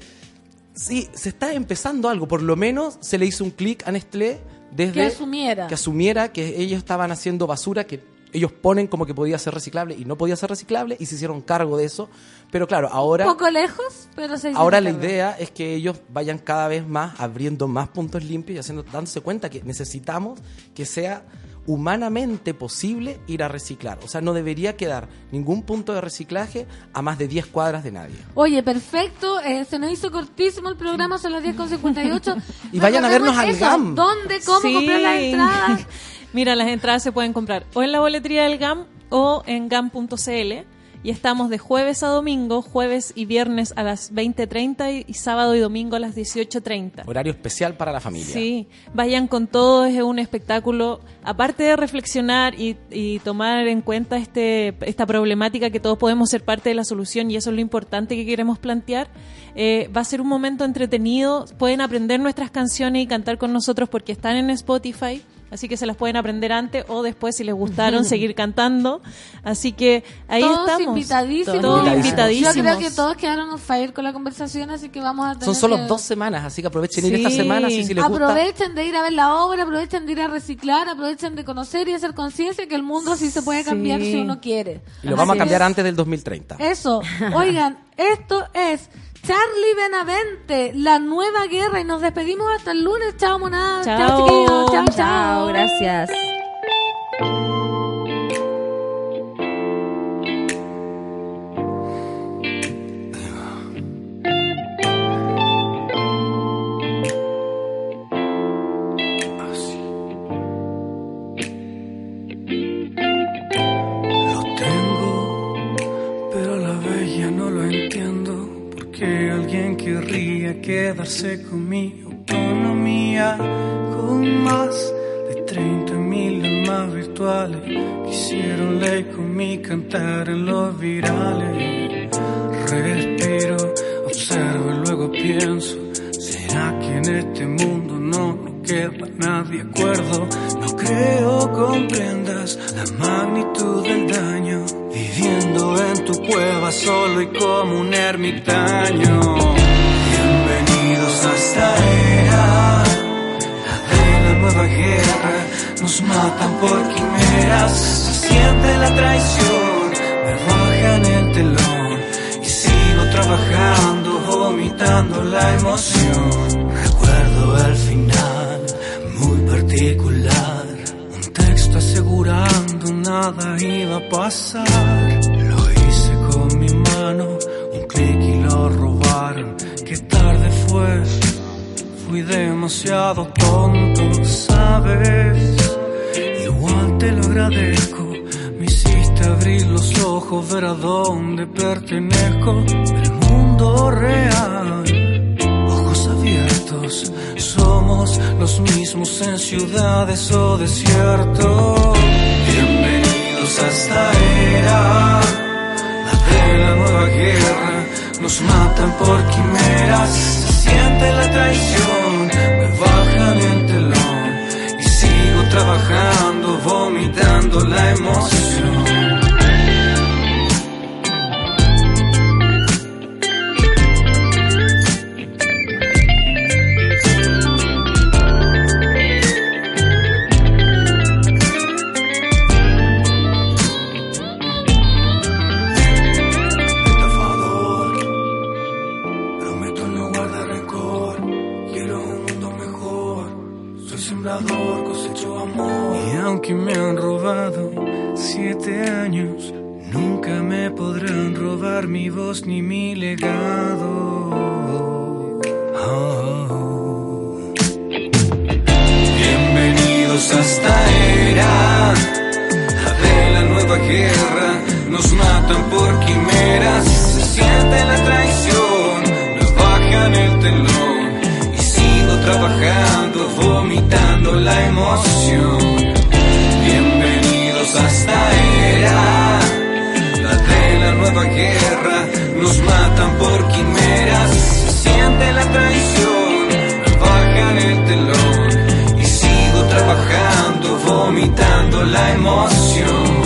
sí, se está empezando algo. Por lo menos se le hizo un clic a Nestlé desde... Que asumiera. Que asumiera que ellos estaban haciendo basura que ellos ponen como que podía ser reciclable y no podía ser reciclable y se hicieron cargo de eso. Pero claro, ahora... Poco lejos, pero se Ahora la cargo. idea es que ellos vayan cada vez más abriendo más puntos limpios y haciendo, dándose cuenta que necesitamos que sea humanamente posible ir a reciclar. O sea, no debería quedar ningún punto de reciclaje a más de 10 cuadras de nadie. Oye, perfecto. eh, se nos hizo cortísimo el programa, son las 10.58. Y vayan a vernos al GAM. ¿Dónde? ¿Cómo Sí. comprar las entradas? Mira, las entradas se pueden comprar o en la boletería del GAM o en gam.cl. Y estamos de jueves a domingo, jueves y viernes a las 20.30 y, y sábado y domingo a las 18.30. Horario especial para la familia. Sí, vayan con todo, es un espectáculo, aparte de reflexionar y, y tomar en cuenta este, esta problemática que todos podemos ser parte de la solución y eso es lo importante que queremos plantear, eh, va a ser un momento entretenido, pueden aprender nuestras canciones y cantar con nosotros porque están en Spotify. Así que se las pueden aprender antes o después si les gustaron seguir cantando. Así que ahí todos estamos. invitadísimos. Todos Invitadísimos. Yo creo que todos quedaron on fire con la conversación, así que vamos a tener Son solo que- dos semanas, así que aprovechen ir Sí. esta semana si, si les gusta. Aprovechen de ir a ver la obra, aprovechen de ir a reciclar, aprovechen de conocer y hacer conciencia que el mundo sí se puede cambiar Sí. si uno quiere. Y lo vamos a cambiar es. antes del 2030. Eso. Oigan, esto es Charlie Benavente, la nueva guerra y nos despedimos hasta el lunes. Chao, monada. Chao, Chao. chao. Chao, gracias. Quedarse con mi autonomía. Con más de 30 mil almas virtuales. Quisieron ley con mi cantar en los virales. Respiro, observo y luego pienso. ¿Será que en este mundo no nos queda nadie acuerdo? No creo comprendas la magnitud del daño. Viviendo en tu cueva solo y como un ermitaño. Nueva guerra. Nos matan por quimeras, se siente la traición, me bajan el telón y sigo trabajando, vomitando la emoción. Recuerdo el final, muy particular, un texto asegurando nada iba a pasar. Lo hice con mi mano, un clic y lo robaron. Qué tarde fue, fui demasiado tonto, sabes. Igual te lo agradezco, me hiciste abrir los ojos, ver a dónde pertenezco. El mundo real, ojos abiertos, somos los mismos en ciudades o desiertos. Bienvenidos a esta era, la de la nueva guerra. Nos matan por quimeras, siente la traición, me bajan el telón y sigo trabajando, vomitando la emoción. Ni mi legado. Bienvenidos a esta era, de la nueva guerra. Nos matan por quimeras, se siente la traición, nos bajan el telón y sigo trabajando, vomitando la emoción. Bienvenidos a esta era, la de la nueva guerra. Matan por quimeras, se siente la traición, nos bajan el telón y sigo trabajando, vomitando la emoción.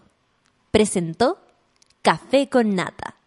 Presentó Café con Nata.